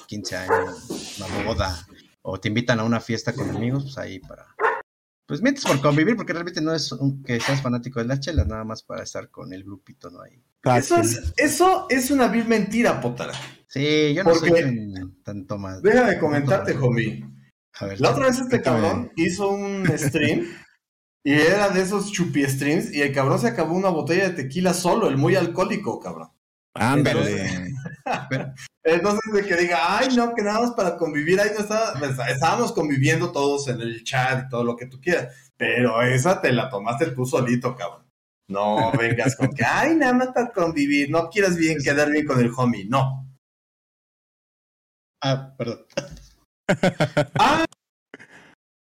15 años, una boda, o te invitan a una fiesta con amigos, pues ahí para... Pues mientes por convivir, porque realmente no es que seas fanático de las chelas, nada más para estar con el grupito, ¿no? Ahí. Eso es, eso es una vil mentira, potara. Sí, yo no soy tan, tanto más. Déjame comentarte, homie. A ver, la otra vez este cabrón hizo un stream y era de esos chupi streams y el cabrón se acabó una botella de tequila solo, el muy alcohólico, cabrón. Ándale. Entonces, de que diga, ay, no, que nada más para convivir, ahí no estaba, pues, estábamos conviviendo todos en el chat y todo lo que tú quieras, pero esa te la tomaste tú solito, cabrón. No vengas con que, ay, nada más para convivir, no quieras bien quedar bien con el homie, no. Ah, perdón. ah,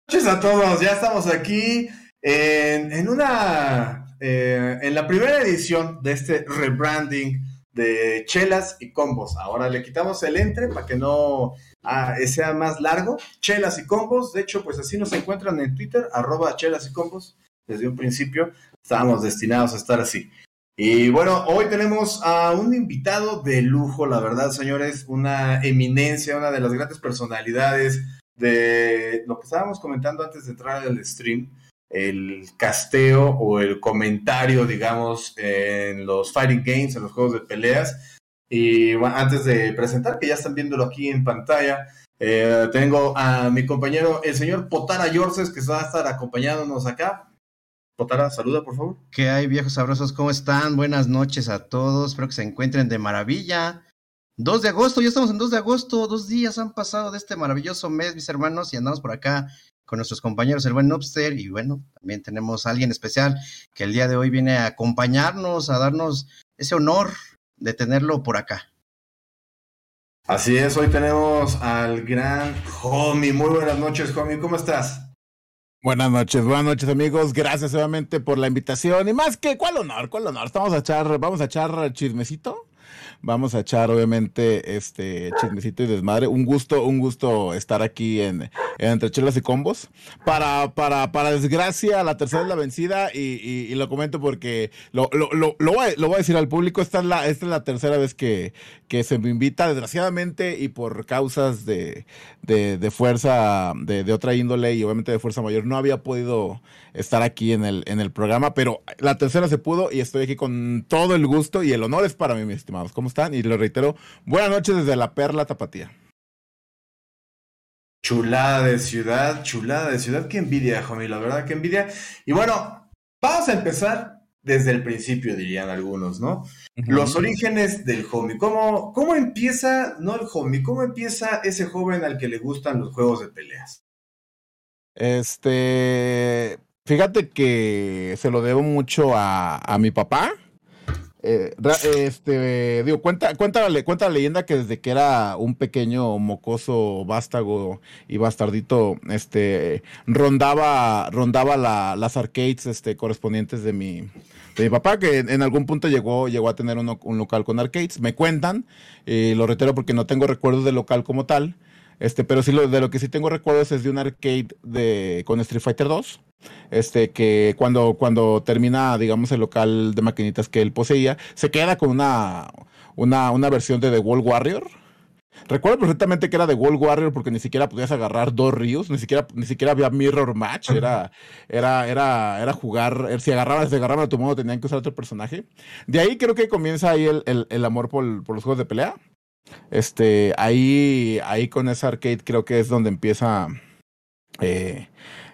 noches a todos, ya estamos aquí en, en una, eh, en la primera edición de este rebranding de chelas y combos. Ahora le quitamos el entre para que no ah, sea más largo. Chelas y combos. De hecho, pues así nos encuentran en Twitter, arroba chelas y combos. Desde un principio estábamos destinados a estar así. Y bueno, hoy tenemos a un invitado de lujo, la verdad, señores, una eminencia, una de las grandes personalidades de lo que estábamos comentando antes de entrar al stream el casteo o el comentario, digamos, en los fighting games, en los juegos de peleas. Y bueno, antes de presentar, que ya están viéndolo aquí en pantalla, eh, tengo a mi compañero, el señor Potara Yorces, que va a estar acompañándonos acá. Potara, saluda, por favor. ¿Qué hay, viejos sabrosos? ¿Cómo están? Buenas noches a todos. Espero que se encuentren de maravilla. 2 de agosto, ya estamos en 2 de agosto. Dos días han pasado de este maravilloso mes, mis hermanos, y andamos por acá con nuestros compañeros, el buen Nobster, y bueno, también tenemos a alguien especial que el día de hoy viene a acompañarnos, a darnos ese honor de tenerlo por acá. Así es, hoy tenemos al gran Homie. Muy buenas noches, Homie, ¿cómo estás? Buenas noches, buenas noches amigos, gracias nuevamente por la invitación y más que, ¿cuál honor? ¿Cuál honor? Vamos a echar, vamos a echar chismecito vamos a echar obviamente este chismecito y desmadre. Un gusto, un gusto estar aquí en, Entre Chelas y Combos. Para, para, para desgracia, la tercera es la vencida y, lo comento porque lo, lo, lo, lo, voy a, decir al público, esta es la, esta es la tercera vez que, que se me invita, desgraciadamente, y por causas de, de, fuerza, de, de otra índole y obviamente de fuerza mayor, no había podido estar aquí en el, en el programa, pero la tercera se pudo y estoy aquí con todo el gusto y el honor es para mí, mis estimados. ¿Cómo están? Y lo reitero, buenas noches desde la Perla Tapatía. Chulada de ciudad, chulada de ciudad. Qué envidia, homie, la verdad, qué envidia. Y bueno, vamos a empezar desde el principio, dirían algunos, ¿no? Los orígenes del homie. ¿Cómo, ¿Cómo empieza, no el homie, cómo empieza ese joven al que le gustan los juegos de peleas? Este, Fíjate que se lo debo mucho a, a mi papá. Eh, este, digo, cuenta, cuenta, cuenta la leyenda que desde que era un pequeño mocoso vástago y bastardito, este, rondaba, rondaba la, las arcades, este, correspondientes de mi, de mi papá, que en, algún punto llegó, llegó a tener un, un local con arcades. Me cuentan, y lo reitero porque no tengo recuerdos del local como tal, este, pero sí lo, de lo que sí tengo recuerdos es de un arcade de, con Street Fighter 2 este, que cuando, cuando termina, digamos, el local de maquinitas que él poseía, se queda con una, una, una versión de The Wall Warrior. Recuerdo perfectamente que era The Wall Warrior porque ni siquiera podías agarrar dos ríos, ni siquiera, ni siquiera había mirror match, era, era, era, era jugar, si agarraban, si agarraban a tu modo tenían que usar otro personaje. De ahí creo que comienza ahí el, el, amor por, por, los juegos de pelea. Este, ahí, ahí con ese arcade creo que es donde empieza eh,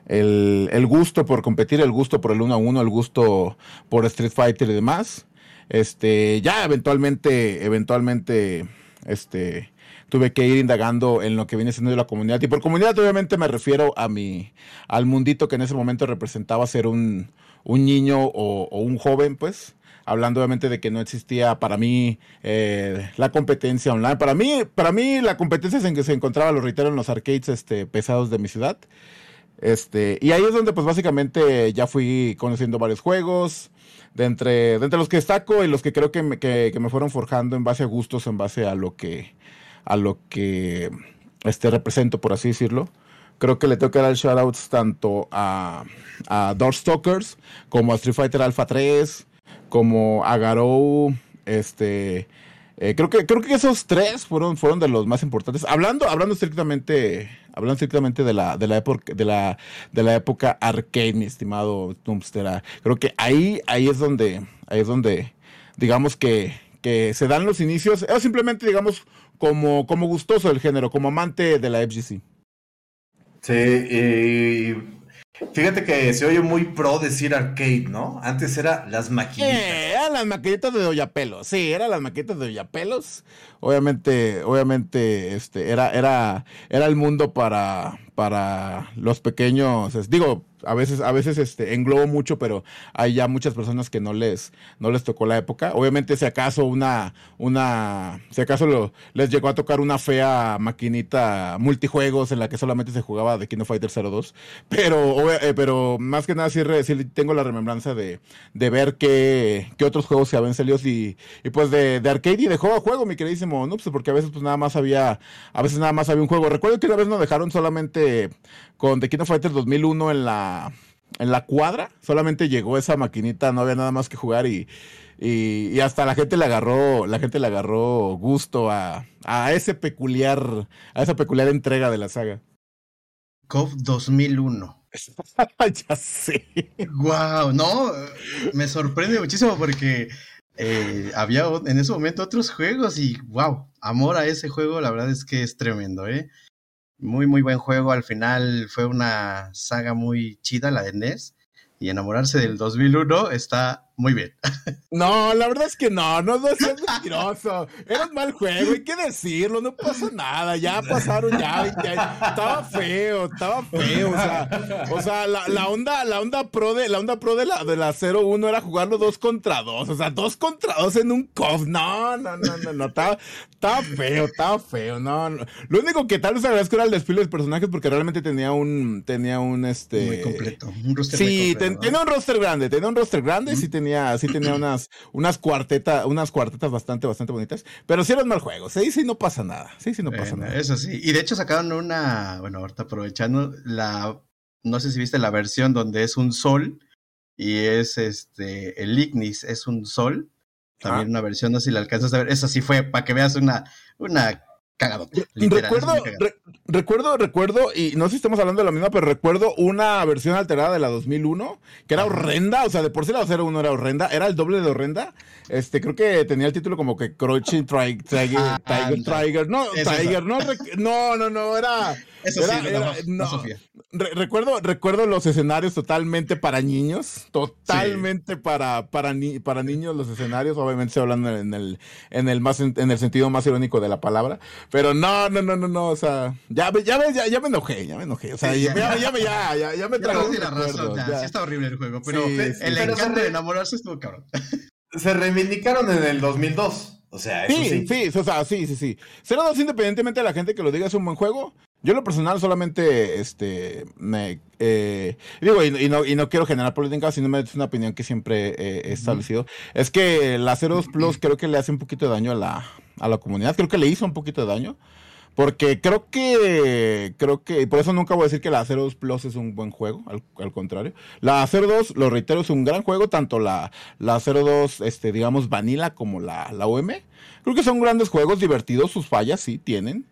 el, el, gusto por competir, el gusto por el uno a uno, el gusto por Street Fighter y demás. Este, ya eventualmente, eventualmente, este, tuve que ir indagando en lo que viene siendo la comunidad. Y por comunidad, obviamente, me refiero a mi, al mundito que en ese momento representaba ser un, un niño o, un joven, pues. Hablando obviamente de que no existía para mí eh, la competencia online. Para mí, para mí la competencia en que se encontraba, lo reitero, en los arcades este, pesados de mi ciudad. Este, y ahí es donde pues básicamente ya fui conociendo varios juegos, de entre, de entre los que destaco y los que creo que me, que, me fueron forjando en base a gustos, en base a lo que, a lo que este, represento, por así decirlo. Creo que le tengo que dar shoutouts tanto a, a Darkstalkers como a Street Fighter Alpha 3, como a Garou, este, Eh, creo que creo que esos tres fueron fueron de los más importantes. Hablando hablando estrictamente hablando estrictamente de la de la época de arcade, mi estimado Tumpster. Creo que ahí ahí es donde ahí es donde digamos que que se dan los inicios, o simplemente digamos como como gustoso del género, como amante de la FGC. Sí, y Fíjate que se oye muy pro decir arcade, ¿no? Antes era las maquinitas. Eh, eran las maquinitas de Doyapelos, sí, eran las maquinitas de Doyapelos. Obviamente, obviamente, este, era, era, era el mundo para, para los pequeños, digo, a veces, a veces este, englobo mucho, pero hay ya muchas personas que no les, no les tocó la época. Obviamente, si acaso una, una, si acaso les llegó a tocar una fea maquinita multijuegos en la que solamente se jugaba de Kino Fighter 02, pero, eh, pero más que nada sí, tengo la remembranza de, de ver qué, qué otros juegos se habían salido y, y pues de, de arcade y de juego a juego, mi queridísimo no, pues porque a veces pues nada más había, a veces nada más había un juego. Recuerdo que una vez nos dejaron solamente con The Kino Fighter 2001 en la, en la cuadra, solamente llegó esa maquinita, no había nada más que jugar y, y, hasta la gente le agarró, la gente le agarró gusto a, a ese peculiar, a esa peculiar entrega de la saga. KOF 2001. ya sé. Wow, no, me sorprende muchísimo porque eh, había en ese momento otros juegos y wow, amor a ese juego, la verdad es que es tremendo, ¿eh? Muy, muy buen juego. Al final fue una saga muy chida, la de NES. Y enamorarse del 2001 está muy bien. No, la verdad es que no, no, no seas mentiroso. Era un mal juego, hay que decirlo, no pasa nada, ya pasaron ya Estaba feo, estaba feo. O sea, o sea la, la, onda, la onda pro de la onda pro de la de la 01 era jugarlo dos contra dos. O sea, dos contra dos en un COF. No, no, no, no, no. Estaba, estaba feo, estaba feo. No, no. Lo único que tal vez agradezco era el desfile de personajes porque realmente tenía un, tenía un este. Muy completo. Un roster sí, tenía un roster grande, tenía un roster grande, sí tenía sí tenía unas, unas cuartetas, unas cuartetas bastante, bastante bonitas, pero sí era un mal juego, sí, sí no pasa nada, sí, sí no pasa nada. Eso sí, y de hecho sacaron una, bueno, ahorita aprovechando la, no sé si viste la versión donde es un sol y es este, el Ignis es un sol, también una versión, no sé si la alcanzas a ver, esa sí fue, para que veas una, una recuerdo, recuerdo, recuerdo, y no sé si estamos hablando de la misma, pero recuerdo una versión alterada de la 2001 que era horrenda, o sea, de por sí la 01 era horrenda, era el doble de horrenda. Este, creo que tenía el título como que Crouching Tiger, ah, Tiger, Tiger, no, Tiger, no, no, no, no, era. Eso sí, no, recuerdo, recuerdo los escenarios totalmente para niños, totalmente para, para, para niños los escenarios, obviamente estoy hablando en el, en el más, en el sentido más irónico de la palabra, pero no, no, no, no, no, o sea, ya, ya, ya, ya me enojé, ya me enojé, o sea, ya, ya, ya, ya, ya, ya me trajo. Sí, la razón, ya, sí está horrible el juego, pero el encanto de enamorarse estuvo cabrón. Se reivindicaron en el 2002. O sea, eso sí, sí, sí, o sea, sí, sí, sí. 02, independientemente de la gente que lo diga, es un buen juego. Yo, en lo personal, solamente, este, me, eh, digo, y, no, y no quiero generar política, sino es una opinión que siempre he establecido. Es que la 02 Plus creo que le hace un poquito de daño a la, a la comunidad. Creo que le hizo un poquito de daño. Porque creo que, creo que, por eso nunca voy a decir que la 02 Plus es un buen juego, al, contrario. La 02, lo reitero, es un gran juego, tanto la, la 02, este, digamos, Vanilla como la, la UM. Creo que son grandes juegos, divertidos, sus fallas sí tienen.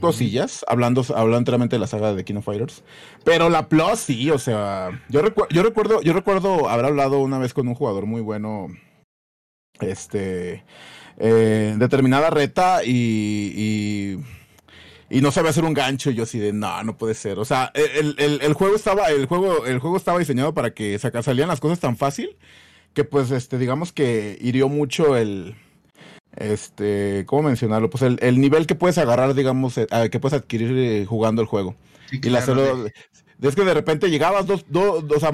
Cosillas, hablando, hablando enteramente de la saga de King of Fighters. Pero la Plus sí, o sea, yo, yo recuerdo, yo recuerdo haber hablado una vez con un jugador muy bueno. Este. Eh, determinada reta y y no sabía hacer un gancho y yo así de no, no puede ser. O sea, el, el, el juego estaba, el juego, el juego estaba diseñado para que salían las cosas tan fácil que pues este, digamos que hirió mucho el este, ¿cómo mencionarlo? Pues el, el nivel que puedes agarrar, digamos, eh, que puedes adquirir eh, jugando el juego. y la es que de repente llegabas dos, dos, o sea, a,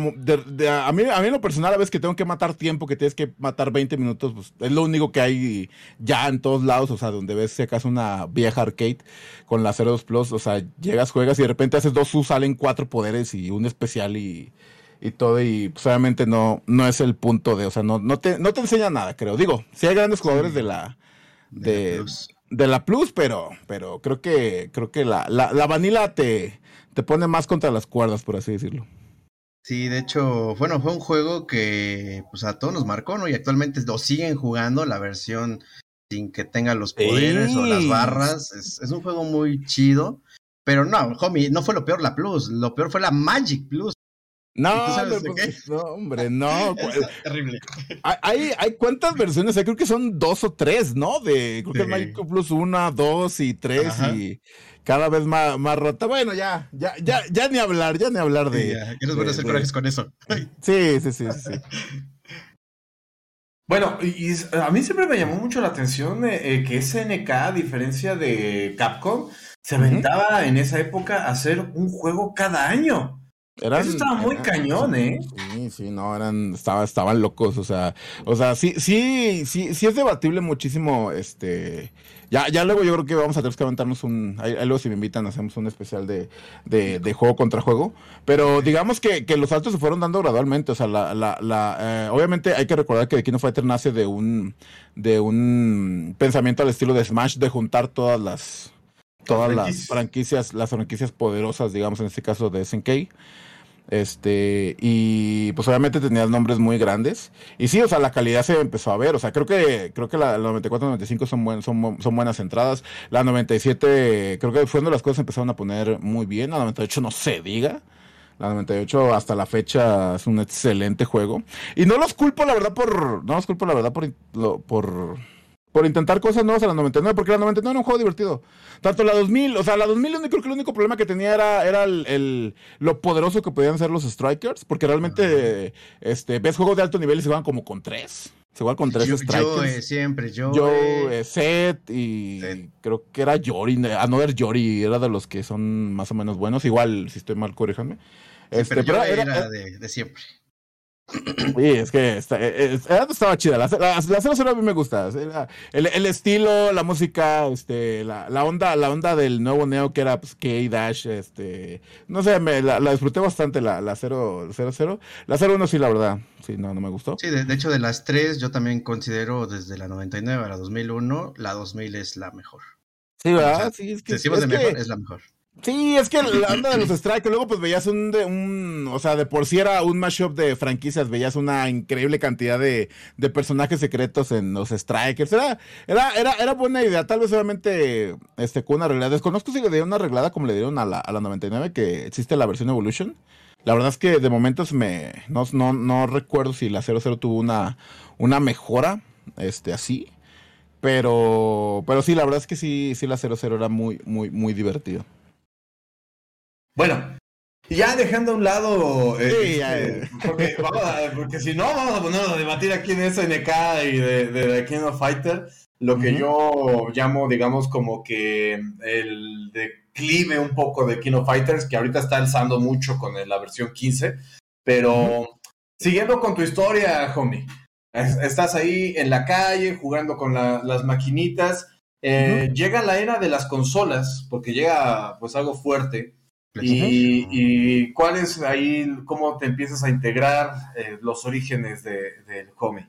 mí, a mí en lo personal a veces que tengo que matar tiempo, que tienes que matar 20 minutos, pues es lo único que hay ya en todos lados, o sea, donde ves si acaso una vieja arcade con la 02 Plus, o sea, llegas, juegas y de repente haces dos sus, salen cuatro poderes y un especial y, y todo, y pues obviamente no, no es el punto de, o sea, no, no, te, no te enseña nada, creo. Digo, sí hay grandes jugadores de la... De, de la Plus, pero, pero creo que, creo que la, la, la vanilla te te pone más contra las cuerdas, por así decirlo. Sí, de hecho, bueno, fue un juego que pues a todos nos marcó, ¿no? Y actualmente lo siguen jugando, la versión sin que tenga los poderes o las barras. Es, es, un juego muy chido. Pero no, homie, no fue lo peor la Plus, lo peor fue la Magic Plus. No, pues, no, hombre, no. es terrible. Hay, hay cuántas versiones, creo que son dos o tres, ¿no? De creo que es Magic Plus una, dos y tres y cada vez más, más rota. Bueno, ya, ya, ya, ya ni hablar, ya ni hablar de. ya, nos van a hacer corajes con eso. Sí, sí, sí, sí. Bueno, y a mí siempre me llamó mucho la atención eh, eh, que SNK, a diferencia de Capcom, se aventaba en esa época a hacer un juego cada año. Eso estaba muy cañón, ¿eh? Sí, sí, no, eran, estaba, estaban locos, o sea, o sea, sí, sí, sí, sí es debatible muchísimo, este, ya, ya luego yo creo que vamos a tener que aventarnos un, ahí, luego si me invitan hacemos un especial de, de, de juego contra juego, pero digamos que, que, los saltos se fueron dando gradualmente, o sea, la, la, la eh, obviamente hay que recordar que The King of Fighter nace de un, de un pensamiento al estilo de Smash, de juntar todas las, todas las franquicias, las franquicias poderosas, digamos, en este caso de SNK. Este, y pues obviamente tenía nombres muy grandes. Y sí, o sea, la calidad se empezó a ver. O sea, creo que, creo que la, 94, 95 son, buen, son, son buenas entradas. La 97, creo que fue donde las cosas empezaron a poner muy bien. La 98 no se diga. La 98 hasta la fecha es un excelente juego. Y no los culpo, la verdad, por. No los culpo, la verdad, por. por por intentar cosas nuevas a la 99, porque la 99 era un juego divertido. Tanto la 2000, o sea, la 2000 creo que el único problema que tenía era, era el, lo poderoso que podían ser los strikers, porque realmente este, ves juegos de alto nivel y se van como con tres. Se van con tres strikers. Yo, eh, siempre, yo. Yo, eh, Set y creo que era Yori, Another Yori, era de los que son más o menos buenos. Igual, si estoy mal, corríjanme. Este, pero, era, era de, de siempre. Sí, es que está, eh, eh, estaba chida. La, la, la a mí me gusta. El, el, estilo, la música, este, la, la, onda, la onda del nuevo Neo que era pues, K-Dash, este, no sé, me, la, disfruté bastante la, la 0, 0, La 01 sí, la verdad, sí, no, no me gustó. Sí, de, hecho de las tres yo también considero desde la 99 a la 2001, la 2000 es la mejor. Sí, ¿verdad? sí, es que, es, de mejor, es la mejor. Sí, es que la onda de los strikers, luego pues veías un, de, un, o sea, de por sí era un mashup de franquicias, veías una increíble cantidad de, de personajes secretos en los strikers, era, era, era, era buena idea, tal vez obviamente, este, con una arreglada, desconozco si le dieron una arreglada como le dieron a la, a la 99, que existe la versión Evolution, la verdad es que de momentos me, no, no, no recuerdo si la 00 tuvo una, una mejora, este, así, pero, pero sí, la verdad es que sí, sí la 00 era muy, muy, muy divertido. Bueno, ya dejando a un lado, eh, este, porque, porque, si no, vamos a ponernos a debatir aquí en SNK y de, de, King of Fighter, lo que yo llamo, digamos, como que el declive un poco de King of Fighters, que ahorita está alzando mucho con la versión 15, pero siguiendo con tu historia, homie, estás ahí en la calle jugando con las maquinitas, eh, llega la era de las consolas, porque llega pues algo fuerte. Y, y, cuál es ahí, cómo te empiezas a integrar eh, los orígenes del de, home.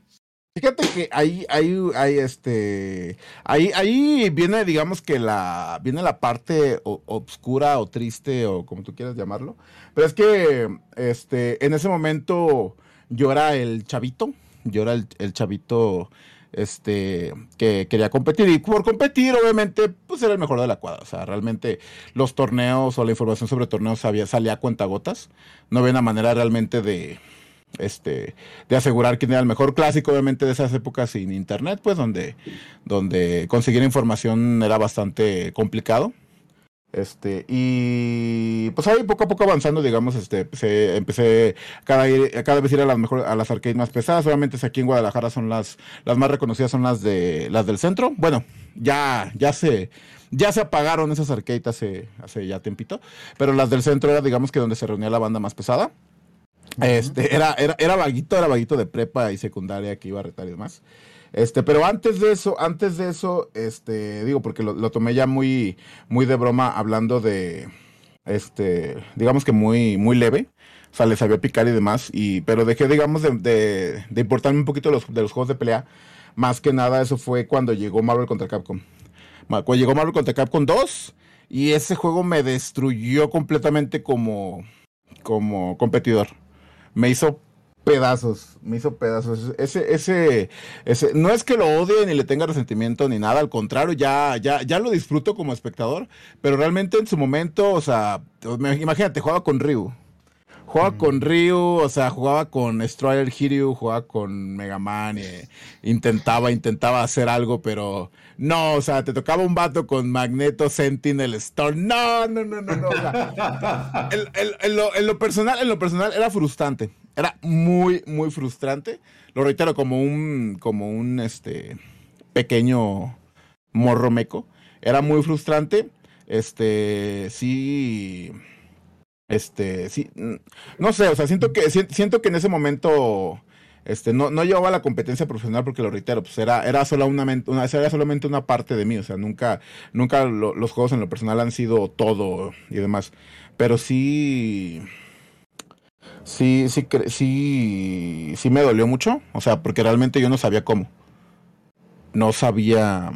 Fíjate que ahí, ahí, ahí, este, ahí, ahí viene, digamos que la, viene la parte obscura o triste o como tú quieras llamarlo. Pero es que, este, en ese momento yo era el chavito, yo era el, el chavito este, que quería competir. Y por competir, obviamente, pues era el mejor de la cuadra. O sea, realmente los torneos o la información sobre torneos sabía, salía a cuentagotas. No había una manera realmente de, este, de asegurar quién era el mejor clásico, obviamente, de esas épocas sin internet, pues, donde, donde conseguir información era bastante complicado. Este, y pues ahí poco a poco avanzando, digamos, este, se, empecé cada, cada vez ir a las mejor, a las arcades más pesadas. Obviamente aquí en Guadalajara son las, las más reconocidas son las de las del centro. Bueno, ya, ya se, ya se apagaron esas arcades hace, hace ya tiempito. Pero las del centro era, digamos que donde se reunía la banda más pesada. Este, era, era, era vaguito, era vaguito de prepa y secundaria que iba a retar y demás. Este, pero antes de eso, antes de eso, este, digo, porque lo, tomé ya muy, muy de broma hablando de, este, digamos que muy, muy leve. O sea, le sabía picar y demás, y, pero dejé, digamos, de, de, importarme un poquito los, de los juegos de pelea. Más que nada, eso fue cuando llegó Marvel contra Capcom. Cuando llegó Marvel contra Capcom 2, y ese juego me destruyó completamente como, como competidor. Me hizo pedazos, me hizo pedazos. Ese, ese, ese, no es que lo odie ni le tenga resentimiento ni nada, al contrario, ya, ya, ya lo disfruto como espectador, pero realmente en su momento, o sea, imagínate, jugaba con Ryu. Jugaba con Ryu, o sea, jugaba con Strider Hiryu, jugaba con Mega Man, intentaba, intentaba hacer algo, pero no, o sea, te tocaba un vato con Magneto Sentinel Storm. No, no, no, no, no. en, lo, personal, en lo personal era frustrante. Era muy, muy frustrante. Lo reitero como un, como un, este, pequeño morro meco. Era muy frustrante. Este, sí, este, sí, no sé, o sea, siento que, siento que en ese momento, este, no, no llevaba la competencia profesional porque lo reitero, pues era, era, solamente, una, era solamente una parte de mí, o sea, nunca, nunca los juegos en lo personal han sido todo y demás. Pero sí, sí, sí, sí, sí me dolió mucho. O sea, porque realmente yo no sabía cómo. No sabía,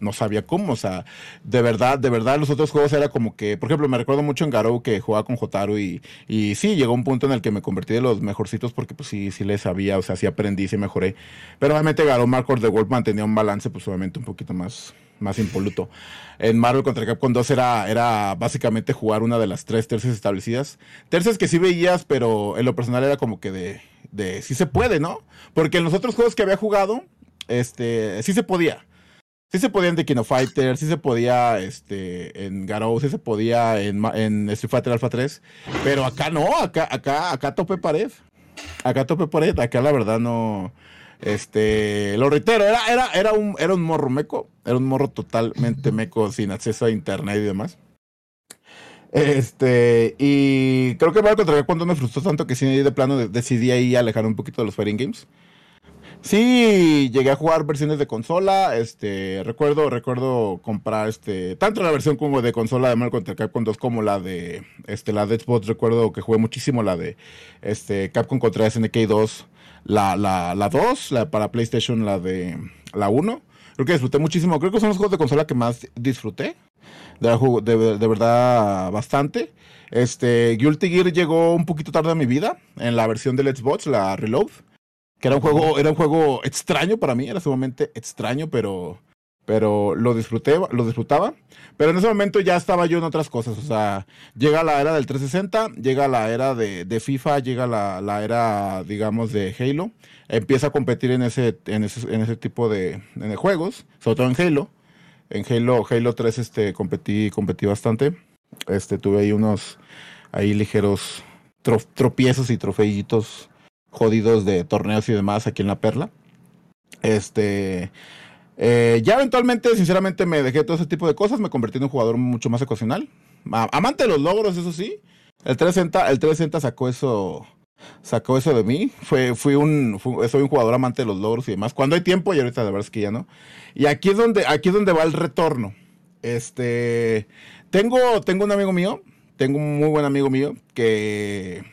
no sabía cómo. O sea, de verdad, de verdad, los otros juegos era como que, por ejemplo, me recuerdo mucho en Garou que jugaba con Jotaro y, y sí, llegó un punto en el que me convertí de los mejorcitos porque pues sí, sí le sabía, o sea, sí aprendí, sí mejoré. Pero obviamente Garou Marcor de Wolf mantenía un balance, pues obviamente un poquito más, más impoluto. En Marvel contra Capcom 2 era, era básicamente jugar una de las tres tercias establecidas. Tercias que sí veías, pero en lo personal era como que de, de sí se puede, ¿no? Porque en los otros juegos que había jugado, este, sí se podía. Sí se podía en The Kino Fighter, sí se podía este, en Garou, sí se podía en, en Street Fighter Alpha 3, pero acá no, acá, acá, acá tope pared. Acá tope pared, acá la verdad no, este, lo reitero, era, era, era, un, era un morro meco, era un morro totalmente meco sin acceso a internet y demás. Este, y creo que a contra cuando me frustró tanto que sí de plano decidí ahí alejar un poquito de los fighting games. Sí, llegué a jugar versiones de consola, este, recuerdo, recuerdo comprar este, tanto la versión como de consola de Marvel contra Capcom 2 como la de, este, la de Xbox, recuerdo que jugué muchísimo la de, este, Capcom contra SNK 2, la, la, la 2, la para PlayStation, la de la 1. Creo que disfruté muchísimo. Creo que son los juegos de consola que más disfruté. De, de, verdad, bastante. Este, Guilty Gear llegó un poquito tarde a mi vida. En la versión del Xbox, la Reload. Que era un juego, era un juego extraño para mí. Era sumamente extraño, pero pero lo disfruté, lo disfrutaba. Pero en ese momento ya estaba yo en otras cosas. O sea, llega la era del 360, llega la era de, FIFA, llega la, la, era, digamos, de Halo. Empieza a competir en ese, en ese, en ese tipo de, juegos, sobre todo en Halo. En Halo, Halo 3 este, competí, competí bastante. Este, tuve ahí unos ahí ligeros tropiezos y trofeitos jodidos de torneos y demás aquí en la Perla. Este, eh, ya eventualmente, sinceramente, me dejé todo ese tipo de cosas, me convertí en un jugador mucho más ocasional. Amante de los logros, eso sí. El 360, el 360 sacó eso, sacó eso de mí. Fue, fui un, soy un jugador amante de los logros y demás. Cuando hay tiempo, y ahorita la verdad es que ya no. Y aquí es donde, aquí es donde va el retorno. Este, tengo, tengo un amigo mío, tengo un muy buen amigo mío que,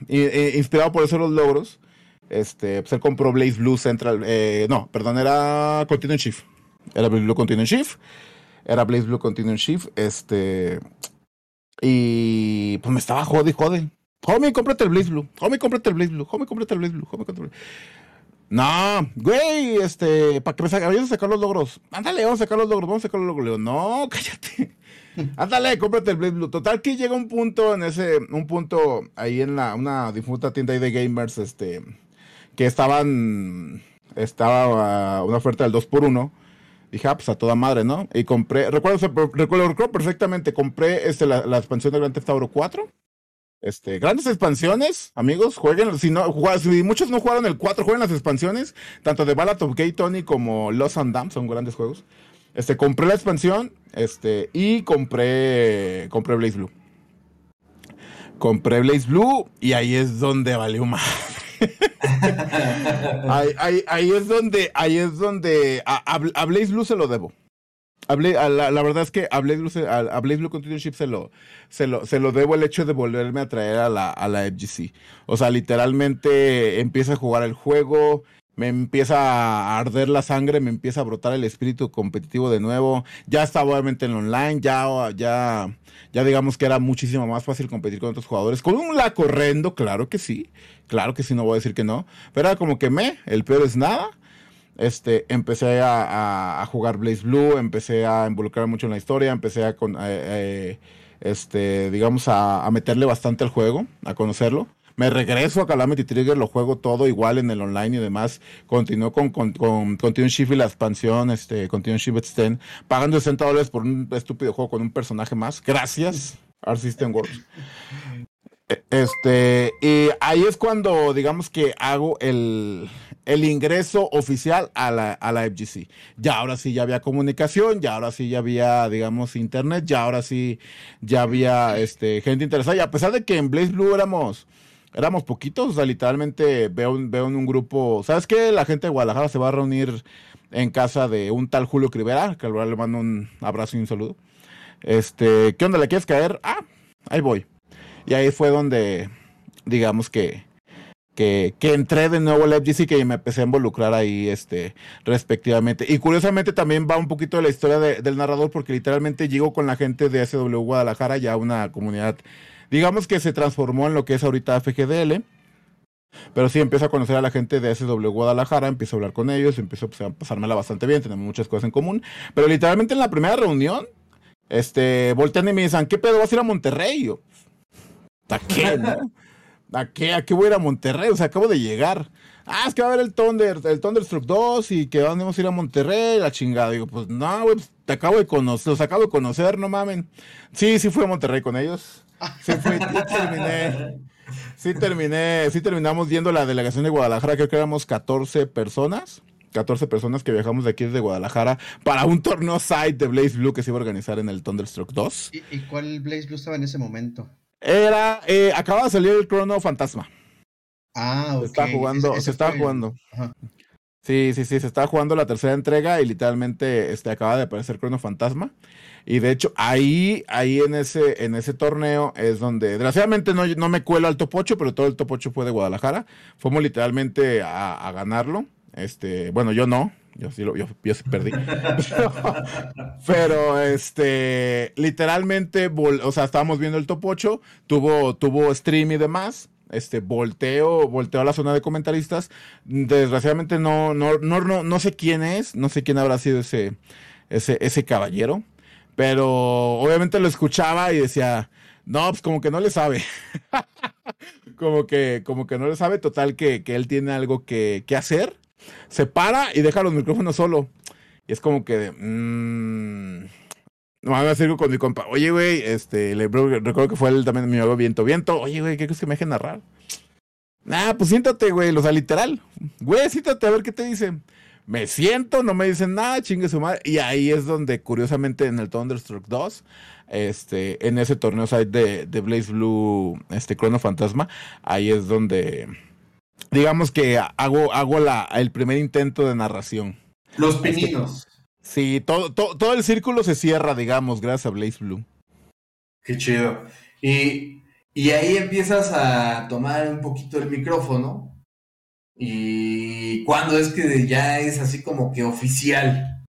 inspirado por eso los logros, este, pues él compró Blaze Blue Central, eh, no, perdón, era Continuum Shift era Blaze Blue Continuum Shift. Era Blaze Blue Continuum Shift. Este. Y pues me estaba jode jode. Homie, cómprate el Blaze Blue. Homie, cómprate el Blaze Blue. Homie, cómprate el Blaze Blue. Homie, cómprate el No, güey, este, para que me vayas a sacar los logros. Ándale, vamos a sacar los logros, vamos a sacar los logros. Digo, no, cállate. Ándale, cómprate el Blaze Blue. Total que llega un punto en ese, un punto ahí en la, una difunta tienda ahí de gamers, este, que estaban, estaba una oferta del 2x1 Dije, ah, pues a toda madre, ¿no? Y compré, recuerdo, recuerdo, perfectamente, compré este, la, expansión de Grand Theft Auto 4. Este, grandes expansiones, amigos, jueguen, si no, muchos no jugaron el 4, jueguen las expansiones, tanto de Ballad of Gay Tony como Lost and Damned, son grandes juegos. Este, compré la expansión, este, y compré, compré Blaze Blue. Compré Blaze Blue y ahí es donde valió más ahí, es donde, ahí es donde a, Blaze Blue se lo debo. la, verdad es que a Blaze Blue, a, se lo, se, lo, se lo debo el hecho de volverme a traer a la, a la FGC. O sea, literalmente empieza a jugar el juego me empieza a arder la sangre, me empieza a brotar el espíritu competitivo de nuevo. Ya estaba obviamente en online, ya, ya, ya digamos que era muchísimo más fácil competir con otros jugadores. Con un la corriendo, claro que sí, claro que sí, no voy a decir que no. Pero era como que me, el peor es nada. Este, empecé a, jugar Blaze Blue, empecé a involucrar mucho en la historia, empecé a, con, eh, eh, este, digamos, a, meterle bastante al juego, a conocerlo me regreso a Calamity Trigger, lo juego todo igual en el online y demás. Continúo con, con, con Continuum Shift y la expansión, este, Continuum Shift Extend, pagando 60 dólares por un estúpido juego con un personaje más. Gracias, Art System. Este, y ahí es cuando, digamos que hago el, el ingreso oficial a la, a la FGC. Ya ahora sí ya había comunicación, ya ahora sí ya había, digamos, internet, ya ahora sí ya había este, gente interesada. Y a pesar de que en Blaze Blue éramos éramos poquitos, o sea, literalmente veo, veo en un grupo, ¿sabes qué? La gente de Guadalajara se va a reunir en casa de un tal Julio Crivera, que al le mando un abrazo y un saludo. Este, ¿qué onda? ¿Le quieres caer? Ah, ahí voy. Y ahí fue donde, digamos que, que, que entré de nuevo al FGC y me empecé a involucrar ahí, este, respectivamente. Y curiosamente también va un poquito de la historia del narrador, porque literalmente llego con la gente de SW Guadalajara, ya una comunidad digamos que se transformó en lo que es ahorita FGDL. Pero sí, empiezo a conocer a la gente de SW Guadalajara, empiezo a hablar con ellos, empiezo pues, a pasármela bastante bien, tenemos muchas cosas en común. Pero literalmente en la primera reunión, este, voltean y me dicen, ¿qué pedo vas a ir a Monterrey? ¿A qué, no? ¿A qué? ¿A qué voy a ir a Monterrey? O sea, acabo de llegar. Ah, es que va a haber el Thunder, el Thunderstruck 2 y que vamos a ir a Monterrey, la chingada. Digo, pues no, güey, pues, te acabo de conocer, los acabo de conocer, no mamen. Sí, sí fui a Monterrey con ellos. Sí, terminé. Sí terminé, sí terminamos viendo la delegación de Guadalajara, creo que éramos 14 personas. 14 personas que viajamos de aquí desde Guadalajara para un torneo site de Blaze Blue que se iba a organizar en el Thunderstruck 2. ¿Y, cuál Blaze Blue estaba en ese momento? Era, eh, acaba de salir el Chrono Fantasma. Ah, ok. Se está jugando, se está jugando. Sí, sí, sí, se está jugando la tercera entrega y literalmente este, acaba de aparecer Chrono Fantasma. Y de hecho, ahí, ahí en ese, en ese torneo es donde, desgraciadamente no, no me cuelo al top 8, pero todo el top 8 fue de Guadalajara. Fuimos literalmente a, ganarlo. Este, bueno, yo no, yo sí lo, yo, perdí. pero, este, literalmente, o sea, estábamos viendo el top 8, tuvo, tuvo stream y demás. Este, volteo, volteo a la zona de comentaristas. Desgraciadamente no, no, no, no, no sé quién es, no sé quién habrá sido ese, ese, ese caballero. Pero obviamente lo escuchaba y decía, no, pues como que no le sabe. como que, como que no le sabe, total que, que él tiene algo que, que, hacer. Se para y deja los micrófonos solo. Y es como que, mmm, no me a con mi compa. Oye, güey, este, recuerdo que fue él también mi amigo Viento. Viento, oye, güey, ¿qué crees que me deje narrar? Ah, pues siéntate, güey, o sea, literal. Güey, siéntate a ver qué te dicen me siento, no me dicen nada, chingue su madre. Y ahí es donde, curiosamente, en el Thunderstruck 2, este, en ese torneo side de, de Blaze Blue, este Chrono Fantasma, ahí es donde, digamos que hago, hago la, el primer intento de narración. Los pininos. Sí, todo, todo, todo el círculo se cierra, digamos, gracias a Blaze Blue. Qué chido. Y, y ahí empiezas a tomar un poquito el micrófono ¿Y cuándo es que ya es así como que oficial?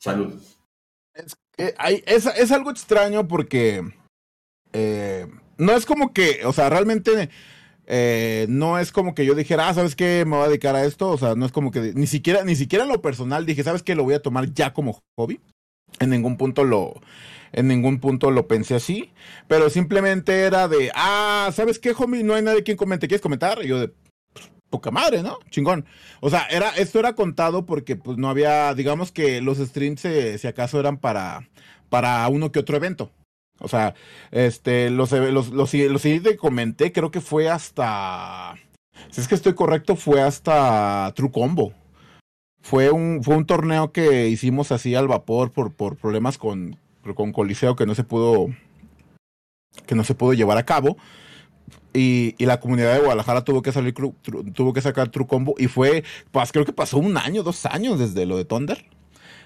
Salud. Es, es, algo extraño porque eh, no es como que, o sea, realmente eh, no es como que yo dijera, ah, ¿sabes qué? Me voy a dedicar a esto. O sea, no es como que ni siquiera, ni siquiera lo personal dije, ¿sabes qué? Lo voy a tomar ya como hobby. En ningún punto lo, en ningún punto lo pensé así, pero simplemente era de, ah, ¿sabes qué, homie? No hay nadie quien comente, ¿quieres comentar? Y yo de, poca madre, ¿no? Chingón. O sea, era, esto era contado porque pues no había, digamos que los streams eh, si acaso eran para, para uno que otro evento. O sea, este, los, los, los, los que comenté, creo que fue hasta, si es que estoy correcto, fue hasta True Combo. Fue un, fue un torneo que hicimos así al vapor por, por problemas con, con Coliseo que no se pudo, que no se pudo llevar a cabo. Y, y, la comunidad de Guadalajara tuvo que salir, tuvo que sacar True Combo y fue, creo que pasó un año, dos años desde lo de Thunder.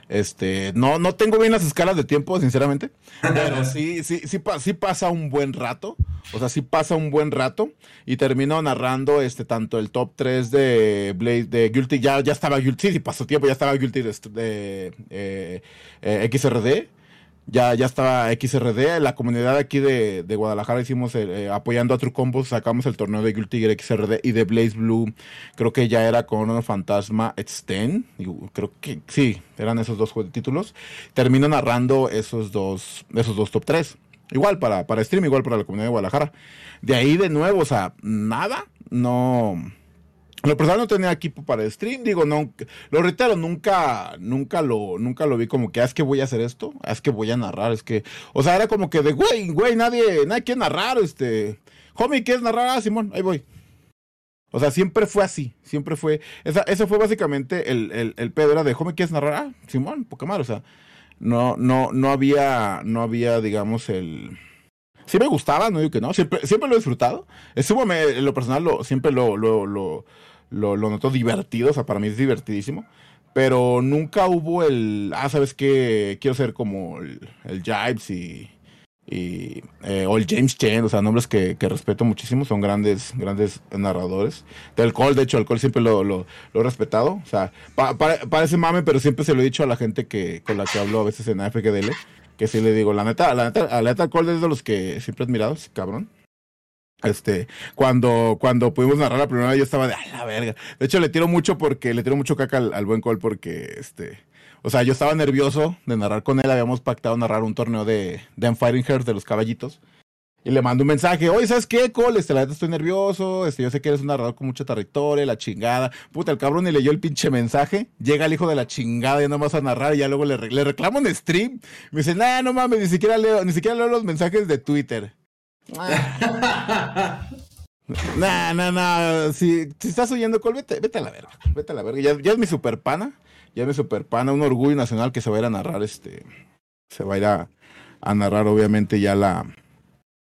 Este, no, no tengo bien las escalas de tiempo, sinceramente, pero sí, sí, sí, sí pasa un buen rato. O sea, sí pasa un buen rato y termino narrando este tanto el top 3 de Blade, de Guilty, ya, ya estaba Guilty, sí, pasó tiempo, ya estaba Guilty de, de eh, eh, XRD ya, ya estaba XRD, la comunidad aquí de, de Guadalajara hicimos eh, apoyando a True Combos, sacamos el torneo de Guilty Gear XRD y de Blaze Blue, creo que ya era con un Fantasma Extend, creo que sí, eran esos dos títulos. Termino narrando esos dos, esos dos top 3. Igual para, para stream, igual para la comunidad de Guadalajara. De ahí de nuevo, o sea, nada, no lo personal no tenía equipo para stream, digo, no, lo reitero, nunca, nunca lo, nunca lo vi como que, ah, es que voy a hacer esto, ah, es que voy a narrar, es que, o sea, era como que de, güey, güey, nadie, nadie quiere narrar, este, homie, ¿quieres narrar? Ah, Simón, ahí voy. O sea, siempre fue así, siempre fue, esa, ese fue básicamente el, el, el pedo, era de, homie, ¿quieres narrar? Ah, Simón, poca madre, o sea, no, no, no había, no había, digamos, el... Sí me gustaba, no digo que no, siempre, siempre lo he disfrutado. Estuvo, lo personal, lo, siempre lo, lo, lo lo, lo noto divertido, o sea, para mí es divertidísimo. Pero nunca hubo el, ah, ¿sabes qué? Quiero ser como el, el Jives y, y eh, o el James Chen, o sea, nombres que, que, respeto muchísimo, son grandes, grandes narradores. Del Cole, de hecho, el Cole siempre lo, lo, lo, he respetado, o sea, pa, pa, parece mame, pero siempre se lo he dicho a la gente que con la que hablo a veces en AFGDL, que sí le digo, la neta, la neta, la neta, Cole es de los que siempre he admirado, cabrón. Este, cuando, cuando pudimos narrar la primera yo estaba de, a la verga. De hecho, le tiro mucho porque, le tiro mucho caca al, buen Cole porque, este, o sea, yo estaba nervioso de narrar con él. Habíamos pactado narrar un torneo de, de Fighting Hearts de los caballitos. Y le mando un mensaje, oye, ¿sabes qué, Cole? Este, la neta estoy nervioso, este, yo sé que eres un narrador con mucha territorio, la chingada. Puta, el cabrón ni leyó el pinche mensaje. Llega el hijo de la chingada y no vas a narrar y ya luego le, le reclamo en stream. Me dice, nah, no mames, ni siquiera leo, ni siquiera leo los mensajes de Twitter. nah, nah, nah. Si, si, estás oyendo, Col, vete, vete, a la verga. Vete a la verga. Ya, ya, es mi super pana. Ya es mi super pana. Un orgullo nacional que se va a ir a narrar este. Se va a ir a, a narrar, obviamente, ya la.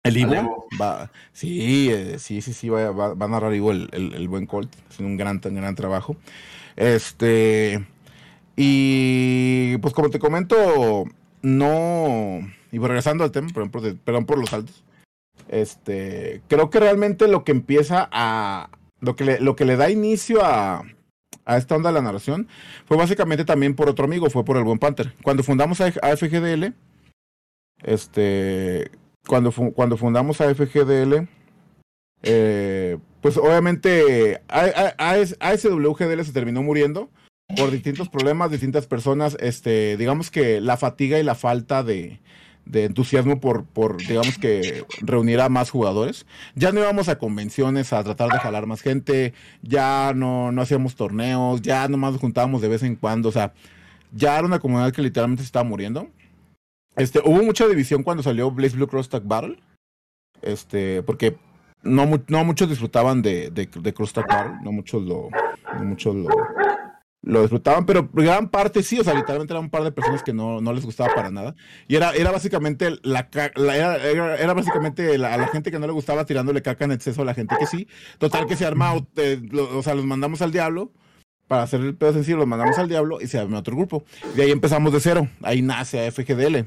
El Ivo. Va, sí, eh, sí, sí, sí. Va, va, va, a narrar Ivo el, el, el buen Colt. Haciendo un gran, gran trabajo. Este. Y pues como te comento, no. Y regresando al tema, por ejemplo, de, perdón por los saltos. Este, creo que realmente lo que empieza a, lo que le, lo que le da inicio a, a esta onda de la narración fue básicamente también por otro amigo, fue por el buen Panther. Cuando fundamos AFGDL, este, cuando, cuando fundamos AFGDL, eh, pues obviamente ASWGDL se terminó muriendo por distintos problemas, distintas personas, este, digamos que la fatiga y la falta de, de entusiasmo por, por, digamos que, reunir a más jugadores. Ya no íbamos a convenciones a tratar de jalar más gente, ya no, no hacíamos torneos, ya nomás nos juntábamos de vez en cuando, o sea, ya era una comunidad que literalmente se estaba muriendo. Este, hubo mucha división cuando salió Blaze Blue Cross Tag Battle, este, porque no, no muchos disfrutaban de, de, de Cross Tag Battle, no muchos lo, no muchos lo, lo disfrutaban, pero gran parte sí, o sea, literalmente era un par de personas que no, no les gustaba para nada. Y era, era básicamente la, la era, era, básicamente la, a la gente que no le gustaba tirándole caca en exceso a la gente que sí. Total que se arma, eh, lo, o sea, los mandamos al diablo. Para hacer el pedo sencillo, los mandamos al diablo y se arma otro grupo. De ahí empezamos de cero. Ahí nace AFGDL.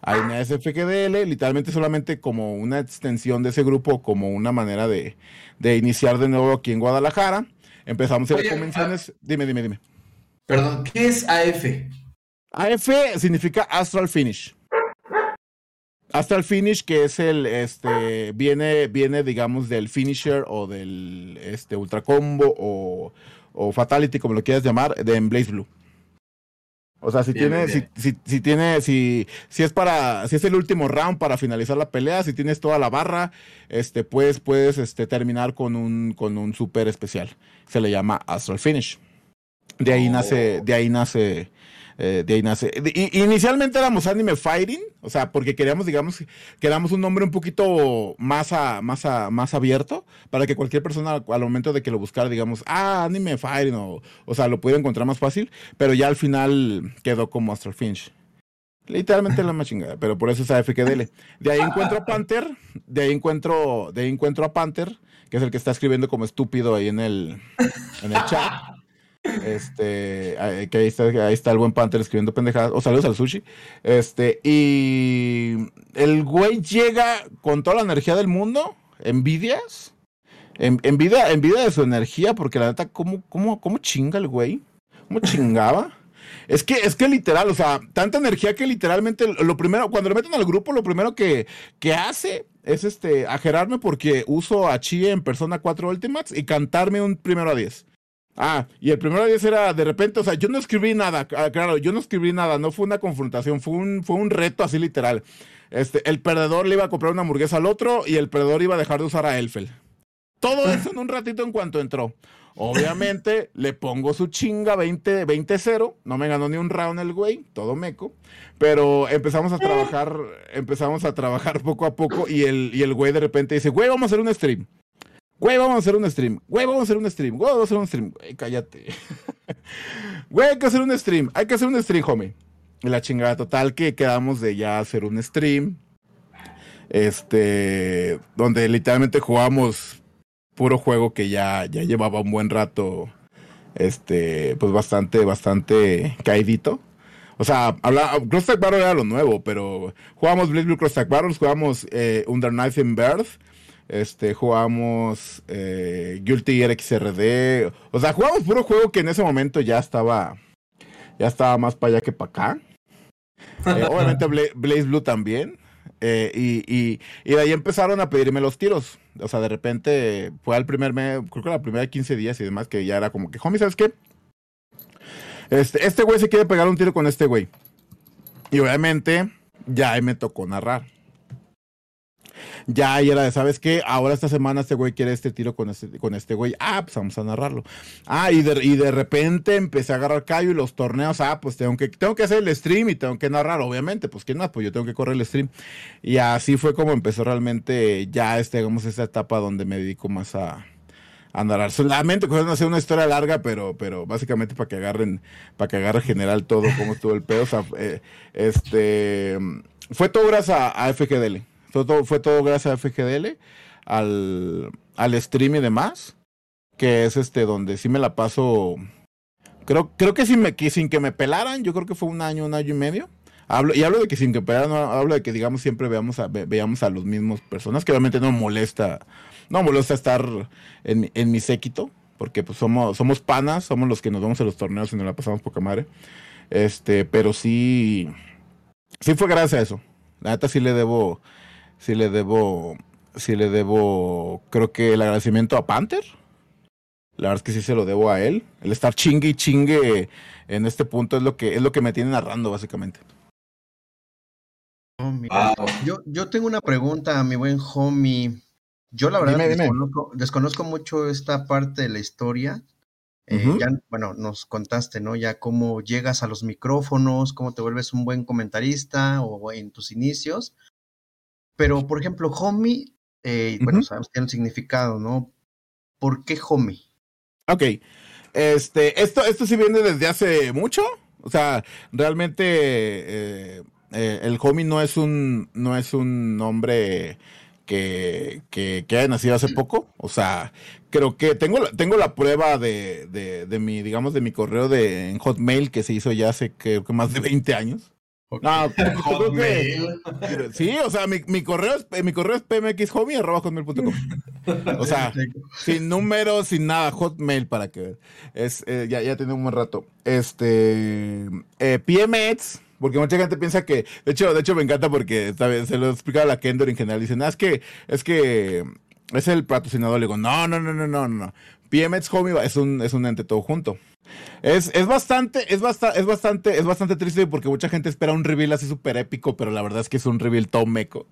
Ahí nace FGDL, literalmente solamente como una extensión de ese grupo, como una manera de, de iniciar de nuevo aquí en Guadalajara. Empezamos a ir a convenciones. Ah, dime, dime, dime. Perdón, ¿qué es AF? AF significa Astral Finish. Astral Finish, que es el, este, viene, viene, digamos, del finisher o del, este, ultra combo o, o fatality, como lo quieras llamar, de Blaze Blue. O sea, si tiene, Si, si, si, tiene, si, si es para, si es el último round para finalizar la pelea, si tienes toda la barra, este, pues puedes, este, terminar con un, con un super especial. Se le llama Astral Finish. De ahí nace, de ahí nace, eh, de ahí nace. inicialmente éramos Anime Fighting, o sea, porque queríamos, digamos, queríamos un nombre un poquito más, a, más, a, más abierto para que cualquier persona al momento de que lo buscara, digamos, ah, Anime Fighting, o, o sea, lo pudiera encontrar más fácil, pero ya al final quedó como Astral Finch. Literalmente la más chingada, pero por eso es AFKDL. De ahí encuentro a Panther, de ahí encuentro, de ahí encuentro a Panther, que es el que está escribiendo como estúpido ahí en el, en el chat. Este, que ahí está, ahí está el buen Panther escribiendo pendejadas. O saludos al sushi. Este, y el güey llega con toda la energía del mundo, envidias. En, envidia, envidia de su energía, porque la neta, ¿cómo, cómo, cómo chinga el güey? ¿Cómo chingaba? Es que, es que literal, o sea, tanta energía que literalmente lo primero, cuando le meten al grupo, lo primero que, que hace es este, ajerarme porque uso a Chi en Persona 4 Ultimates y cantarme un primero a 10. Ah, y el primero 10 era de repente, o sea, yo no escribí nada, ah, claro, yo no escribí nada, no fue una confrontación, fue un, fue un reto así literal. Este, el perdedor le iba a comprar una hamburguesa al otro y el perdedor iba a dejar de usar a Elfel. Todo eso en un ratito en cuanto entró. Obviamente le pongo su chinga 20-0. no me ganó ni un round el güey, todo meco. Pero empezamos a trabajar, empezamos a trabajar poco a poco y el, y el güey de repente dice, güey, vamos a hacer un stream. Güey, vamos a hacer un stream. Güey, vamos a hacer un stream. Güey, vamos a hacer un stream. Güey, cállate. güey, hay que hacer un stream. Hay que hacer un stream, homie. La chingada total que quedamos de ya hacer un stream. Este, donde literalmente jugamos puro juego que ya, ya llevaba un buen rato, este, pues bastante, bastante caidito. O sea, habla, Cross Tag Battle era lo nuevo, pero jugamos Blade Blue Cross Tag Battles, jugamos eh, Under Knife in Birth, este, jugamos eh, Guilty RXRD, o sea, jugamos puro juego que en ese momento ya estaba, ya estaba más para allá que para acá. Eh, obviamente Blaze Blue también. Eh, y, y, y, de ahí empezaron a pedirme los tiros. O sea, de repente fue al primer mes, creo que la primera 15 días y demás, que ya era como que, homie, ¿sabes qué? Este, este güey se quiere pegar un tiro con este güey. Y obviamente ya ahí me tocó narrar ya ahí era de, ¿sabes qué? Ahora esta semana este güey quiere este tiro con este, con este güey. Ah, pues vamos a narrarlo. Ah, y de, y de repente empecé a agarrar callo y los torneos, ah, pues tengo que, tengo que hacer el stream y tengo que narrar, obviamente. Pues que nada, pues yo tengo que correr el stream. Y así fue como empezó realmente ya, este, digamos, esta etapa donde me dedico más a, a narrar. Solamente no hacer una historia larga, pero, pero básicamente para que agarren, para que agarre general todo cómo estuvo el pedo. O sea, eh, este fue todo gracias a, a FGDL. Fue todo, gracias a FGDL, al, al stream y demás, que es este donde sí me la paso. Creo, creo que, sin, me, sin que me pelaran, yo creo que fue un año, un año y medio. Hablo, y hablo de que sin que pelaran, hablo de que digamos siempre veamos a, veamos a los mismos personas, que obviamente no molesta, no molesta estar en, en mi séquito, porque pues somos, somos panas, somos los que nos vamos a los torneos y nos la pasamos poca madre. Este, pero sí, sí fue gracias a eso. La neta sí le debo, sí le debo, sí le debo, creo que el agradecimiento a Panther. La verdad es que sí se lo debo a él. El estar chingue y chingue en este punto es lo que, es lo que me tiene narrando, básicamente. Oh, yo, yo tengo una pregunta, mi buen homie. Yo la verdad Desconozco, mucho esta parte de la historia. Eh, ya, bueno, nos contaste, ¿no? Ya cómo llegas a los micrófonos, cómo te vuelves un buen comentarista o en tus inicios. Pero, por ejemplo, homie, eh, bueno, sabemos que tiene un significado, ¿no? ¿Por qué homie? Ok. Este, esto, esto sí viene desde hace mucho. O sea, realmente eh, eh, el homie no es un, no es un nombre que, que, que, haya nacido hace poco. O sea, creo que tengo, tengo la prueba de, de, de mi, digamos, de mi correo de en Hotmail que se hizo ya hace creo que más de 20 años. No, sí, o sea, mi, mi, correo es, mi correo es pmxhobby.com. O sea, sin números, sin nada, hotmail para que es eh, ya, ya tiene un buen rato. Este eh, PMX, porque mucha gente piensa que, de hecho, de hecho me encanta porque se lo explicaba la Kendor en general. Dicen, ah, es que, es que es el patrocinador. Le digo, no, no, no, no, no, no. PMX Hobby es un, es un ente todo junto. Es, es bastante, es bastante, es bastante, es bastante triste porque mucha gente espera un reveal así súper épico, pero la verdad es que es un reveal todo meco.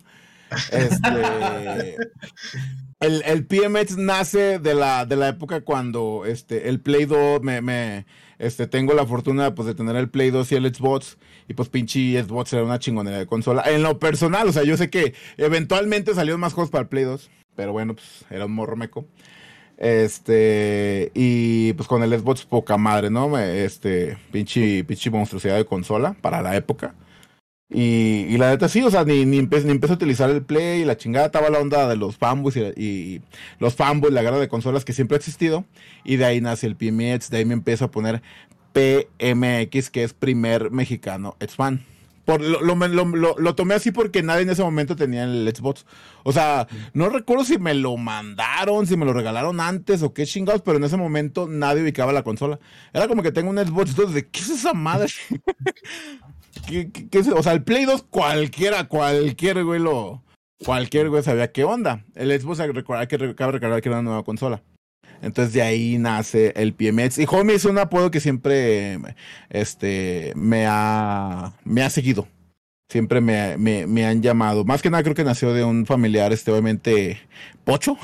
Este, el, el PMX nace de la, de la época cuando este, el Play 2 me, me este, tengo la fortuna pues, de tener el Play 2 y el Xbox. Y pues pinche Xbox era una chingonera de consola. En lo personal, o sea, yo sé que eventualmente salieron más juegos para el Play 2. Pero bueno, pues era un morro meco. Este, y pues con el Xbox poca madre, ¿no? Este, pinche, pinche monstruosidad de consola para la época. Y, la neta sí, o sea, ni, ni, empecé a utilizar el Play y la chingada estaba la onda de los fanboys y, los fanboys, la guerra de consolas que siempre ha existido. Y de ahí nace el PMX, de ahí me empiezo a poner PMX, que es primer mexicano X-Fan. Lo, lo, tomé así porque nadie en ese momento tenía el Xbox. O sea, no recuerdo si me lo mandaron, si me lo regalaron antes o qué chingados, pero en ese momento nadie ubicaba la consola. Era como que tengo un Xbox, entonces, ¿qué es esa madre? O sea, el Play 2 cualquiera, cualquier güey lo... Cualquier güey sabía qué onda. El Xbox hay que recordar que era una nueva consola. Entonces de ahí nace el PMX. Y Homie es un apodo que siempre este, me, ha, me ha seguido. Siempre me, me, han llamado. Más que nada creo que nació de un familiar, este, obviamente, Pocho,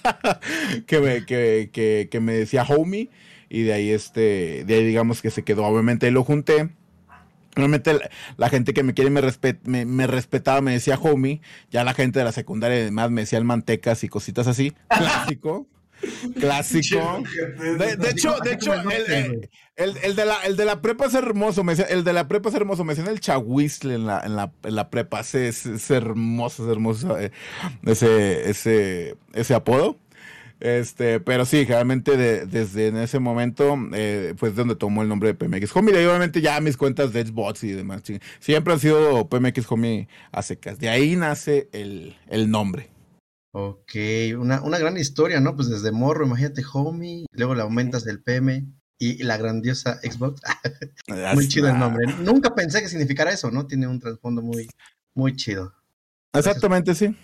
que, me, que, que, me decía Homie. Y de ahí, este, de ahí digamos que se quedó. Obviamente lo junté. Normalmente la, gente que me quiere me, me, respetaba, me decía homie. Ya la gente de la secundaria y demás me decía el mantecas y cositas así. Clásico. Clásico. De, hecho, de hecho, el, de la, el de la prepa es hermoso. Me el de la prepa es hermoso. Me decían el chahuisle en la, en la, en la prepa. Es, es, hermoso, es hermoso eh, ese, ese, ese apodo. Este, pero sí, realmente desde en ese momento, eh, pues donde tomó el nombre de PMX Homie. Y obviamente ya mis cuentas de Xbox y demás, siempre han sido PMX Homie a secas. De ahí nace el, el nombre. Ok, una, una gran historia, ¿no? Pues desde morro, imagínate Homie, luego le aumentas del PM y la grandiosa Xbox. muy chido el nombre. Nunca pensé que significara eso, ¿no? Tiene un trasfondo muy, muy chido. Exactamente, sí.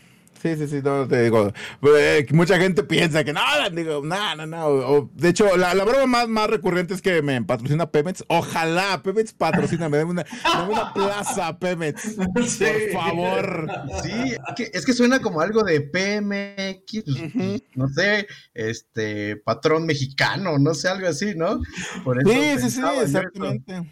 Sí, sí, sí, no te digo. Eh, mucha gente piensa que no, digo, no, no, no. de hecho, la, la, broma más, más recurrente es que me patrocina Pemex. Ojalá Pemex patrocina, me dé una, una, plaza Pemex. Por favor. Sí, es que suena como algo de PMX, pues, no sé, este, patrón mexicano, no sé, algo así, ¿no? Por eso sí, sí, sí, exactamente.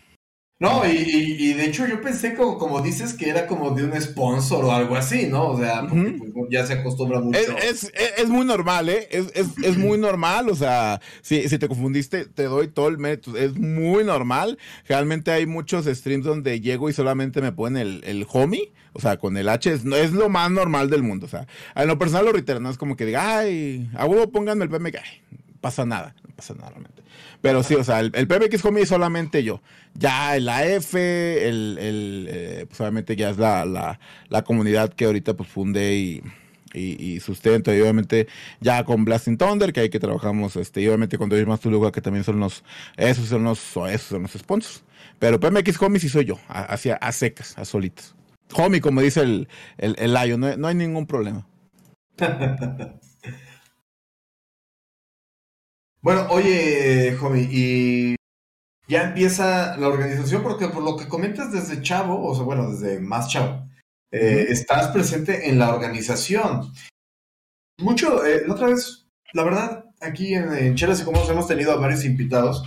No, y, y, de hecho yo pensé como, como dices que era como de un sponsor o algo así, ¿no? O sea, porque pues, ya se acostumbra mucho. Es, es, es, muy normal, ¿eh? Es, es, muy normal, o sea, si, si te confundiste, te doy todo el mérito. Es muy normal. Realmente hay muchos streams donde llego y solamente me ponen el, el homie, o sea, con el H, es, es lo más normal del mundo. O sea, en lo personal, lo reitero, no es como que diga, ay, a huevo pónganme el PMK. pasa nada, no pasa nada realmente. Pero sí, o sea, el, el PMX Homie solamente yo. Ya el AF, el, el eh, pues obviamente ya es la, la, la, comunidad que ahorita pues funde y, y, sustento. Y obviamente ya con Blasting Thunder, que hay que trabajamos, este, y obviamente con Tu Lugar, que también son los, esos son los, esos son los sponsors. Pero PMX Homie sí soy yo, hacia a secas, a solitas. Homie, como dice el, el, el Lion, no, no hay ningún problema. Bueno, oye, Jomi, y ya empieza la organización, porque por lo que comentas desde chavo, o sea, bueno, desde más chavo, eh, estás presente en la organización. Mucho, eh, la otra vez, la verdad, aquí en, en Chelas y Comos hemos tenido a varios invitados,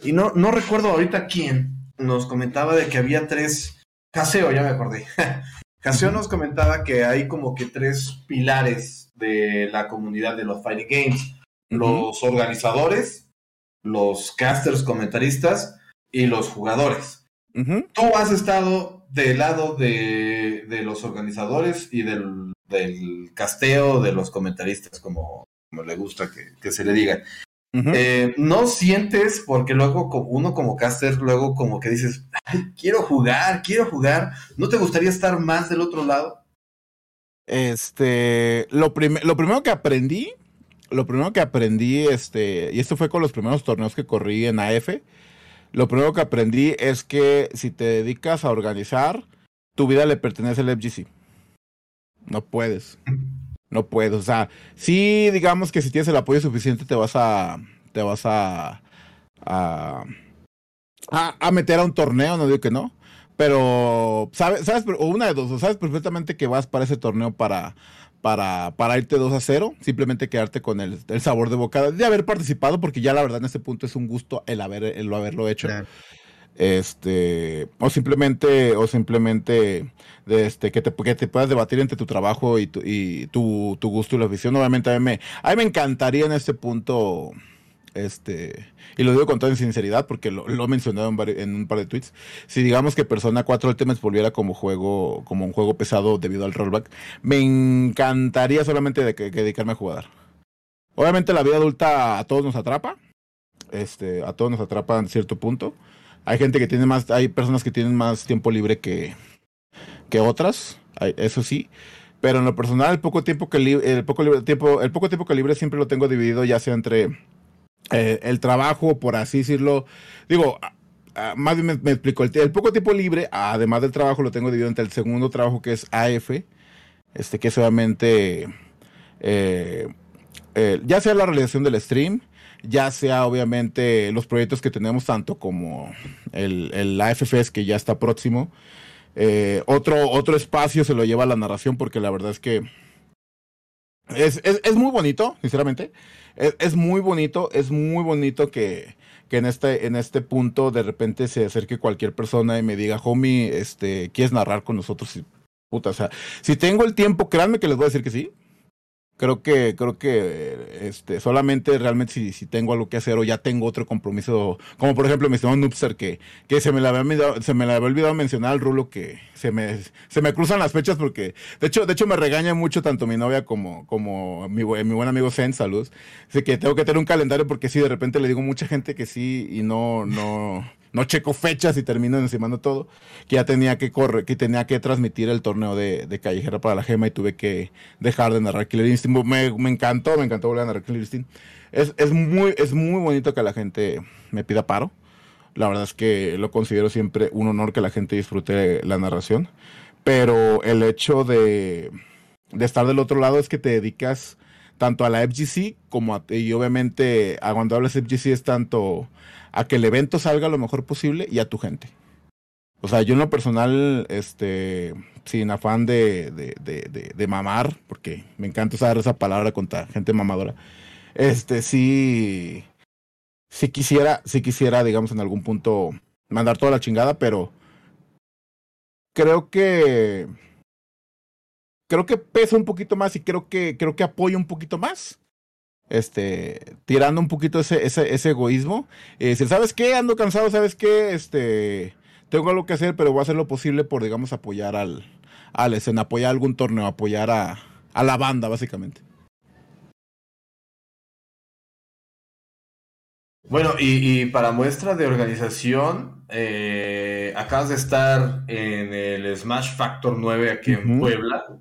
y no, no recuerdo ahorita quién nos comentaba de que había tres, Caseo, ya me acordé. Caseo nos comentaba que hay como que tres pilares de la comunidad de los Fighting Games los organizadores, los casters comentaristas y los jugadores. Tú has estado del lado de, los organizadores y del, casteo de los comentaristas, como, como le gusta que, se le diga. Eh, no sientes, porque luego uno como caster, luego como que dices, quiero jugar, quiero jugar, ¿no te gustaría estar más del otro lado? Este, lo, lo primero que aprendí lo primero que aprendí, este, y esto fue con los primeros torneos que corrí en AF, lo primero que aprendí es que si te dedicas a organizar, tu vida le pertenece al FGC. No puedes. No puedes. O sea, sí, digamos que si tienes el apoyo suficiente te vas a. te vas a. a, a, meter a un torneo, no digo que no. Pero, ¿sabes? ¿sabes? O una de dos, sabes perfectamente que vas para ese torneo para para, para irte 2 a 0, simplemente quedarte con el, sabor de boca de haber participado, porque ya la verdad en este punto es un gusto el, haber, el haberlo hecho. Este, o simplemente, o simplemente este, que, te, que te puedas debatir entre tu trabajo y tu, y tu, tu gusto y la afición. Obviamente a mí, me, a mí me encantaría en este punto Este, y lo digo con toda sinceridad porque lo, he mencionado en, un par de tweets. Si digamos que Persona 4 Ultimate volviera como juego, como un juego pesado debido al rollback, me encantaría solamente dedicarme a jugar. Obviamente la vida adulta a todos nos atrapa. Este, a todos nos atrapa en cierto punto. Hay gente que tiene más, hay personas que tienen más tiempo libre que, que otras, eso sí. Pero en lo personal, el poco tiempo que el poco tiempo, el poco tiempo que libre siempre lo tengo dividido ya sea entre eh, el trabajo, por así decirlo. Digo, más bien me, explico. El, poco tiempo libre, además del trabajo, lo tengo dividido entre el segundo trabajo que es AF, este que es obviamente eh, eh, ya sea la realización del stream, ya sea obviamente los proyectos que tenemos, tanto como el, el AFFS que ya está próximo. otro, otro espacio se lo lleva a la narración porque la verdad es que es, es muy bonito, sinceramente es, muy bonito, es muy bonito que, que en este, en este punto de repente se acerque cualquier persona y me diga, homie, este, ¿quieres narrar con nosotros? Y, puta, o sea, si tengo el tiempo, créanme que les voy a decir que sí creo que creo que este solamente realmente si, si, tengo algo que hacer o ya tengo otro compromiso como por ejemplo mi estimado Nupster que, que se me la había se me había olvidado mencionar al rulo que se me se me cruzan las fechas porque de hecho de hecho me regaña mucho tanto mi novia como como mi, mi buen amigo Zen salud así que tengo que tener un calendario porque sí de repente le digo mucha gente que sí y no no no checo fechas y termino encimando todo, que ya tenía que correr, que tenía que transmitir el torneo de, de Callejera para la Gema y tuve que dejar de narrar Killer Instinct. Me, me encantó, me encantó volver a narrar Killer Instinct. Es, es, muy, es muy bonito que la gente me pida paro. La verdad es que lo considero siempre un honor que la gente disfrute la narración. Pero el hecho de, de estar del otro lado es que te dedicas tanto a la FGC como a, y obviamente a cuando hablas FGC es tanto a que el evento salga lo mejor posible y a tu gente. O sea, yo en lo personal, este, sin afán de, de, de, de mamar, porque me encanta usar esa palabra contra gente mamadora, este, sí, sí quisiera, sí quisiera, digamos, en algún punto mandar toda la chingada, pero creo que, creo que pesa un poquito más y creo que, creo que apoya un poquito más este, tirando un poquito ese, ese, ese egoísmo. Decir, ¿sabes qué? Ando cansado, ¿sabes qué? Este, tengo algo que hacer, pero voy a hacer lo posible por, digamos, apoyar al, escena, apoyar algún torneo, apoyar a, a la banda, básicamente. Bueno, y, para muestra de organización, eh, acabas de estar en el Smash Factor 9 aquí en Puebla.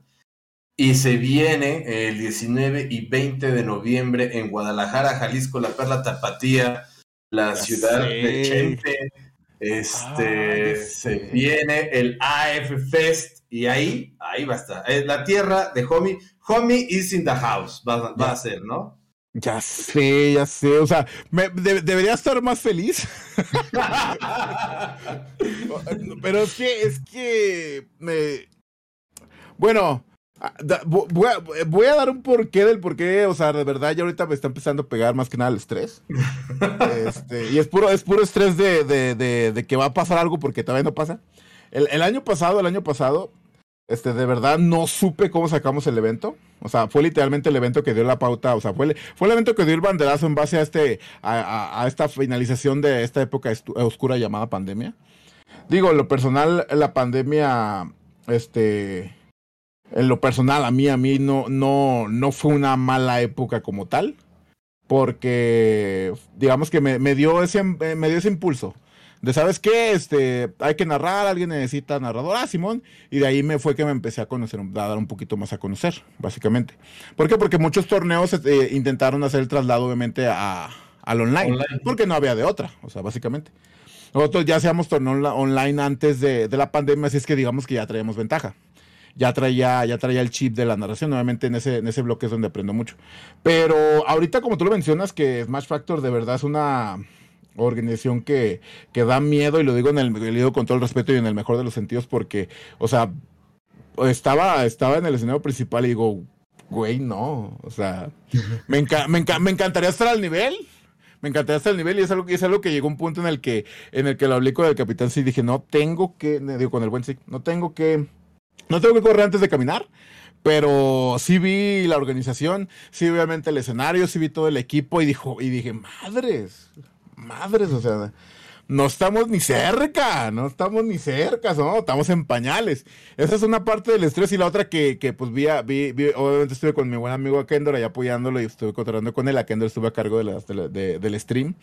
Y se viene el 19 y 20 de noviembre en Guadalajara, Jalisco, la Perla Tapatía, la ciudad de Chente. Este, se viene el AF Fest y ahí, ahí va a estar. Es la tierra de Homie. Homie is in the house, va, a ser, ¿no? Ya sé, ya sé. O sea, debería estar más feliz. Pero es que, es que me. Bueno, Ah, voy a, dar un porqué del porqué, o sea, de verdad ya ahorita me está empezando a pegar más que nada el estrés. Este, y es puro, es puro estrés de, de, de, que va a pasar algo porque todavía no pasa. El, el, año pasado, el año pasado, este, de verdad no supe cómo sacamos el evento. O sea, fue literalmente el evento que dio la pauta, o sea, fue el, fue el evento que dio el banderazo en base a este, a, a, esta finalización de esta época oscura llamada pandemia. Digo, lo personal, la pandemia, este, en lo personal, a mí, a mí no, no, no fue una mala época como tal, porque digamos que me, me, dio ese, me dio ese impulso de, ¿sabes qué? Este, hay que narrar, alguien necesita narrador, ah, Simón, y de ahí me fue que me empecé a conocer, a dar un poquito más a conocer, básicamente. ¿Por qué? Porque muchos torneos eh, intentaron hacer el traslado, obviamente, a, al online, porque no había de otra, o sea, básicamente. Nosotros ya hacíamos torneo online antes de, de la pandemia, así es que digamos que ya traíamos ventaja ya traía, ya traía el chip de la narración. Nuevamente en ese, en ese bloque es donde aprendo mucho. Pero ahorita, como tú lo mencionas, que Smash Factor de verdad es una organización que, que da miedo, y lo digo en el, lo digo con todo el respeto y en el mejor de los sentidos, porque, o sea, estaba, estaba en el escenario principal y digo, güey, no. O sea, me, me, me encantaría estar al nivel me encantaría estar al nivel y es algo, es algo que llegó un punto en el que, en el que lo hablé con el capitán sí dije, no tengo que, digo con el buen sí, no tengo que no tengo que correr antes de caminar, Pero sí vi la organización, sí obviamente el escenario, sí vi todo el equipo y dijo, y dije, madres, madres, o sea, no estamos ni cerca, no estamos ni cerca, no, estamos en pañales. Esa es una parte del estrés y la otra que, que pues vi, vi, vi, obviamente estuve con mi buen amigo Kendor ahí apoyándolo y estuve contratando con él, a Kendor estuve a cargo de la, de, del stream.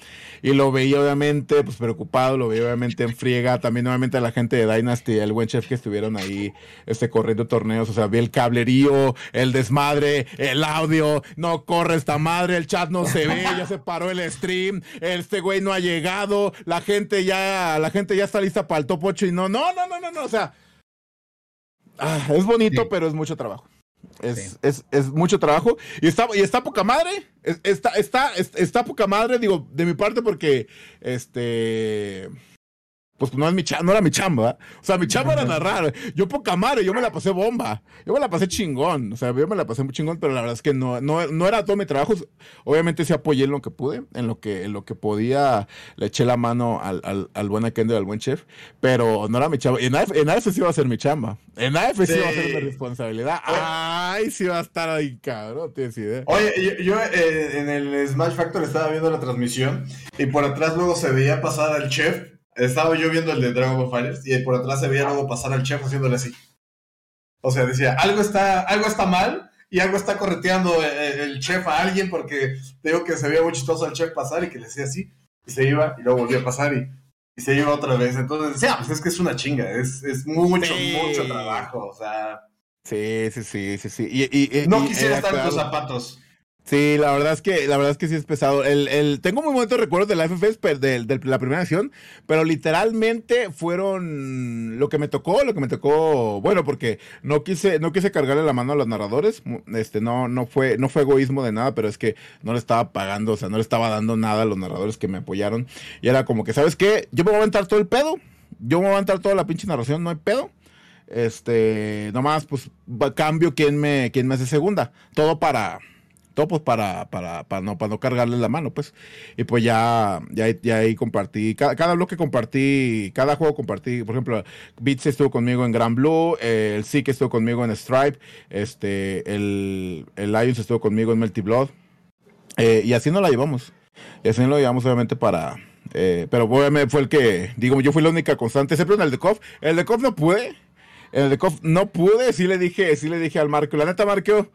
Y lo veía obviamente pues preocupado, lo veía obviamente en friega, también obviamente a la gente de Dynasty, el buen chef que estuvieron ahí este, corriendo torneos, o sea, vi el cablerío, el desmadre, el audio, no corre esta madre, el chat no se ve, ya se paró el stream, este güey no ha llegado, la gente ya, la gente ya está lista para el top 8 y no, no, no, no, no, no, o sea, ah, es bonito, sí. pero es mucho trabajo. Es, sí. es, es, mucho trabajo y está, y está poca madre. Está, está, está, está poca madre, digo, de mi parte, porque este pues no, es mi no era mi chamba. O sea, mi chamba era narrar. Yo poca madre, yo me la pasé bomba. Yo me la pasé chingón. O sea, yo me la pasé muy chingón, pero la verdad es que no, no, no era todo mi trabajo. Obviamente sí apoyé en lo que pude, en lo que, en lo que podía, le eché la mano al, al, al buen Akendo y al buen chef, pero no era mi chamba. En AF, en AF sí iba a ser mi chamba. En AF sí, sí iba a ser mi responsabilidad. Ay, sí va a estar ahí, cabrón, tienes idea. Oye, yo, yo eh, en el Smash Factor estaba viendo la transmisión y por atrás luego se veía pasar al chef estaba yo viendo el de Dragon Ball Fighters y por atrás se veía luego pasar al chef haciéndole así. O sea, decía, algo está, algo está mal y algo está correteando el, el chef a alguien porque digo que se veía muy chistoso al chef pasar y que le hacía así y se iba y luego volvía a pasar y, y se iba otra vez. Entonces, decía, pues es que es una chinga, es, es mucho, sí. mucho trabajo, o sea. Sí, sí, sí, sí, sí. Y, y, no quisiera estar en tus zapatos. Sí, la verdad es que la verdad es que sí es pesado. El, el, tengo muy buenos recuerdos de la FFS de, de, la primera acción, pero literalmente fueron lo que me tocó, lo que me tocó, bueno, porque no quise, no quise cargarle la mano a los narradores, este, no, no fue, no fue egoísmo de nada, pero es que no le estaba pagando, o sea, no le estaba dando nada a los narradores que me apoyaron. Y era como que, ¿sabes qué? Yo me voy a aventar todo el pedo, yo me voy a aventar toda la pinche narración, no hay pedo. Este, nomás, pues, cambio quién me, quién me hace segunda. Todo para, todo pues para, para, para, no, para no cargarle la mano, pues. Y pues ya, ya, ya ahí compartí, cada, cada, bloque compartí, cada juego compartí, por ejemplo, Beats estuvo conmigo en Grand Blue, eh, el Seek estuvo conmigo en Stripe, este, el, el Lions estuvo conmigo en Melty Blood, eh, y así nos la llevamos. Y así nos lo llevamos obviamente para, eh, pero obviamente fue el que, digo, yo fui la única constante, siempre en el de KOF, el de KOF no pude, el de KOF no pude, sí le dije, sí le dije al Marco, la neta Marco,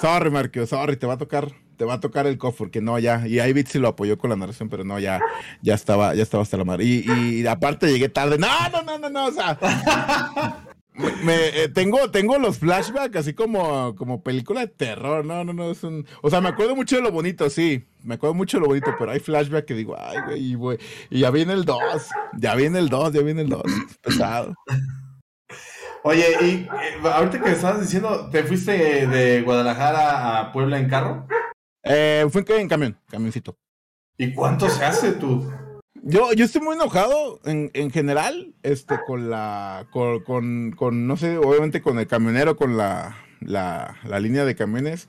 Sorry, Marquio, sorry, te va a tocar, te va a tocar el cof, porque no, ya, y ahí sí lo apoyó con la narración, pero no, ya, ya estaba, ya estaba hasta la mar. Y, y aparte llegué tarde, no, no, no, no, no, o sea, me, eh, tengo, tengo los flashbacks así como, como película de terror, no, no, no, es un, o sea, me acuerdo mucho de lo bonito, sí, me acuerdo mucho de lo bonito, pero hay flashback que digo, ay, güey, y ya viene el 2, ya viene el 2, ya viene el 2, pesado. Oye, y eh, ahorita que estabas diciendo, ¿te fuiste de Guadalajara a Puebla en carro? Eh, fue en camión, camioncito. ¿Y cuánto se hace tú? Yo, yo estoy muy enojado en, en general, este, con la, con, con, con, no sé, obviamente con el camionero, con la, la, la línea de camiones.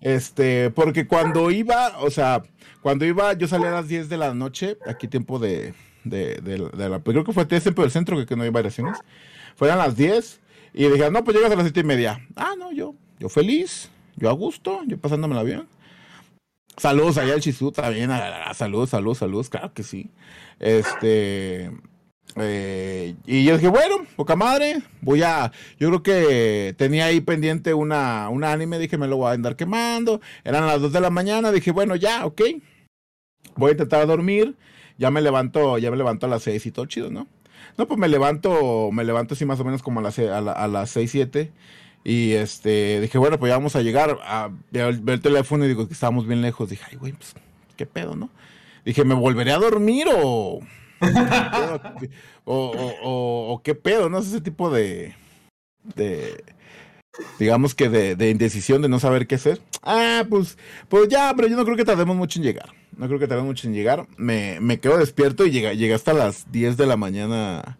Este, porque cuando iba, o sea, cuando iba, yo salía a las 10 de la noche, aquí tiempo de, de, de, de la, creo que fue tiempo del centro, que, que no hay variaciones. Fueran las 10 y dije, no, pues llegas a las 7 y media. Ah, no, yo, yo feliz, yo a gusto, yo pasándomela bien. Saludos allá al Chisu también, saludos, saludos, saludos, claro que sí. Este, eh, y yo dije, bueno, poca madre, voy a, yo creo que tenía ahí pendiente una, una anime, dije, me lo voy a andar quemando, eran las 2 de la mañana, dije, bueno, ya, ok, voy a intentar dormir, ya me levanto, ya me levanto a las 6 y todo chido, ¿no? No, pues me levanto, me levanto así más o menos como a las, a, la, a las 6, 7. Y este, dije, bueno, pues ya vamos a llegar a ver, ver el teléfono y digo que estábamos bien lejos. Dije, ay, güey, pues, ¿qué pedo, no? Dije, ¿me volveré a dormir o. o, o, o, o, qué pedo, ¿no? Es ese tipo de. de digamos que de, de, indecisión, de no saber qué hacer. Ah, pues, pues ya, pero yo no creo que tardemos mucho en llegar. No creo que tardemos mucho en llegar. Me, me quedo despierto y llegué, llegué hasta las 10 de la mañana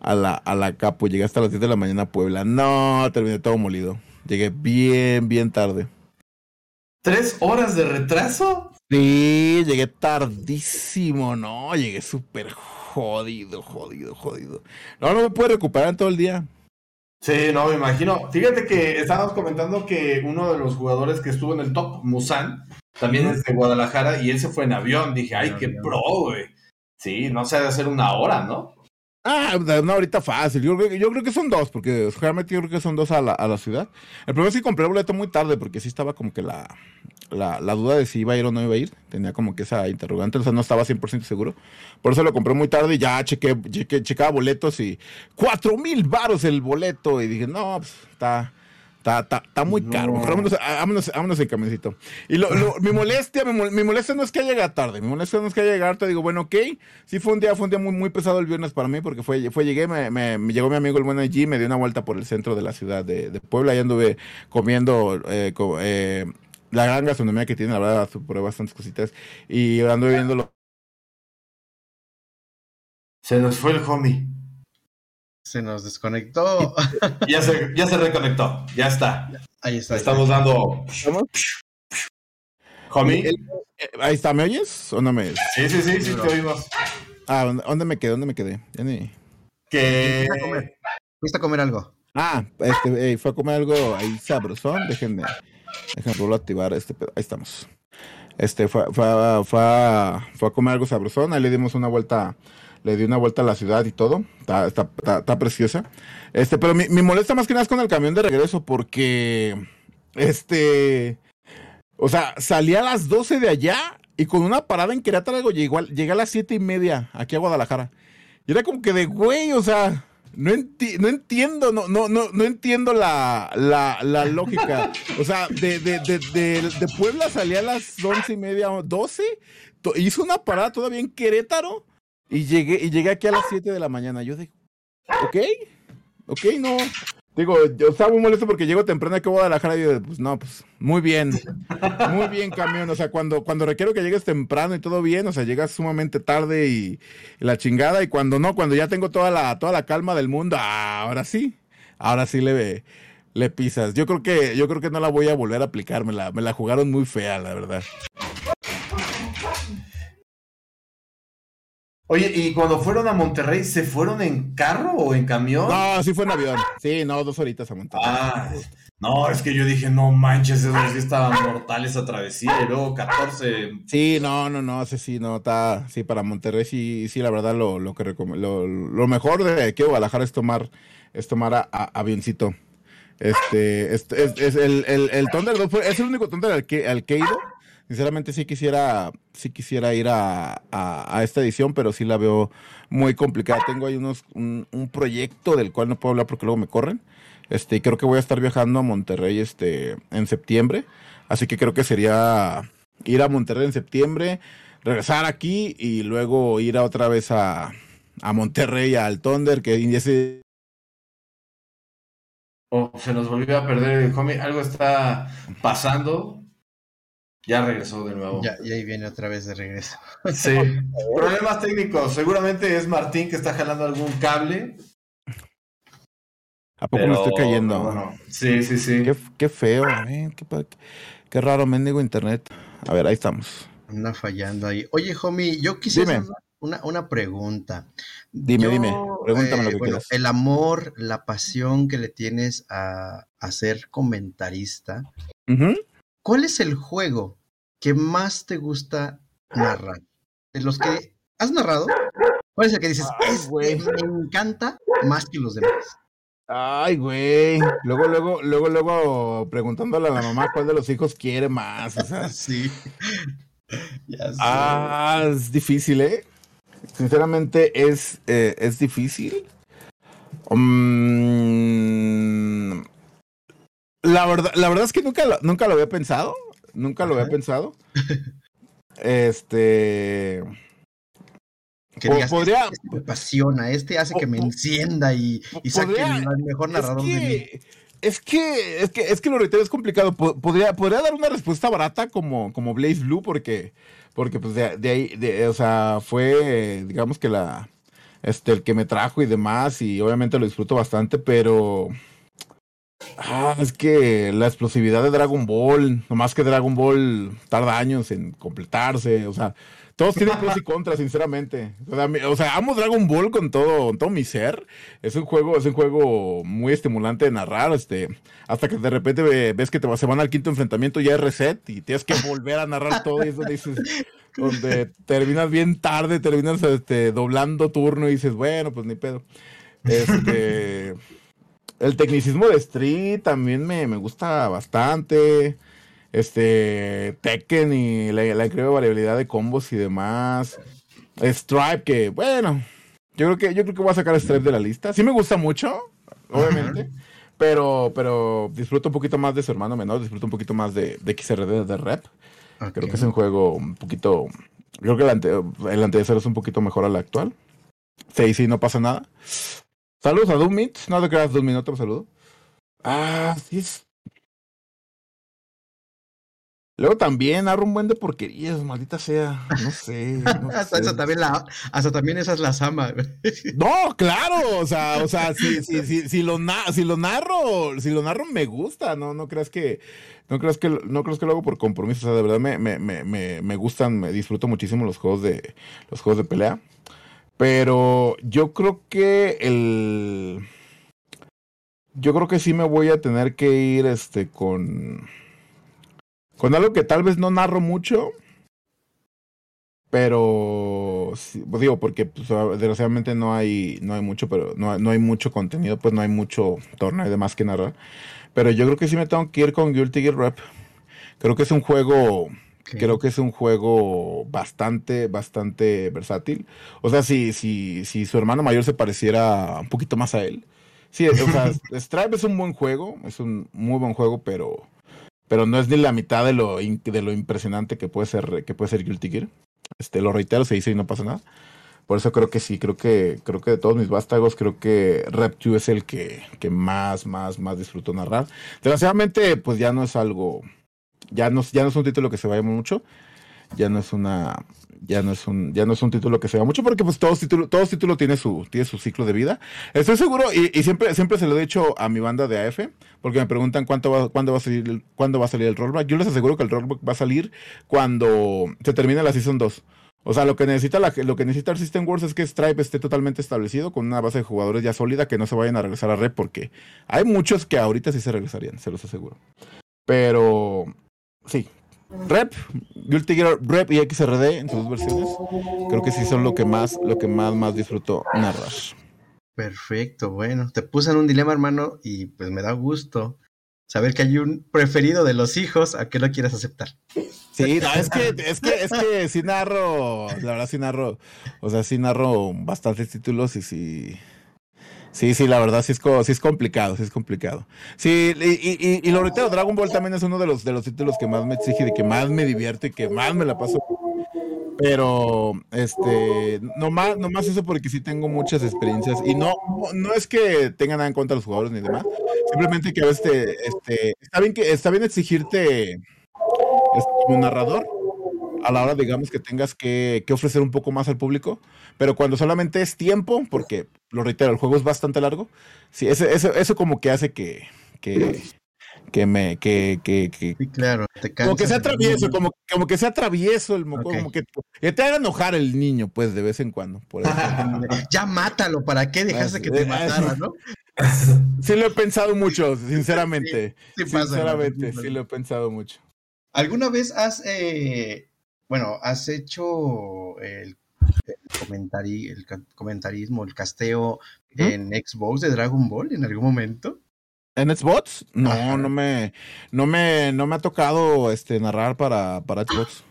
a la, a la Capo. Llegué hasta las 10 de la mañana a Puebla. No, terminé todo molido. Llegué bien, bien tarde. ¿Tres horas de retraso? Sí, llegué tardísimo, no, llegué súper jodido, jodido, jodido. No, no me puedo recuperar en todo el día. Sí, no, me imagino. Fíjate que estábamos comentando que uno de los jugadores que estuvo en el top, Musan, también es de Guadalajara y él se fue en avión. Dije, ay, qué pro, güey. Sí, no se ha de hacer una hora, ¿no? Ah, una horita fácil. Yo, creo- yo creo que son dos, porque realmente yo creo que son dos a la, a la ciudad. El problema es que compré el boleto muy tarde, porque sí estaba como que la, la, la duda de si iba a ir o no iba a ir. Tenía como que esa interrogante, o sea, no estaba 100% seguro. Por eso lo compré muy tarde y ya chequé, chequé checaba boletos y cuatro mil varos el boleto. Y dije, no, pues está... Está, está, está muy No. caro. Mejor vámonos, vámonos, vámonos en camioncito. Y lo, lo- mi molestia, mi, mol- mi molestia no es que haya llegado tarde. Mi molestia no es que haya llegado tarde. Digo, bueno, ok. Sí fue un día, fue un día muy, muy pesado el viernes para mí porque fue, fue llegué, me, me- me llegó mi amigo el buen allí, me dio una vuelta por el centro de la ciudad de, de Puebla. Y anduve comiendo eh, co- eh, la gran gastronomía que tiene, la verdad, probé bastantes cositas. Y anduve viendo Se nos fue el homie. Se nos desconectó. Ya se, ya se reconectó. Ya está. Ahí está. Estamos dando. Homie. El- ahí está, ¿me oyes o no me oyes? Sí, sí, sí, sí, te oímos. Ah, ¿dónde, me quedé? ¿Dónde me quedé? Ya ni... Que. Fuiste a comer. Fuiste a comer algo. Ah, este, eh, fue a comer algo ahí sabrosón. Déjenme, déjenme volver a activar este pedo. Ahí estamos. Este, fue, fue, a- fue a comer algo sabrosón. Ahí le dimos una vuelta, le di una vuelta a la ciudad y todo. Está, preciosa. Este, pero mi molesta más que nada con el camión de regreso porque, este, o sea, salí a las 12 de allá y con una parada en Querétaro llegó, al- llegué a las siete y media aquí a Guadalajara. Y era como que de güey, o sea, no, enti- no entiendo, no, no, no, no entiendo la, la, lógica. O sea, de, de, de, de, Puebla salí a las once y media, o 12, to- hizo una parada todavía en Querétaro y llegué, y llegué aquí a las 7 de la mañana. Yo digo, ok, ok, no. Digo, yo estaba muy molesto porque llego temprano aquí a Guadalajara y yo, pues no, pues muy bien, muy bien camión. O sea, cuando, cuando requiero que llegues temprano y todo bien, o sea, llegas sumamente tarde y, la chingada. Y cuando no, cuando ya tengo toda la, toda la calma del mundo, ah, ahora sí, ahora sí le, le pisas. Yo creo que, yo creo que no la voy a volver a aplicar, me la, me la jugaron muy fea, la verdad. Oye, ¿y cuando fueron a Monterrey, se fueron en carro o en camión? No, sí fue en avión. Sí, no, dos horitas a montar. Ah, no, es que yo dije, no manches, esos sí estaban mortales esa travesía y luego 14. Sí, no, no, no, sí, sí, no, está, sí, para Monterrey sí, sí, la verdad lo, lo que lo, lo mejor de aquí a Guadalajara es tomar, es tomar a, a- avioncito. Este, es, es- es el, el, el Thunder 2 fue- es el único Thunder al que, al que he ido. Sinceramente sí quisiera, sí quisiera ir a, a, a esta edición, pero sí la veo muy complicada. Tengo ahí unos, un, un proyecto del cual no puedo hablar porque luego me corren. Este, creo que voy a estar viajando a Monterrey este, en septiembre. Así que creo que sería ir a Monterrey en septiembre, regresar aquí y luego ir a otra vez a, a Monterrey, al Thunder, que ese se nos volvió a perder el homie. Algo está pasando. Ya regresó de nuevo. Ya, y ahí viene otra vez de regreso. Sí. Problemas técnicos. Seguramente es Martín que está jalando algún cable. ¿A poco pero- me estoy cayendo? sí, sí, sí. Qué, qué feo, eh, qué, qué raro, mendigo internet. A ver, ahí estamos. Anda fallando ahí. Oye, homie, yo quisiera una, una pregunta. Dime, Yo, dime, pregúntame lo que bueno, quieras. El amor, la pasión que le tienes a, a ser comentarista. Ujú. ¿Cuál es el juego que más te gusta narrar? De los que has narrado, ¿cuál es el que dices, Ay, este güey. me encanta más que los demás? Ay, güey. Luego, luego, luego, luego preguntándole a la mamá cuál de los hijos quiere más. O sea, Sí. Ya ah, es difícil, ¿eh? Sinceramente es, eh, es difícil. Mm, la, verdad, la verdad es que nunca lo, nunca lo había pensado. Nunca lo había pensado. Este. que digas, podría- este, este me apasiona, este hace que me encienda y, y saque podría- el mejor Es narrador de mí. que, es que, es que, es que lo reitero, es complicado. Po- Podría, podría dar una respuesta barata como, como Blaze Blue, porque, porque pues de, de ahí, de- o sea, fue, digamos que la, este, el que me trajo y demás, y obviamente lo disfruto bastante, pero, Ah, es que la explosividad de Dragon Ball, nomás que Dragon Ball tarda años en completarse, o sea, todos tienen pros y contras, sinceramente. O sea, amo Dragon Ball con todo, todo mi ser. Es un juego, es un juego muy estimulante de narrar, este, hasta que de repente ves que te, se van al quinto enfrentamiento, ya es reset y tienes que volver a narrar todo y eso dices, donde terminas bien tarde, terminas este, doblando turno y dices, bueno, pues ni pedo. Este, el tecnicismo de Street también me, me gusta bastante este Tekken y la, la increíble variabilidad de combos y demás. Stripe, que bueno, yo creo que yo creo que voy a sacar Stripe de la lista. Sí me gusta mucho, obviamente, pero pero disfruto un poquito más de su hermano menor, disfruto un poquito más de, de XRD de Rep. Creo que es un juego un poquito creo que el, ante, el antecesor es un poquito mejor al actual. Sí, sí, no pasa nada. Saludos a Doomit, no te creas Doomit, otro saludo. Ah, sí es Luego también narra un buen de porquerías, maldita sea. No sé. hasta, también la, hasta también esas las ama. no, claro. O sea, o sea, si, si, si, si, lo si lo narro, si lo narro me gusta, ¿no? No creas que, no creas que, no creas que lo hago por compromiso. O sea, de verdad me, me, me, me gustan, me disfruto muchísimo los juegos de, los juegos de pelea. Pero yo creo que el. Yo creo que sí me voy a tener que ir este con con algo que tal vez no narro mucho, pero pues digo porque pues, desgraciadamente no hay no hay mucho pero no, no, hay mucho contenido pues no hay mucho torneo y demás que narrar pero yo creo que sí me tengo que ir con Guilty Gear Rep creo que es un juego creo que es un juego bastante bastante versátil o sea si si si su hermano mayor se pareciera un poquito más a él sí o sea Stripe es un buen juego es un muy buen juego pero pero no es ni la mitad de lo, de lo impresionante que puede ser que puede ser Guilty Gear. Este, lo reitero, se dice y no pasa nada. Por eso creo que sí, creo que creo que de todos mis vástagos, creo que Rep 2 es el que, que más, más, más disfruto narrar. Desgraciadamente, pues ya no es algo, ya no, ya no es un título que se vaya mucho, ya no es una, ya no es un, ya no es un título que se vea mucho porque pues todos títulos, todos títulos tiene su, tiene su ciclo de vida. Estoy seguro, y, siempre, siempre se lo he dicho a mi banda de AF, porque me preguntan cuánto va, cuándo va a salir, el, cuándo va a salir el rollback. Yo les aseguro que el rollback va a salir cuando se termine la season 2. O sea, lo que necesita la, lo que necesita el System Wars es que Stripe esté totalmente establecido con una base de jugadores ya sólida que no se vayan a regresar a red porque hay muchos que ahorita sí se regresarían, se los aseguro. Pero sí, Rep, Guilty Gear Rep y XRD en sus dos versiones. Creo que sí son lo que más, lo que más, más disfruto narrar. Perfecto, bueno, te puse en un dilema, hermano, y pues me da gusto saber que hay un preferido de los hijos a que lo quieras aceptar. Sí, es que, es que, es que sí narro, la verdad sí narro, o sea, sí narro bastantes títulos y sí, Sí, sí, la verdad sí es, sí es complicado, sí es complicado. Sí, y, y, y, lo reitero, Dragon Ball también es uno de los, de los títulos que más me exige, de que más me divierte que más me la paso. Pero, este, no más, no más eso porque sí tengo muchas experiencias y no, no es que tenga nada en contra los jugadores ni demás, simplemente que este, este, está bien que, está bien exigirte este, como narrador, a la hora, digamos, que tengas que, que, ofrecer un poco más al público, pero cuando solamente es tiempo, porque lo reitero, el juego es bastante largo, sí, eso, eso, eso como que hace que, que, que me, que, que, que sí, claro, te como que sea travieso, como, como que sea travieso el moco, okay. como que, que, te haga enojar el niño, pues, de vez en cuando. Por eso. ya mátalo, ¿para qué dejaste que te matara, no? Sí lo he pensado mucho, sinceramente. Sí, sí pasa, sinceramente, sí lo he pensado mucho. ¿Alguna vez has eh, bueno, has hecho el, el, el comentarismo, el casteo en Xbox de Dragon Ball en algún momento. ¿En Xbox? No, no me, no me, no me ha tocado este narrar para, para Xbox.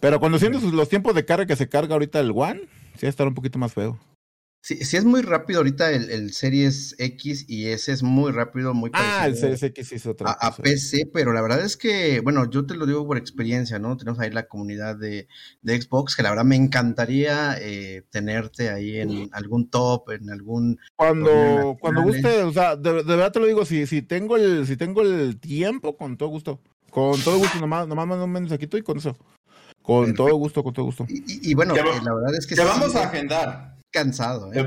Pero cuando siento los tiempos de carga que se carga ahorita el One, sí va a estar un poquito más feo. Sí, sí es muy rápido ahorita el, el, Series X y ese es muy rápido, muy Ah, el Series X es otra a, a, PC, pero la verdad es que, bueno, yo te lo digo por experiencia, ¿no? Tenemos ahí la comunidad de, de Xbox, que la verdad me encantaría eh, tenerte ahí en algún top, en algún... Cuando, cuando guste, o sea, de, de, verdad te lo digo, si, si, tengo el, si tengo el tiempo, con todo gusto. Con todo gusto, nomás, nomás mando un mensajito y con eso. Con Perfecto. todo gusto, con todo gusto. Y, y, y bueno, eh, la verdad es que... Ya sí, vamos a agendar cansado. ¿eh?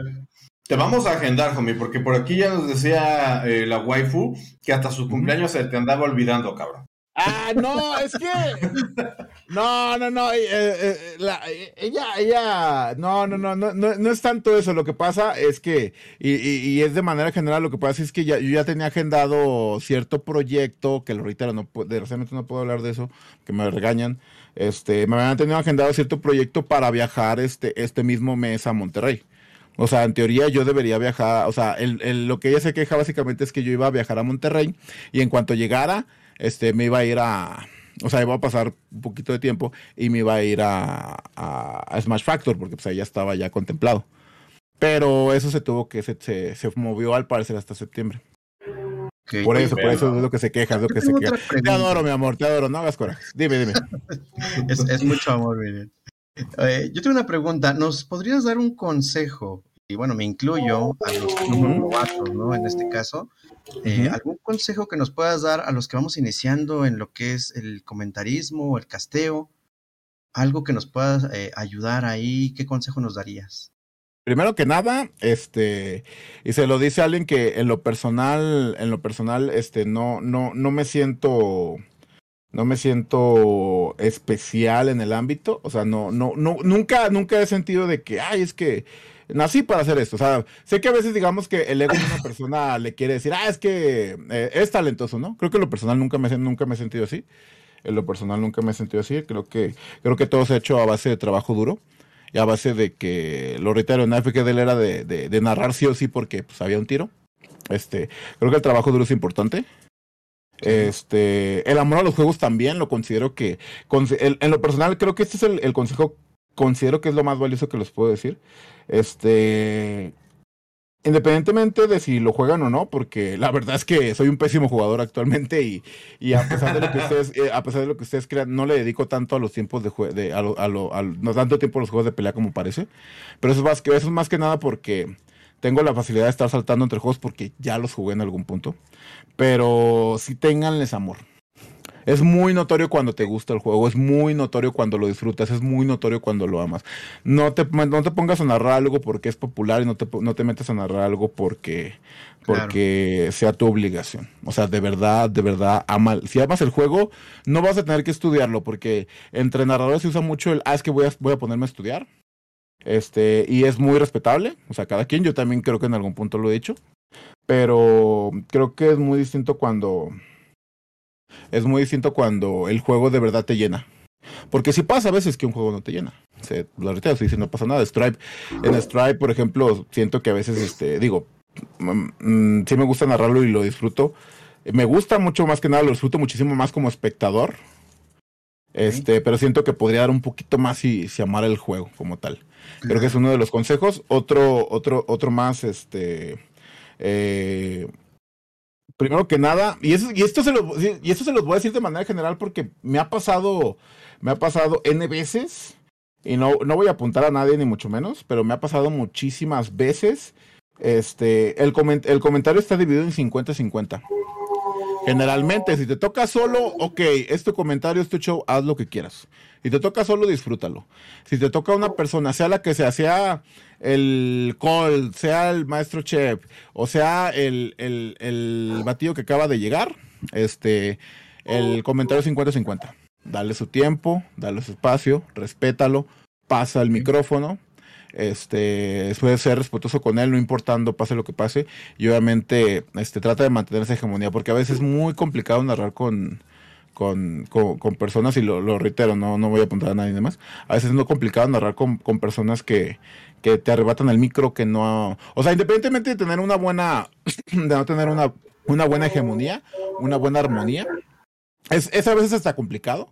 Te vamos a agendar, homie, porque por aquí ya nos decía eh, la waifu que hasta su cumpleaños se te andaba olvidando, cabrón. Ah, no, es que. No, no, no. Eh, eh, ella, ella. No, no, no, no, no, es tanto eso. Lo que pasa es que, y, es de manera general, lo que pasa es que ya, yo ya tenía agendado cierto proyecto, que ahorita no, desgraciadamente no puedo hablar de eso, que me regañan. Este, me habían tenido agendado cierto proyecto para viajar este, este mismo mes a Monterrey. O sea, en teoría yo debería viajar, o sea, el, lo que ella se queja básicamente es que yo iba a viajar a Monterrey y en cuanto llegara, este, me iba a ir a, o sea, iba a pasar un poquito de tiempo y me iba a ir a, Smash Factor porque pues ya estaba ya contemplado. Pero eso se tuvo que, se, se, movió al parecer hasta septiembre. Por eso, por eso es lo que se queja, es lo que se queja. Te adoro, mi amor, te adoro, no hagas coraje. Dime, dime. es, es mucho amor, miren. Eh, yo tengo una pregunta. ¿Nos podrías dar un consejo? Y bueno, me incluyo a los novatos, ¿no? En este caso, eh, ¿algún consejo que nos puedas dar a los que vamos iniciando en lo que es el comentarismo, el casteo? Algo que nos pueda eh, ayudar ahí, ¿qué consejo nos darías? Primero que nada, este, y se lo dice alguien que en lo personal, en lo personal, este, no, no, no me siento no me siento especial en el ámbito, o sea, no, no, no, nunca, nunca he sentido de que, ay, es que nací para hacer esto, o sea, sé que a veces digamos que el ego de una persona le quiere decir, ah, es que eh, es talentoso, ¿no? Creo que en lo personal nunca me, nunca me he sentido así, en lo personal nunca me he sentido así, creo que, creo que todo se ha hecho a base de trabajo duro a base de que, lo reitero, en AFK de él era de, de, de narrar sí o sí porque pues, había un tiro, este, creo que el trabajo duro es importante, este, el amor a los juegos también lo considero que, en lo personal creo que este es el, consejo, considero que es lo más valioso que les puedo decir. Este, independientemente de si lo juegan o no, porque la verdad es que soy un pésimo jugador actualmente y, a pesar de lo que ustedes, eh, a pesar de lo que ustedes crean, no le dedico tanto a los tiempos de, juego, a lo, a lo, no tanto tiempo a los juegos de pelea como parece. Pero eso es más que, eso es más que nada porque tengo la facilidad de estar saltando entre juegos porque ya los jugué en algún punto pero sí tenganles amor. Es muy notorio cuando te gusta el juego, es muy notorio cuando lo disfrutas, es muy notorio cuando lo amas. No te, no te pongas a narrar algo porque es popular y no te, no te metas a narrar algo porque, porque sea tu obligación. O sea, de verdad, de verdad, ama, si amas el juego, no vas a tener que estudiarlo porque entre narradores se usa mucho el, ah, es que voy a, voy a ponerme a estudiar. Este, y es muy respetable, o sea, cada quien, yo también creo que en algún punto lo he hecho, pero creo que es muy distinto cuando. Es muy distinto cuando el juego de verdad te llena. Porque si pasa a veces que un juego no te llena. Se, la verdad, sí, no pasa nada. Stripe, en Stripe, por ejemplo, siento que a veces, este, digo, mm, mm, sí me gusta narrarlo y lo disfruto. Me gusta mucho más que nada, lo disfruto muchísimo más como espectador. Este, pero siento que podría dar un poquito más si, si amara el juego como tal. Creo que es uno de los consejos. Otro, otro, otro más, este, eh, primero que nada, y, eso, y, esto se lo, y esto se los voy a decir de manera general porque me ha pasado, me ha pasado N veces, y no, no voy a apuntar a nadie ni mucho menos, pero me ha pasado muchísimas veces. Este, el, el comentario está dividido en 50-50. Generalmente, si te toca solo, ok, es tu comentario, es tu show, haz lo que quieras. Si te toca solo, disfrútalo. Si te toca una persona, sea la que sea, sea el Cole, sea el maestro chef, o sea el, el, el batido que acaba de llegar, este, el comentario 50-50. Dale su tiempo, dale su espacio, respétalo, pasa el micrófono, este, puede ser respetuoso con él, no importando pase lo que pase, y obviamente este, trata de mantener esa hegemonía, porque a veces es muy complicado narrar con, con, con, personas, y lo, reitero, no, no voy a apuntar a nadie más, a veces es muy complicado narrar con, con personas que, que te arrebatan el micro, que no... O sea, independientemente de tener una buena, de no tener una, una buena hegemonía, una buena armonía, es, es a veces hasta complicado.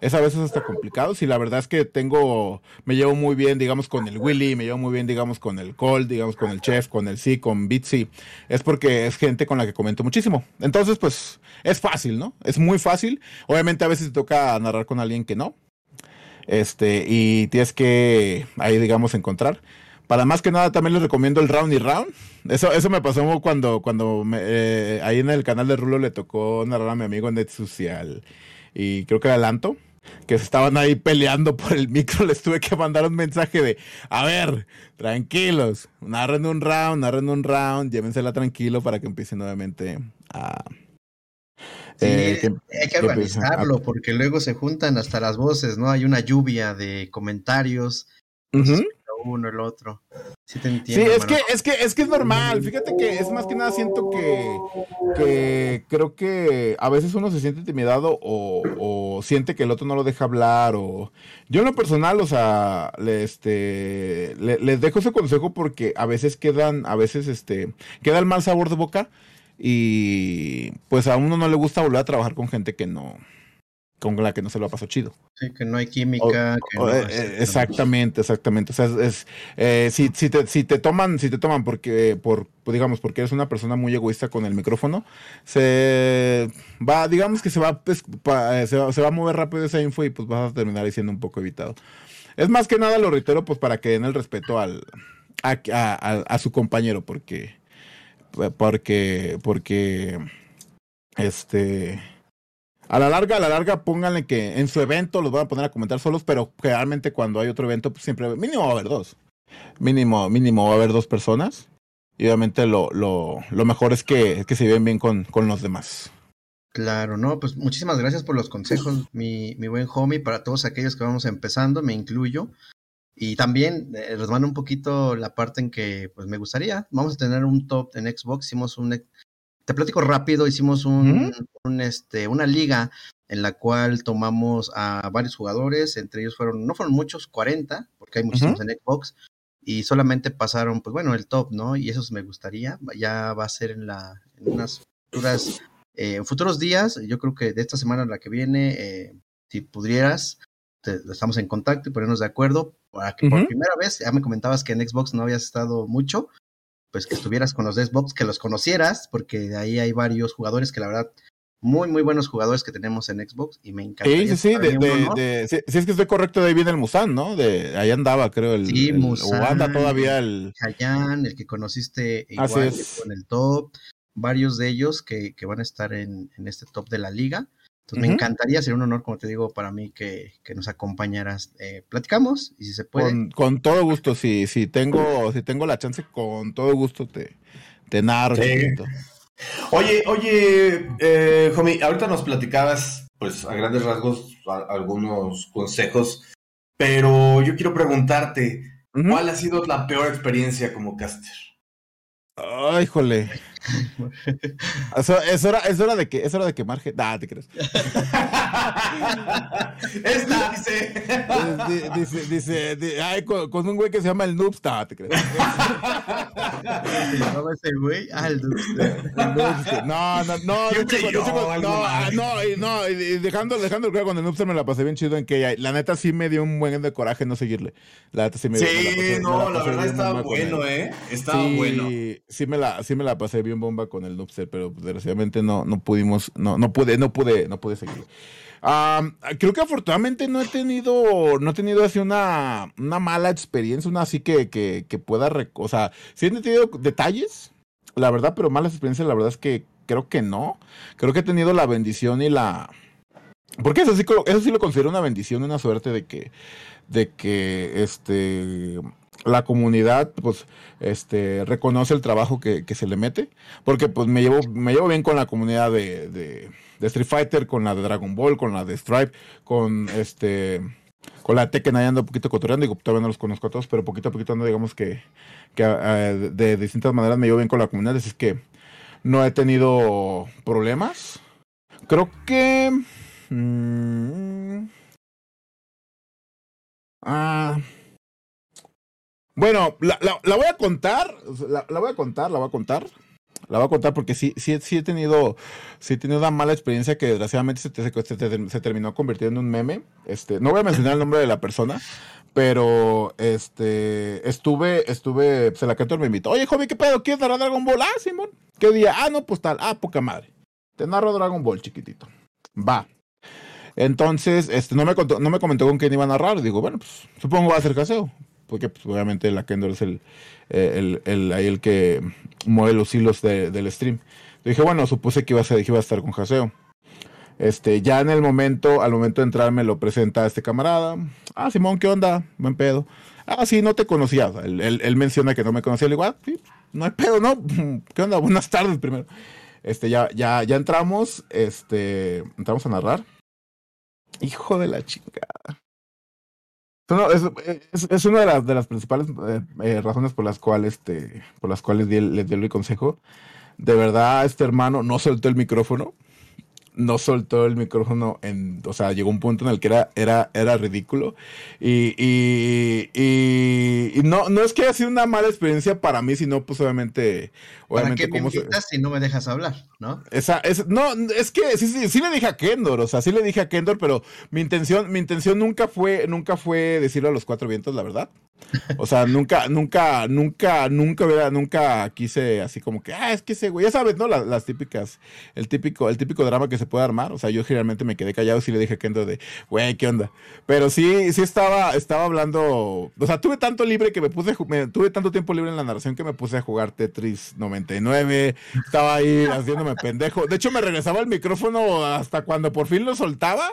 Es a veces hasta complicado. Si la verdad es que tengo, me llevo muy bien, digamos, con el Willy, me llevo muy bien, digamos, con el Cold, digamos, con el Chef, con el C, con Bitsy, es porque es gente con la que comento muchísimo. Entonces, pues, es fácil, ¿no? Es muy fácil. Obviamente a veces te toca narrar con alguien que no. Este, y tienes que ahí, digamos, encontrar. Para más que nada, también les recomiendo el Round y Round. Eso, eso me pasó cuando, cuando eh, ahí en el canal de Rulo le tocó narrar a mi amigo Net Social. Y creo que era Que estaban ahí peleando por el micro, les tuve que mandar un mensaje de, a ver, tranquilos, narren un round, narren un round, llévensela tranquilo para que empiecen nuevamente a... Sí, eh, hay que organizarlo, porque luego se juntan hasta las voces, ¿no? Hay una lluvia de comentarios uno, el otro. Sí, te entiendo, sí es, que, es que es que es normal. Fíjate que es más que nada siento que, que creo que a veces uno se siente intimidado o, o, siente que el otro no lo deja hablar. o Yo en lo personal, o sea, le, este, les dejo ese consejo porque a veces quedan, a veces este, queda el mal sabor de boca y pues a uno no le gusta volver a trabajar con gente que no, con la que no se lo ha pasado chido. Sí, que no hay química. Eh, eh, exactamente, exactamente. O sea, es, eh, si, si, te, si te toman, si te toman porque, por, pues, digamos, porque eres una persona muy egoísta con el micrófono, se va, digamos que se va, pues, se va, se va a mover rápido esa info y pues vas a terminar siendo un poco evitado. Es más que nada lo reitero, pues para que den el respeto al, a, a, a su compañero, porque, porque, porque, este a la larga, a la larga, pónganle que en su evento los van a poner a comentar solos, pero generalmente cuando hay otro evento, pues siempre, mínimo va a haber dos. Mínimo, mínimo va a haber dos personas. Y obviamente lo, lo, lo mejor es que, que se viven bien con, con los demás. Claro, no, pues muchísimas gracias por los consejos, mi, mi buen homie, para todos aquellos que vamos empezando, me incluyo. Y también eh, les mando un poquito la parte en que pues me gustaría. Vamos a tener un top en Xbox, hicimos un te platico rápido, hicimos un, este, una liga en la cual tomamos a varios jugadores, entre ellos fueron, no fueron muchos, 40, porque hay muchísimos en Xbox, y solamente pasaron, pues bueno, el top, ¿no? Y eso me gustaría, ya va a ser en, la, en unas futuras, eh, futuros días, yo creo que de esta semana a la que viene, eh, si pudieras, estamos en contacto y ponernos de acuerdo, para que por primera vez, ya me comentabas que en Xbox no habías estado mucho, pues que estuvieras con los Xbox, que los conocieras, porque de ahí hay varios jugadores que la verdad, muy, muy buenos jugadores que tenemos en Xbox y me encanta. Sí, sí, sí, de, si, es que estoy correcto, de ahí viene el Musan, ¿no? De ahí andaba, creo, el, sí, o anda todavía el... Chayanne, el que conociste igual con el top, varios de ellos que, que van a estar en, en este top de la liga. Entonces me encantaría, ser un honor, como te digo, para mí que, que nos acompañaras. Eh, platicamos y si se puede. Con, todo gusto, si, si, tengo, si tengo la chance, con todo gusto te, te narro. Oye, oye, eh, Jomi, ahorita nos platicabas, pues a grandes rasgos, algunos consejos, pero yo quiero preguntarte, ¿cuál ha sido la peor experiencia como caster? Ay, es, hora, es hora de que es hora de que marge. Nah, te crees. Esta dice. dice, dice, dice ay, con, con, un güey que se llama el Noobsta, te crees. ¿Cómo ese güey? Ah, el Noobster. No, no, no, no, no, no, y, no, y dejando, dejando el con el Noobster me la pasé bien chido en que la neta sí me dio un buen de coraje no seguirle. La neta sí me dio. Sí, no, la, verdad estaba bueno, eh. Estaba bueno. Sí me la, sí me la pasé bien bomba con el Noobster, pero desgraciadamente no, no pudimos, no, no pude, no pude, no pude seguir. creo que afortunadamente no he tenido, no he tenido así una, una mala experiencia, una así que, que, que pueda, o sea, sí he tenido detalles, la verdad, pero malas experiencias, la verdad es que creo que no. Creo que he tenido la bendición y la, porque eso sí, eso sí lo considero una bendición, una suerte de que, de que, este, la comunidad pues este reconoce el trabajo que, se le mete porque pues me llevo me llevo bien con la comunidad de, de, Street Fighter con la de Dragon Ball con la de Stripe con este con la Tekken ahí ando un poquito cotorreando digo todavía no los conozco a todos pero poquito a poquito ando digamos que, que eh, de, distintas maneras me llevo bien con la comunidad así es que no he tenido problemas. Creo que mm, ah bueno, la, voy a contar, la, voy a contar, la voy a contar. La voy a contar porque sí, sí, sí he tenido, sí he tenido una mala experiencia que desgraciadamente se, se, terminó convirtiendo en un meme. Este, no voy a mencionar el nombre de la persona, pero este, estuve, estuve, se la cantó me invitó. Oye, joven, ¿qué pedo? ¿Quieres narrar Dragon Ball? Ah, Simón. ¿Qué día? Ah, no, pues tal. Ah, poca madre. Te narro Dragon Ball, chiquitito. Va. Entonces, este, no me, contó, no me comentó con quién iba a narrar. Digo, bueno, pues supongo va a ser caseo porque pues, obviamente la Kendall es el, el, el, ahí el que mueve los hilos del stream. dije, bueno, supuse que iba a, ser, iba a estar con Jaseo. Este, ya en el momento, al momento de entrar, me lo presenta este camarada. Ah, Simón, ¿qué onda? Buen pedo. Ah, sí, no te conocía. Él, menciona que no me conocía. Le digo, ah, sí, no hay pedo, ¿no? ¿Qué onda? Buenas tardes primero. Este, ya, ya, ya entramos, este, entramos a narrar. Hijo de la chingada. Es, es, una de las, de las principales eh, eh, razones por las cuales, este, por las cuales les di el consejo. De verdad, este hermano no soltó el micrófono no soltó el micrófono en, o sea, llegó un punto en el que era, era, era ridículo. Y, y, y, no, no es que haya sido una mala experiencia para mí, sino pues obviamente, obviamente ¿Para qué me si no me dejas hablar, no? Esa, es, no, es que sí, sí, sí le dije a Kendor, o sea, sí le dije a Kendor, pero mi intención, mi intención nunca fue, nunca fue decirlo a los cuatro vientos, la verdad. O sea, nunca, nunca, nunca, nunca hubiera, nunca quise así como que, ah, es que ese güey, ya sabes, ¿no? Las, las, típicas, el típico, el típico drama que se puede armar. O sea, yo generalmente me quedé callado y le dije a Kendo de, güey, ¿qué onda? Pero sí, sí estaba, estaba hablando, o sea, tuve tanto libre que me puse, tuve tanto tiempo libre en la narración que me puse a jugar Tetris 99, estaba ahí haciéndome pendejo. De hecho, me regresaba el micrófono hasta cuando por fin lo soltaba.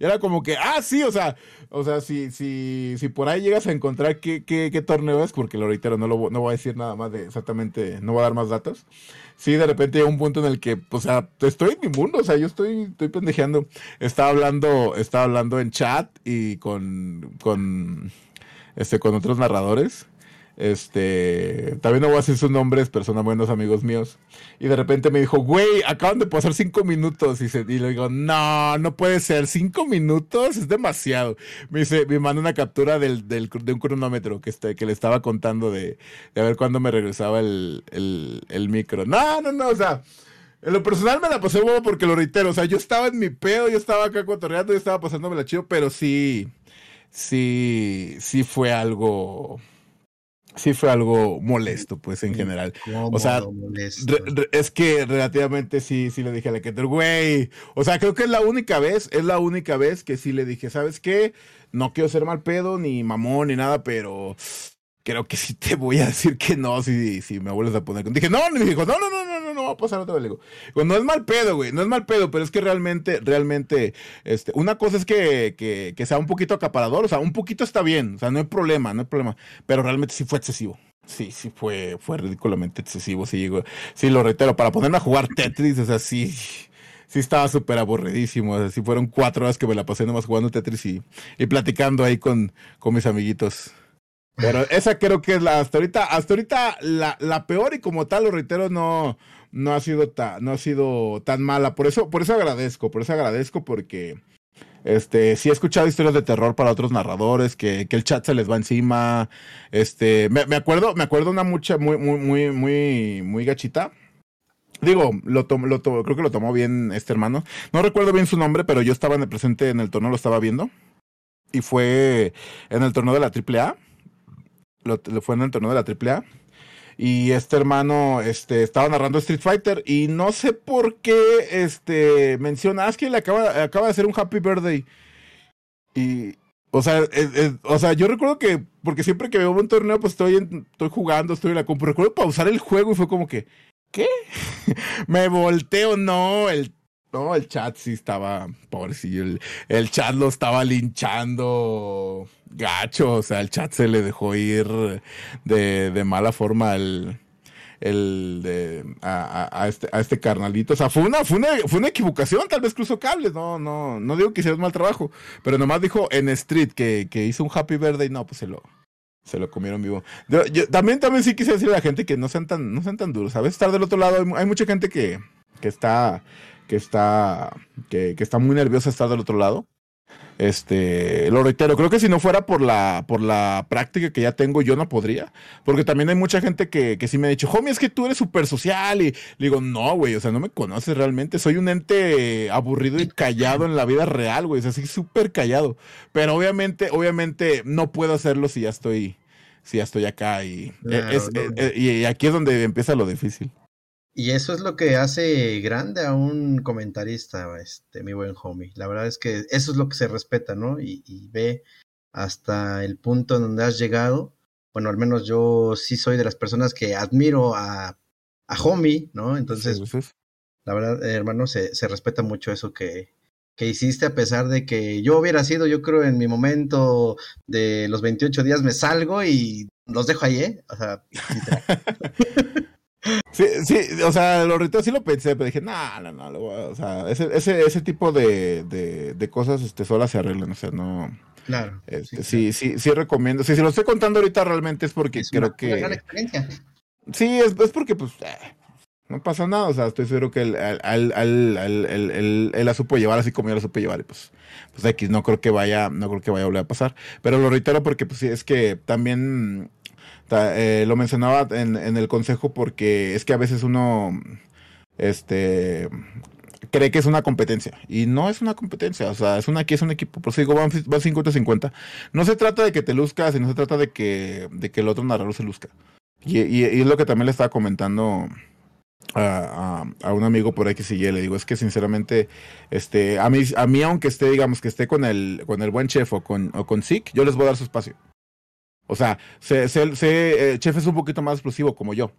Era como que, ah, sí, o sea, o sea, si, si, si por ahí llegas a encontrar qué, qué, torneo es, porque lo reitero, no, lo, no voy a decir nada más de exactamente, no voy a dar más datos. Sí, de repente llega un punto en el que, o sea, estoy en mi mundo, o sea, yo estoy, estoy pendejeando. Estaba hablando, estaba hablando en chat y con, con, este, con otros narradores. Este, también no voy a decir sus nombres, personas buenos amigos míos. Y de repente me dijo, güey, acaban de pasar cinco minutos. Y, se, y le digo, no, no puede ser, cinco minutos es demasiado. Me dice, me manda una captura del, del, de un cronómetro que, este, que le estaba contando de, de a ver cuándo me regresaba el, el, el micro. No, no, no, o sea. En lo personal me la pasé bobo porque lo reitero, o sea, yo estaba en mi pedo, yo estaba acá cotorreando, yo estaba pasándome la chido, pero sí, sí, sí fue algo, sí fue algo molesto, pues, en general. o sea, es que relativamente sí, sí le dije a la que güey. O sea, creo que es la única vez, es la única vez que sí le dije, ¿sabes qué? No quiero ser mal pedo, ni mamón, ni nada, pero creo que sí te voy a decir que no si, si me vuelves a poner. Dije, no, me dijo, no, no, no, no, no, va a pasar otra vez. Le digo, no es mal pedo, güey, no es mal pedo, pero es que realmente, realmente, este, una cosa es que, que, sea un poquito acaparador, o sea, un poquito está bien, o sea, no hay problema, no hay problema, pero realmente sí fue excesivo. Sí, sí fue, fue ridículamente excesivo, sí, sí lo reitero, para ponerme a jugar Tetris, o sea, sí, sí estaba súper aburridísimo. Así fueron cuatro horas que me la pasé nomás jugando Tetris y, y platicando ahí con, con mis amiguitos. Pero esa creo que es la, hasta ahorita, hasta ahorita la, la peor y como tal, lo reitero, no, no ha sido tan, no ha sido tan mala. Por eso, por eso agradezco, por eso agradezco porque este, sí he escuchado historias de terror para otros narradores, que, que el chat se les va encima. Este, me, me, acuerdo, me acuerdo una mucha muy, muy, muy, muy, muy gachita. Digo, lo, lo creo que lo tomó bien este hermano. No recuerdo bien su nombre, pero yo estaba en el presente en el torneo, lo estaba viendo. Y fue en el torneo de la AAA lo, fue en el torneo de la AAA. Y este hermano este, estaba narrando Street Fighter y no sé por qué este, menciona, ah, es que le acaba, acaba de hacer un Happy Birthday. Y, o sea, o sea, yo recuerdo que, porque siempre que veo un torneo, pues estoy, estoy jugando, estoy en la compu. Recuerdo pausar el juego y fue como que, ¿qué? Me volteo, no, el no, el chat sí estaba, pobrecillo, el, chat lo estaba linchando gacho, o sea, el chat se le dejó ir de, de mala forma el, el de, a, a, este, a este carnalito. O sea, fue una, fue una, fue una equivocación, tal vez cruzó cables, no, no, no digo que hiciera un mal trabajo, pero nomás dijo en Street que, que hizo un Happy Birthday, no, pues se lo, se lo comieron vivo. Yo, también, también sí quise decirle a la gente que no sean tan, no sean tan duros. A veces estar del otro lado, hay, hay mucha gente que, que está que está, que, que está muy nerviosa estar del otro lado. Este, lo reitero, creo que si no fuera por la, por la práctica que ya tengo, yo no podría. Porque también hay mucha gente que, que sí me ha dicho, homie, es que tú eres súper social. Y le digo, no, güey, o sea, no me conoces realmente. Soy un ente aburrido y callado en la vida real, güey. O sea, sí, súper callado. Pero obviamente, obviamente, no puedo hacerlo si ya estoy, si ya estoy acá. Y, es, y aquí es donde empieza lo difícil. Y eso es lo que hace grande a un comentarista, este, mi buen homie. La verdad es que eso es lo que se respeta, ¿no? Y, ve hasta el punto en donde has llegado. Bueno, al menos yo sí soy de las personas que admiro a, a homie, ¿no? Entonces, la verdad, hermano, se, se respeta mucho eso que, que hiciste a pesar de que yo hubiera sido, yo creo, en mi momento de los 28 días me salgo y los dejo ahí, ¿eh? O sea, Sí, sí, o sea, lo retos sí lo pensé, pero dije, no, no, no, o sea, ese, ese, ese tipo de, de, de, cosas este, solas se arreglan, o sea, no. Claro. Este, sí, sí, sí, recomiendo. Sí, si lo estoy contando ahorita realmente es porque creo una, que. Una gran experiencia. Sí, es, es porque, pues, eh, no pasa nada, o sea, estoy seguro que él, él, él, él, la supo llevar así como yo la supe llevar, y pues, pues X, no creo que vaya, no creo que vaya a volver a pasar. Pero lo reitero porque, pues, sí, es que también eh, lo mencionaba en, el consejo porque es que a veces uno este cree que es una competencia y no es una competencia, o sea, es una aquí es un equipo, por eso digo, van 50-50. No se trata de que te luzcas, sino se trata de que de que el otro narrador se luzca. Y, y, y es lo que también le estaba comentando a, a, un amigo por ahí que sigue, le digo, es que sinceramente, este, a mí, a mí aunque esté, digamos, que esté con el, con el buen chef o con, o con Zik, yo les voy a dar su espacio. O sea, se, eh, Chef es un poquito más explosivo como yo.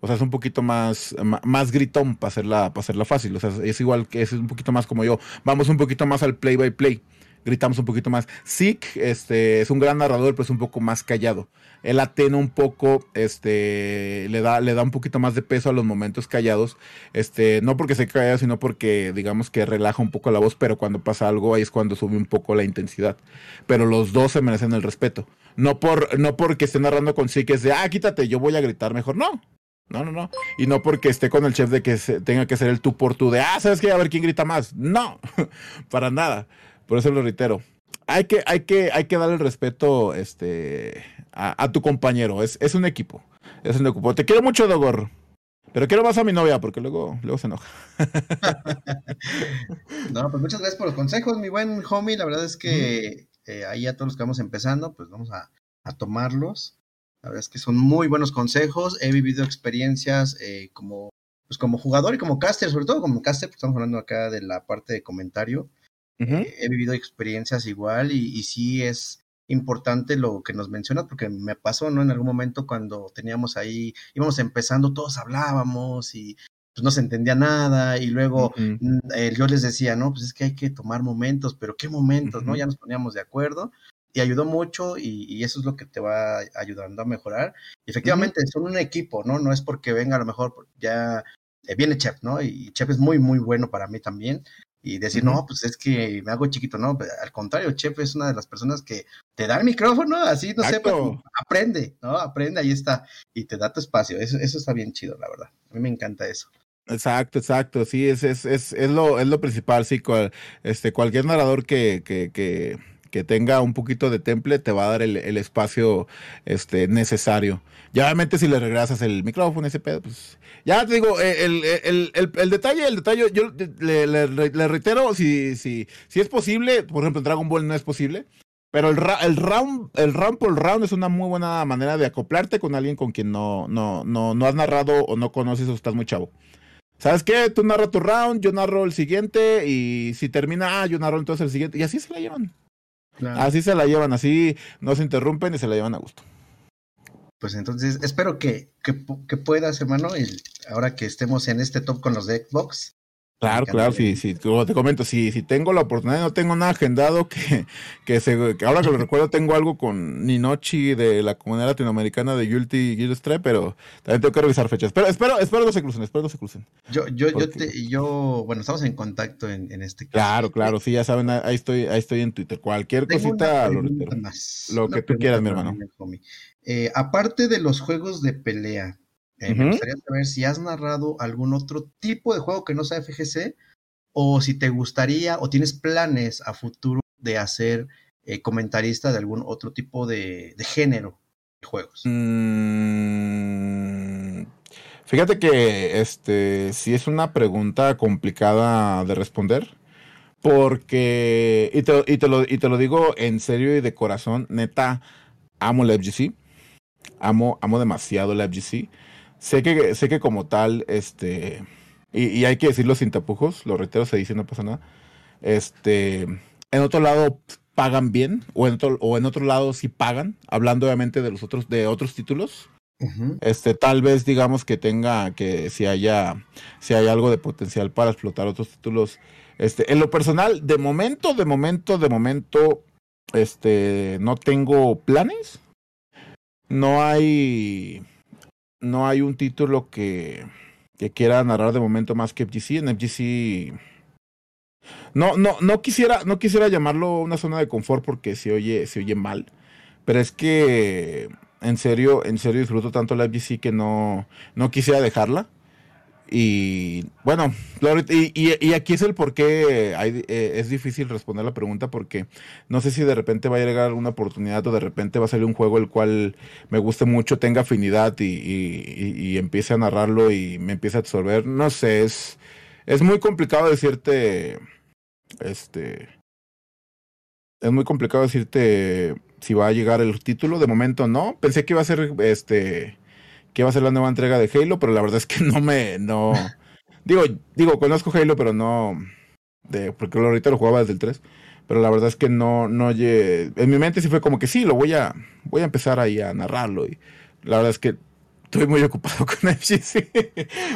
O sea, es un poquito más, más gritón para hacerla, para hacerla fácil. O sea, es igual que es un poquito más como yo. Vamos un poquito más al play by play. Gritamos un poquito más. Zeke este, es un gran narrador, pero es un poco más callado. Él atena un poco, este, le da, le da un poquito más de peso a los momentos callados. Este, no porque se calla, sino porque, digamos que relaja un poco la voz, pero cuando pasa algo, ahí es cuando sube un poco la intensidad. Pero los dos se merecen el respeto. No por, no porque esté narrando con Zeke es de, ah, quítate, yo voy a gritar mejor. No, no, no, no. Y no porque esté con el chef de que tenga que ser el tú por tú de, ah, ¿sabes qué? A ver quién grita más. No, para nada. Por eso lo reitero. Hay que, hay que, hay que dar el respeto este, a, a tu compañero. Es, es, un equipo. Es un equipo. Te quiero mucho, Dogor. Pero quiero más a mi novia porque luego, luego se enoja. no, pues muchas gracias por los consejos, mi buen homie. La verdad es que eh, ahí a todos los que vamos empezando, pues vamos a, a tomarlos. La verdad es que son muy buenos consejos. He vivido experiencias eh, como, pues como jugador y como caster, sobre todo como caster, porque estamos hablando acá de la parte de comentario. Uh -huh. eh, he vivido experiencias igual y, y, sí es importante lo que nos mencionas, porque me pasó, ¿no? En algún momento cuando teníamos ahí, íbamos empezando, todos hablábamos y pues no se entendía nada y luego uh -huh. eh, yo les decía, no, pues es que hay que tomar momentos, pero ¿qué momentos, uh -huh. no? Ya nos poníamos de acuerdo y ayudó mucho y, y, eso es lo que te va ayudando a mejorar. Y efectivamente, uh -huh. son un equipo, ¿no? No es porque venga a lo mejor ya eh, viene Chef, ¿no? Y Chef es muy, muy bueno para mí también. Y decir, uh -huh. no, pues es que me hago chiquito, ¿no? Al contrario, Chef es una de las personas que te da el micrófono, así, no sé, pues, aprende, ¿no? Aprende, ahí está, y te da tu espacio. Eso, eso está bien chido, la verdad. A mí me encanta eso. Exacto, exacto, sí, es, es, es, es, lo, es lo principal, sí, cual, este, cualquier narrador que, que, que que tenga un poquito de temple te va a dar el, el espacio este, necesario. Y obviamente si le regresas el micrófono, ese pedo, pues ya te digo, el, el, el, el detalle, el detalle, yo le, le, le, reitero, si, si, si es posible, por ejemplo en Dragon Ball no es posible, pero el, el, round, el round por round es una muy buena manera de acoplarte con alguien con quien no, no, no, no has narrado o no conoces o estás muy chavo. ¿Sabes qué? Tú narras tu round, yo narro el siguiente y si termina, ah, yo narro entonces el siguiente y así se la llevan. Claro. Así se la llevan, así no se interrumpen y se la llevan a gusto. Pues entonces, espero que, que, que puedas, hermano, ahora que estemos en este top con los de Xbox. Claro, claro, sí, sí, como te comento, si, si tengo la oportunidad, no tengo nada agendado, que, que, se, que ahora que lo recuerdo tengo algo con Ninochi de la comunidad latinoamericana de Guilty Gear Stripe, pero también tengo que revisar fechas. Pero espero, espero no se crucen, espero no se crucen. Yo, yo, Porque... yo, te, yo, bueno, estamos en contacto en, en este caso. Claro, claro, sí, ya saben, ahí estoy, ahí estoy en Twitter. Cualquier tengo cosita, lo, más, lo que tú quieras, mi hermano. Eh, aparte de los juegos de pelea, eh, uh -huh. Me gustaría saber si has narrado algún otro tipo de juego que no sea FGC o si te gustaría o tienes planes a futuro de hacer eh, comentarista de algún otro tipo de, de género de juegos. Mm, fíjate que este sí es una pregunta complicada de responder. Porque, y te, y, te lo, y te lo digo en serio y de corazón, neta, amo la FGC. Amo, amo demasiado la FGC sé que, sé que como tal, este, y, y, hay que decirlo sin tapujos, lo reitero, se dice, no pasa nada. Este, en otro lado pagan bien, o en otro, o en otro lado sí pagan, hablando obviamente de los otros, de otros títulos. Este, tal vez digamos que tenga, que si haya, si hay algo de potencial para explotar otros títulos. Este, en lo personal, de momento, de momento, de momento, este, no tengo planes. No hay, no hay un título que, que quiera narrar de momento más que FGC. En FGC no, no, no quisiera, no quisiera llamarlo una zona de confort porque se oye, se oye mal. Pero es que en serio, en serio disfruto tanto la FGC que no, no quisiera dejarla. Y bueno, y, aquí es el por qué eh, es difícil responder la pregunta porque no sé si de repente va a llegar alguna oportunidad o de repente va a salir un juego el cual me guste mucho, tenga afinidad y, y empiece a narrarlo y me empiece a absorber. No sé, es, es muy complicado decirte, este, es muy complicado decirte si va a llegar el título. De momento no. Pensé que iba a ser este que iba a ser la nueva entrega de Halo, pero la verdad es que no me no digo, digo, conozco Halo, pero no de porque ahorita lo jugaba desde el 3, pero la verdad es que no no en mi mente sí fue como que sí, lo voy a voy a empezar ahí a narrarlo y la verdad es que estoy muy ocupado con FGC.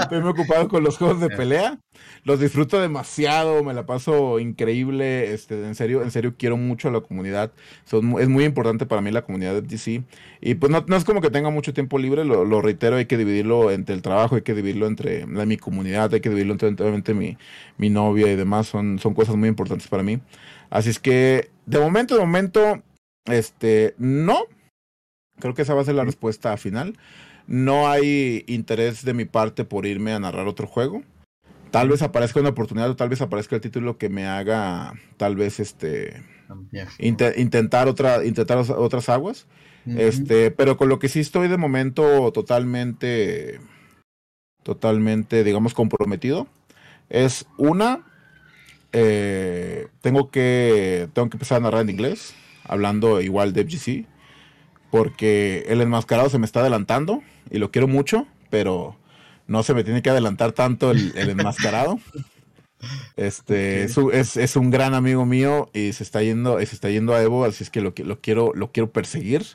estoy muy ocupado con los juegos de pelea. Los disfruto demasiado, me la paso increíble. Este, en serio, en serio quiero mucho a la comunidad. Son, es muy importante para mí la comunidad de FGC. Y pues no, es como que tenga mucho tiempo libre, lo, reitero, hay que dividirlo entre el trabajo, hay que dividirlo entre mi comunidad, hay que dividirlo entre obviamente mi, mi novia y demás. Son, son cosas muy importantes para mí. Así es que, de momento, de momento, este, no. Creo que esa va a ser la respuesta final. No hay interés de mi parte por irme a narrar otro juego. Tal vez aparezca una oportunidad o tal vez aparezca el título que me haga tal vez este intentar otra intentar otras aguas. Este, pero con lo que sí estoy de momento totalmente totalmente digamos comprometido es una eh, tengo que tengo que empezar a narrar en inglés hablando igual de FGC porque el enmascarado se me está adelantando y lo quiero mucho, pero no se me tiene que adelantar tanto el, enmascarado. Este es, es, un gran amigo mío y se está yendo, se está yendo a Evo, así es que lo, lo quiero, lo quiero perseguir.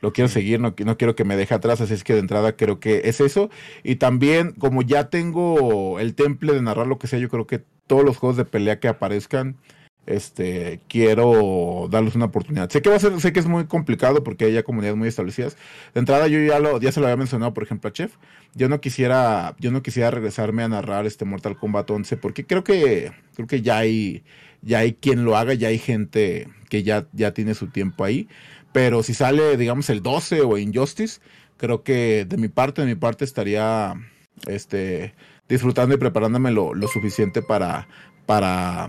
Lo quiero seguir, no, no quiero que me deje atrás, así es que de entrada creo que es eso. Y también, como ya tengo el temple de narrar lo que sea, yo creo que todos los juegos de pelea que aparezcan, este quiero darles una oportunidad. Sé que va a ser, sé que es muy complicado porque hay ya comunidades muy establecidas. De entrada yo ya lo ya se lo había mencionado, por ejemplo, a Chef. Yo no quisiera yo no quisiera regresarme a narrar este Mortal Kombat 11 porque creo que creo que ya hay ya hay quien lo haga, ya hay gente que ya ya tiene su tiempo ahí, pero si sale digamos el 12 o Injustice, creo que de mi parte de mi parte estaría este disfrutando y preparándome lo, lo suficiente para para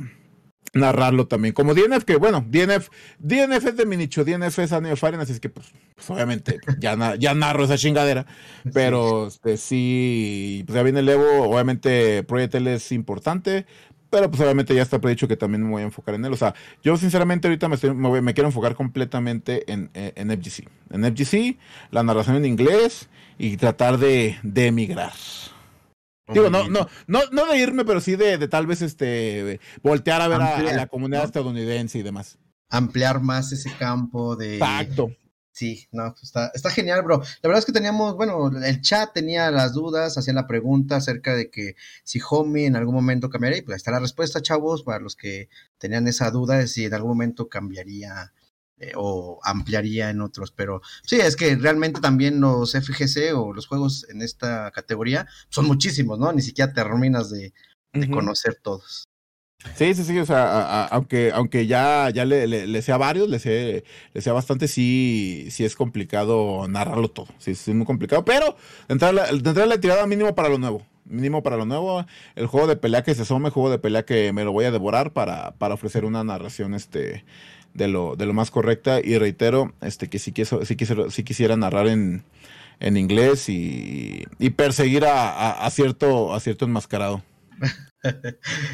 narrarlo también. Como DNF, que bueno, DNF, DNF es de mi nicho, DNF es Anime Fire, así es que pues, pues obviamente ya, ya narro esa chingadera. Pero este, sí, pues ya viene el Evo, obviamente Project L es importante, pero pues obviamente ya está predicho que también me voy a enfocar en él. O sea, yo sinceramente ahorita me, estoy, me, quiero enfocar completamente en, en, FGC. En FGC, la narración en inglés y tratar de, de emigrar. Digo, no, no, no, no de irme, pero sí de, de tal vez este voltear a ver a, la comunidad estadounidense y demás. Ampliar más ese campo de. Exacto. Sí, no, está, está genial, bro. La verdad es que teníamos, bueno, el chat tenía las dudas, hacían la pregunta acerca de que si Homie en algún momento cambiaría, y pues ahí está la respuesta, chavos, para los que tenían esa duda de si en algún momento cambiaría eh, o ampliaría en otros, pero sí, es que realmente también los FGC o los juegos en esta categoría son muchísimos, ¿no? Ni siquiera terminas de, conocer todos. Sí, sí, sí, o sea, aunque, aunque ya, ya le, le, sea varios, le sea, le sea bastante, sí, sí es complicado narrarlo todo, sí, es muy complicado, pero de la, la tirada mínimo para lo nuevo, mínimo para lo nuevo, el juego de pelea que se asome, juego de pelea que me lo voy a devorar para, para ofrecer una narración, este, de lo, de lo más correcta. Y reitero, este, que si, quiso, si, quisiera, si quisiera narrar en, en inglés y, y perseguir a, a, cierto, a cierto enmascarado.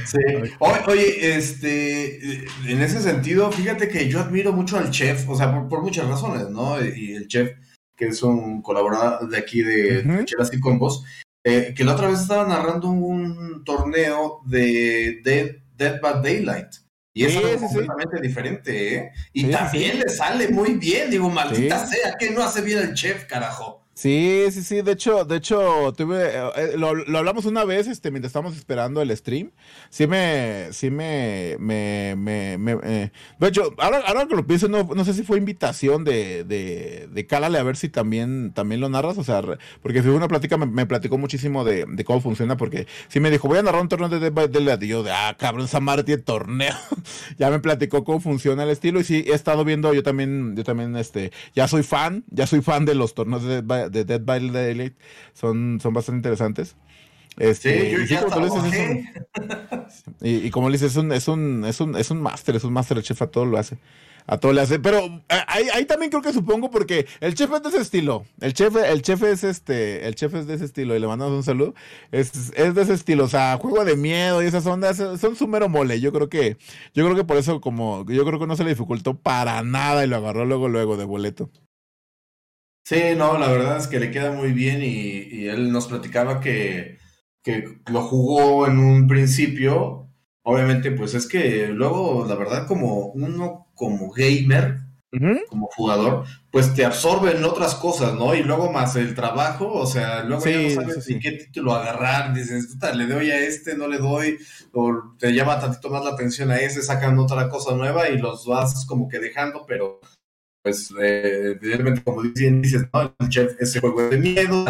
Sí. Oye, este, en ese sentido, fíjate que yo admiro mucho al chef, o sea, por, muchas razones, ¿no? Y el chef, que es un colaborador de aquí de, uh y Combos, eh, que la otra vez estaba narrando un torneo de Dead, Dead by Daylight. Y eso es completamente diferente, ¿eh? Y también le sale muy bien, digo, maldita sea, que no hace bien el chef, carajo. Sí, sí, sí. De hecho, de hecho, tuve, eh, lo, lo, hablamos una vez, este, mientras estábamos esperando el stream. Sí me, sí me, me, me, eh. de hecho, ahora, ahora que lo pienso, no, no sé si fue invitación de, de, de Cálale a ver si también, también lo narras, o sea, porque fue una plática, me, platicó muchísimo de, de, cómo funciona, porque sí me dijo, voy a narrar un torneo de Dead by Daylight, y de, ah, cabrón, Samar torneo. ya me platicó cómo funciona el estilo, y sí, he estado viendo, yo también, yo también, este, ya soy fan, ya soy fan de los torneos de Dead by de Dead by Daylight son, son bastante interesantes. Este, sí, yo y, como le dices, es un, es un, es un, es un máster, es un máster, el chef a todo lo hace. A todo le hace. Pero eh, ahí, ahí, también creo que supongo porque el chef es de ese estilo. El chef, el chef es este, el chef es de ese estilo, y le mandamos un saludo. Es, es de ese estilo. O sea, juego de miedo y esas ondas son su mero mole. Yo creo que, yo creo que por eso, como, yo creo que no se le dificultó para nada y lo agarró luego, luego de boleto. Sí, no, la verdad es que le queda muy bien y, él nos platicaba que, que, lo jugó en un principio. Obviamente, pues es que luego, la verdad, como uno como gamer, como jugador, pues te absorben otras cosas, ¿no? Y luego más el trabajo, o sea, luego ya no sabes ni qué título agarrar, dices, le doy a este, no le doy, o te llama tantito más la atención a ese, sacan otra cosa nueva y los vas como que dejando, pero pues eh, evidentemente como dicen, dices, no, el chef ese juego de miedo,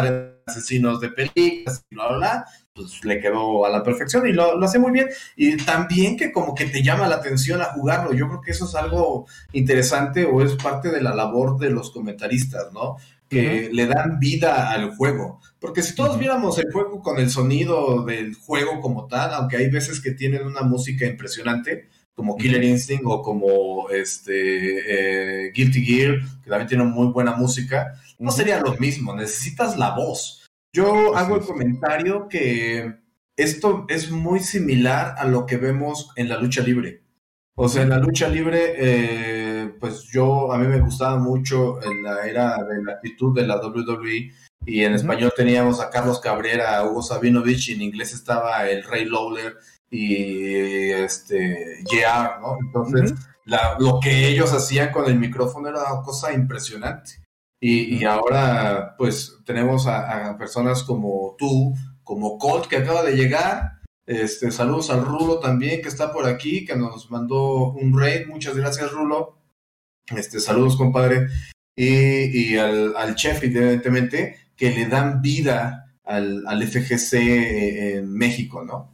asesinos de películas, y bla, bla, bla, pues le quedó a la perfección y lo, lo, hace muy bien. Y también que como que te llama la atención a jugarlo, yo creo que eso es algo interesante o es parte de la labor de los comentaristas, ¿no? Que le dan vida al juego. Porque si todos viéramos el juego con el sonido del juego como tal, aunque hay veces que tienen una música impresionante, como Killer Instinct o como este eh, Guilty Gear, que también tiene muy buena música, no sería lo mismo, necesitas la voz. Yo hago el comentario que esto es muy similar a lo que vemos en la lucha libre. O sea, en la lucha libre, eh, pues yo, a mí me gustaba mucho en la era de la actitud de la WWE y en español teníamos a Carlos Cabrera, a Hugo Sabinovich y en inglés estaba el Rey Lawler y este JR, ¿no? Entonces, lo que ellos hacían con el micrófono era una cosa impresionante. Y, ahora, pues, tenemos a, personas como tú, como Colt, que acaba de llegar. Este, saludos al Rulo también, que está por aquí, que nos mandó un raid. Muchas gracias, Rulo. Este, saludos, compadre. Y, al, al, chef, evidentemente, que le dan vida al, al FGC en México, ¿no?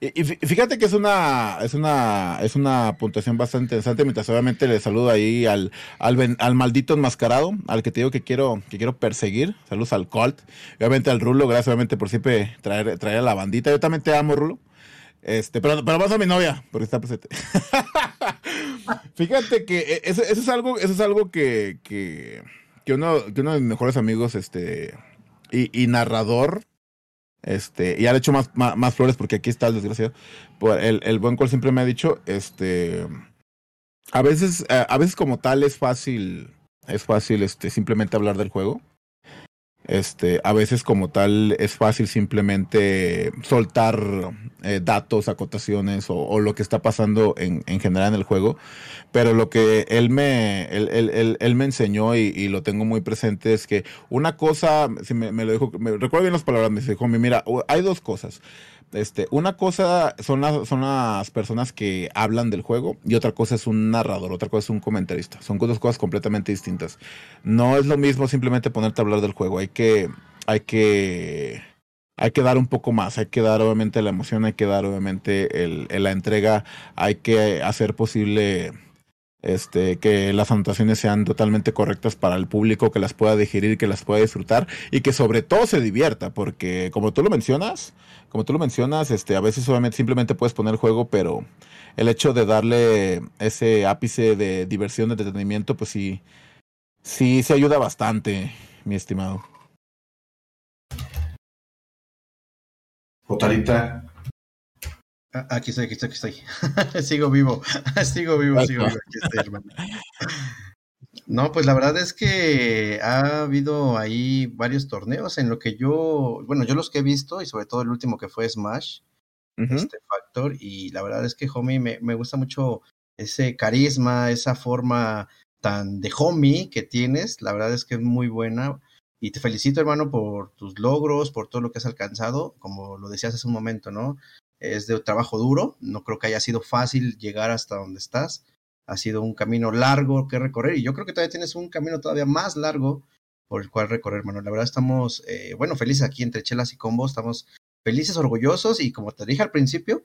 Y, fíjate que es una, es una, es una puntuación bastante interesante, mientras obviamente le saludo ahí al, al, al, maldito enmascarado, al que te digo que quiero, que quiero perseguir. Saludos al Colt, obviamente al Rulo, gracias obviamente por siempre traer, traer a la bandita. Yo también te amo, Rulo. Este, pero, pero vas a mi novia, porque está presente. fíjate que e, eso, eso, es algo, eso es algo que, que, que uno, que uno de mis mejores amigos, este, y, y narrador, este, y ha hecho más, más, flores porque aquí está el desgraciado. El, el buen cual siempre me ha dicho, este, a veces, a veces como tal es fácil, es fácil, este, simplemente hablar del juego. Este, a veces como tal es fácil simplemente soltar eh, datos, acotaciones o, lo que está pasando en, en, general en el juego. Pero lo que él me, él, él, él, me enseñó y, lo tengo muy presente es que una cosa, si me, me lo dijo, me recuerdo bien las palabras, me dijo, mira, hay dos cosas. Este, una cosa son las, son las personas que hablan del juego y otra cosa es un narrador, otra cosa es un comentarista. Son dos cosas completamente distintas. No es lo mismo simplemente ponerte a hablar del juego. Hay que, hay que, hay que dar un poco más. Hay que dar obviamente la emoción, hay que dar obviamente el, la entrega, hay que hacer posible este, que las anotaciones sean totalmente correctas para el público, que las pueda digerir, que las pueda disfrutar y que sobre todo se divierta, porque como tú lo mencionas, como tú lo mencionas, este, a veces simplemente puedes poner juego, pero el hecho de darle ese ápice de diversión, de entretenimiento, pues sí, sí se ayuda bastante, mi estimado. Jotarita. Ah, aquí estoy, aquí estoy, aquí estoy. sigo vivo, sigo vivo, sigo vivo. Aquí estoy, hermano. No, pues la verdad es que ha habido ahí varios torneos en lo que yo, bueno, yo los que he visto y sobre todo el último que fue Smash, este Factor, y la verdad es que Homie me, me gusta mucho ese carisma, esa forma tan de homie que tienes. La verdad es que es muy buena. Y te felicito, hermano, por tus logros, por todo lo que has alcanzado. Como lo decías hace un momento, ¿no? Es de trabajo duro. No creo que haya sido fácil llegar hasta donde estás. Ha sido un camino largo que recorrer. Y yo creo que todavía tienes un camino todavía más largo por el cual recorrer, hermano. La verdad estamos, eh, bueno, felices aquí entre Chelas y Combo. Estamos felices, orgullosos. Y como te dije al principio,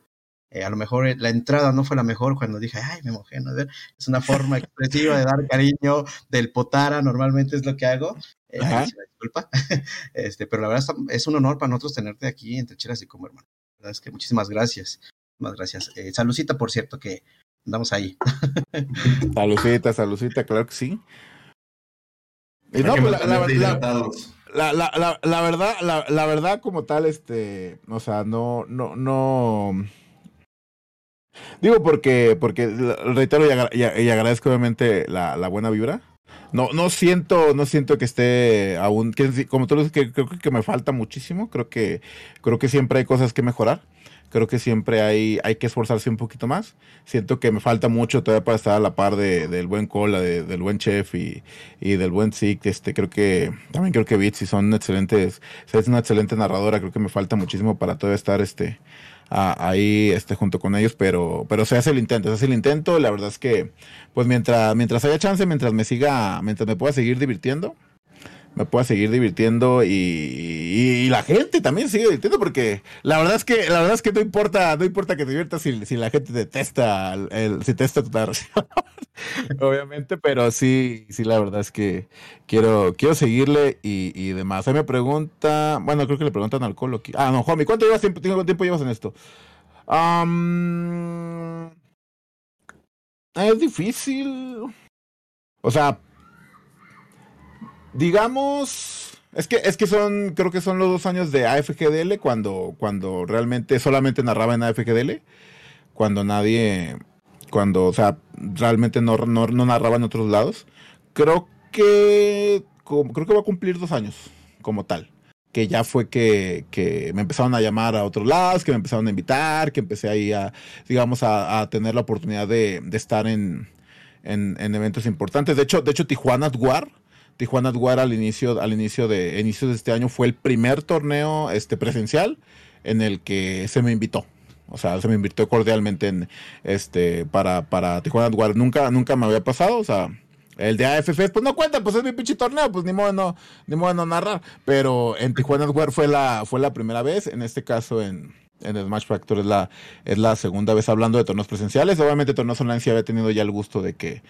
eh, a lo mejor la entrada no fue la mejor cuando dije, ay, me mojé, ¿no? Es una forma expresiva de dar cariño del potara, normalmente es lo que hago. Eh, disculpa. este, pero la verdad es un honor para nosotros tenerte aquí entre Chelas y como hermano. La verdad es que muchísimas gracias. Muchísimas gracias. Eh, salucita, por cierto, que andamos ahí. salucita, salucita, claro que sí. Y no, pues, la, la, la, la, la, verdad, la, la verdad como tal, este, o sea, no, no, no, Digo porque, porque reitero y, agradezco obviamente la, la, buena vibra. No, no siento, no siento que esté aún, como tú dices, que creo que me falta muchísimo. Creo que, creo que siempre hay cosas que mejorar. Creo que siempre hay, hay que esforzarse un poquito más. Siento que me falta mucho todavía para estar a la par de, del buen Cola, de, del buen Chef y, y del buen Zig. Este, creo que, también creo que Bitsy son excelentes, es una excelente narradora. Creo que me falta muchísimo para todavía estar, este, ahí este, junto con ellos, pero, pero se hace el intento, se hace el intento, la verdad es que, pues mientras, mientras haya chance, mientras me siga, mientras me pueda seguir divirtiendo, me pueda seguir divirtiendo y, y, la gente también sigue divirtiendo porque la verdad es que la verdad es que no importa no importa que te diviertas si, si la gente detesta el, si testa tu narración obviamente pero sí sí la verdad es que quiero quiero seguirle y, y demás. Ahí me pregunta bueno creo que le preguntan al colo ah no Juanmi ¿cuánto llevas tiempo cuánto tiempo llevas en esto es difícil. O sea digamos, es que, es que son, creo que son los dos años de AFGDL cuando, cuando realmente solamente narraba en AFGDL, cuando nadie, cuando, o sea, realmente no, no, narraba en otros lados. Creo que, creo que va a cumplir dos años como tal. Que ya fue que, que me empezaron a llamar a otros lados, que me empezaron a invitar, que empecé ahí a, digamos, a, tener la oportunidad de, estar en, en, en, eventos importantes. De hecho, de hecho, Tijuana War Tijuana War al inicio, al inicio de, inicio de este año fue el primer torneo este, presencial en el que se me invitó. O sea, se me invitó cordialmente en, este, para, para Tijuana War. Nunca, nunca me había pasado. O sea, el de AFF, pues no cuenta, pues es mi pinche torneo, pues ni modo no, ni modo no narrar. Pero en Tijuana War fue la, fue la primera vez. En este caso, en, en Smash Factor es la, es la segunda vez hablando de torneos presenciales. Obviamente, torneos online sí había tenido ya el gusto de que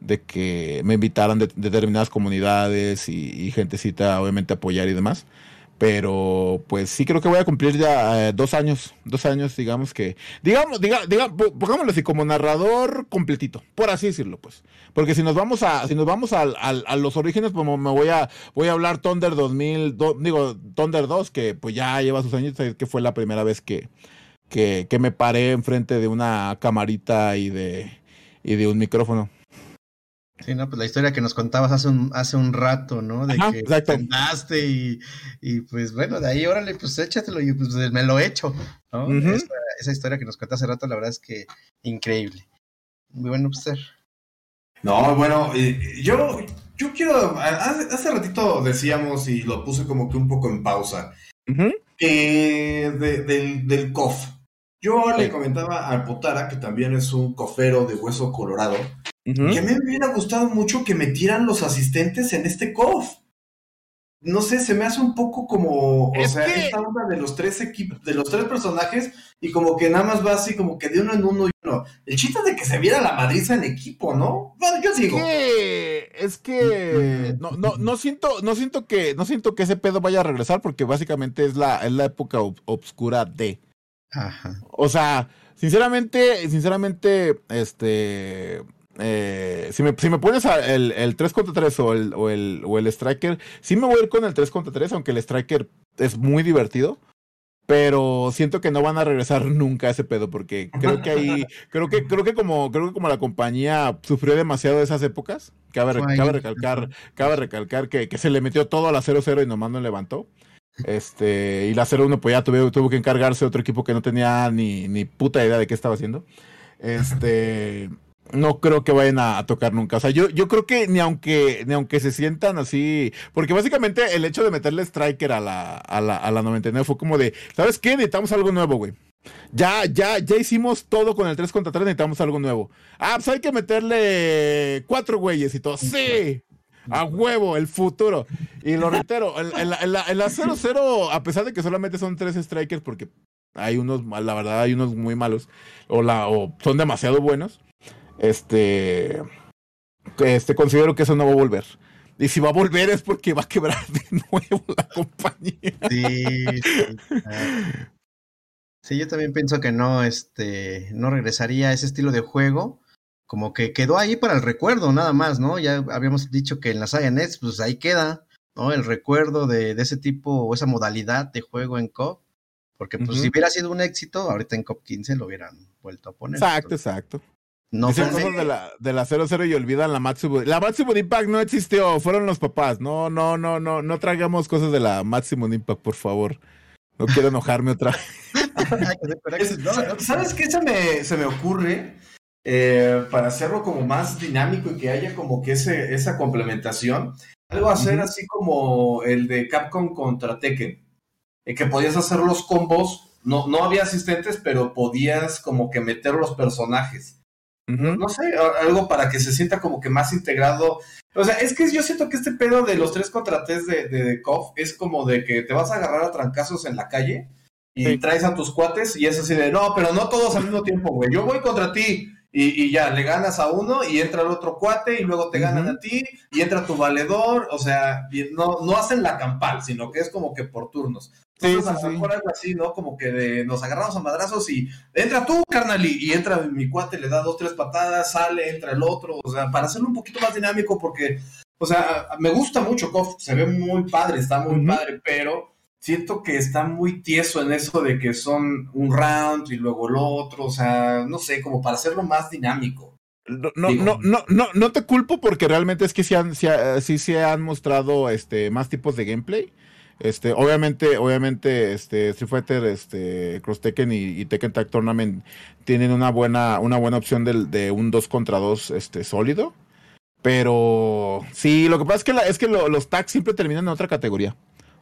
de que me invitaran de, determinadas comunidades y, y, gentecita, obviamente, apoyar y demás. Pero pues sí creo que voy a cumplir ya eh, dos años, dos años, digamos que, digamos, diga, pongámoslo así, como narrador completito, por así decirlo, pues. Porque si nos vamos a, si nos vamos a, a, los orígenes, pues me voy a, voy a hablar Thunder 2000, digo, Thunder 2, que pues ya lleva sus años, que fue la primera vez que, que, que me paré enfrente de una camarita y de, y de un micrófono. Sí, no, pues la historia que nos contabas hace un, hace un rato, ¿no? De que contaste y, y, pues bueno, de ahí, órale, pues échatelo y pues me lo he hecho, ¿no? esa, historia que nos contaste hace rato, la verdad es que increíble. Muy bueno, pues No, bueno, yo, yo quiero, hace, ratito decíamos y lo puse como que un poco en pausa, que del, del COF. Yo le comentaba a Potara, que también es un cofero de hueso colorado, y a mí me hubiera gustado mucho que metieran los asistentes en este COF. No sé, se me hace un poco como, o sea, esta onda de los tres equipos, de los tres personajes, y como que nada más va así, como que de uno en uno y uno. El chiste de que se viera la madriza en equipo, ¿no? Bueno, yo digo. Es que, no, no, no siento, no siento que, no siento que ese pedo vaya a regresar, porque básicamente es la, es la época obscura de. Ajá. O sea, sinceramente, sinceramente, este eh, si, me, si me pones el, el 3 contra 3 o el, o, el, o el Striker, sí me voy a ir con el 3 contra 3, aunque el Striker es muy divertido. Pero siento que no van a regresar nunca a ese pedo, porque creo que ahí, creo que, creo que como, creo que como la compañía sufrió demasiado de esas épocas, cabe, cabe recalcar, cabe recalcar que, que, se le metió todo a la 0-0 y nomás no levantó. Este, y la 0-1 pues ya tuvo, tuvo que encargarse otro equipo que no tenía ni, ni puta idea de qué estaba haciendo. Este, no creo que vayan a, tocar nunca. O sea, yo, yo creo que ni aunque, ni aunque se sientan así, porque básicamente el hecho de meterle striker a la, a la, a la 99 fue como de, ¿sabes qué? Necesitamos algo nuevo, güey. Ya, ya, ya hicimos todo con el 3 contra 3, necesitamos algo nuevo. Ah, pues hay que meterle cuatro güeyes y todo. Sí, a huevo, el futuro. Y lo reitero, en, la, 0-0, a pesar de que solamente son tres strikers, porque hay unos, la verdad, hay unos muy malos, o, la, o son demasiado buenos, este, este, considero que eso no va a volver. Y si va a volver es porque va a quebrar de nuevo la compañía. Sí, sí. yo también pienso que no, este, no regresaría a ese estilo de juego como que quedó ahí para el recuerdo, nada más, ¿no? Ya habíamos dicho que en la saga Nets, pues ahí queda, ¿no? El recuerdo de, ese tipo o esa modalidad de juego en COP. Porque pues si hubiera sido un éxito, ahorita en COP 15 lo hubieran vuelto a poner. Exacto, exacto. No fue de la, de la 00 y olvidan la Maximum. La Maximum Impact no existió, fueron los papás. No, no, no, no, no traigamos cosas de la Maximum Impact, por favor. No quiero enojarme otra vez. ¿Sabes qué se me, se me ocurre? Eh, para hacerlo como más dinámico y que haya como que ese, esa complementación, algo hacer así como el de Capcom contra Tekken, en que podías hacer los combos, no, no había asistentes, pero podías como que meter los personajes. No sé, algo para que se sienta como que más integrado. O sea, es que yo siento que este pedo de los tres contra tres de, de, KOF es como de que te vas a agarrar a trancazos en la calle y traes a tus cuates y es así de, no, pero no todos al mismo tiempo, güey. Yo voy contra ti, y, ya, le ganas a uno y entra el otro cuate y luego te ganan a ti y entra tu valedor, o sea, no, no hacen la campal, sino que es como que por turnos. Entonces, a lo mejor algo así, ¿no? Como que nos agarramos a madrazos y entra tú, carnal, y, entra mi cuate, le da dos, tres patadas, sale, entra el otro, o sea, para hacerlo un poquito más dinámico, porque, o sea, me gusta mucho KOF, se ve muy padre, está muy padre, pero siento que está muy tieso en eso de que son un round y luego el otro, o sea, no sé, como para hacerlo más dinámico. No, no, no, no, no, te culpo porque realmente es que sí, han, sí, se han mostrado este, más tipos de gameplay. Este, obviamente, obviamente, este, Street Fighter, este, Cross Tekken y, Tekken Tag Tournament tienen una buena, una buena opción de, de un 2 contra 2 este, sólido. Pero sí, lo que pasa es que, es que los tags siempre terminan en otra categoría.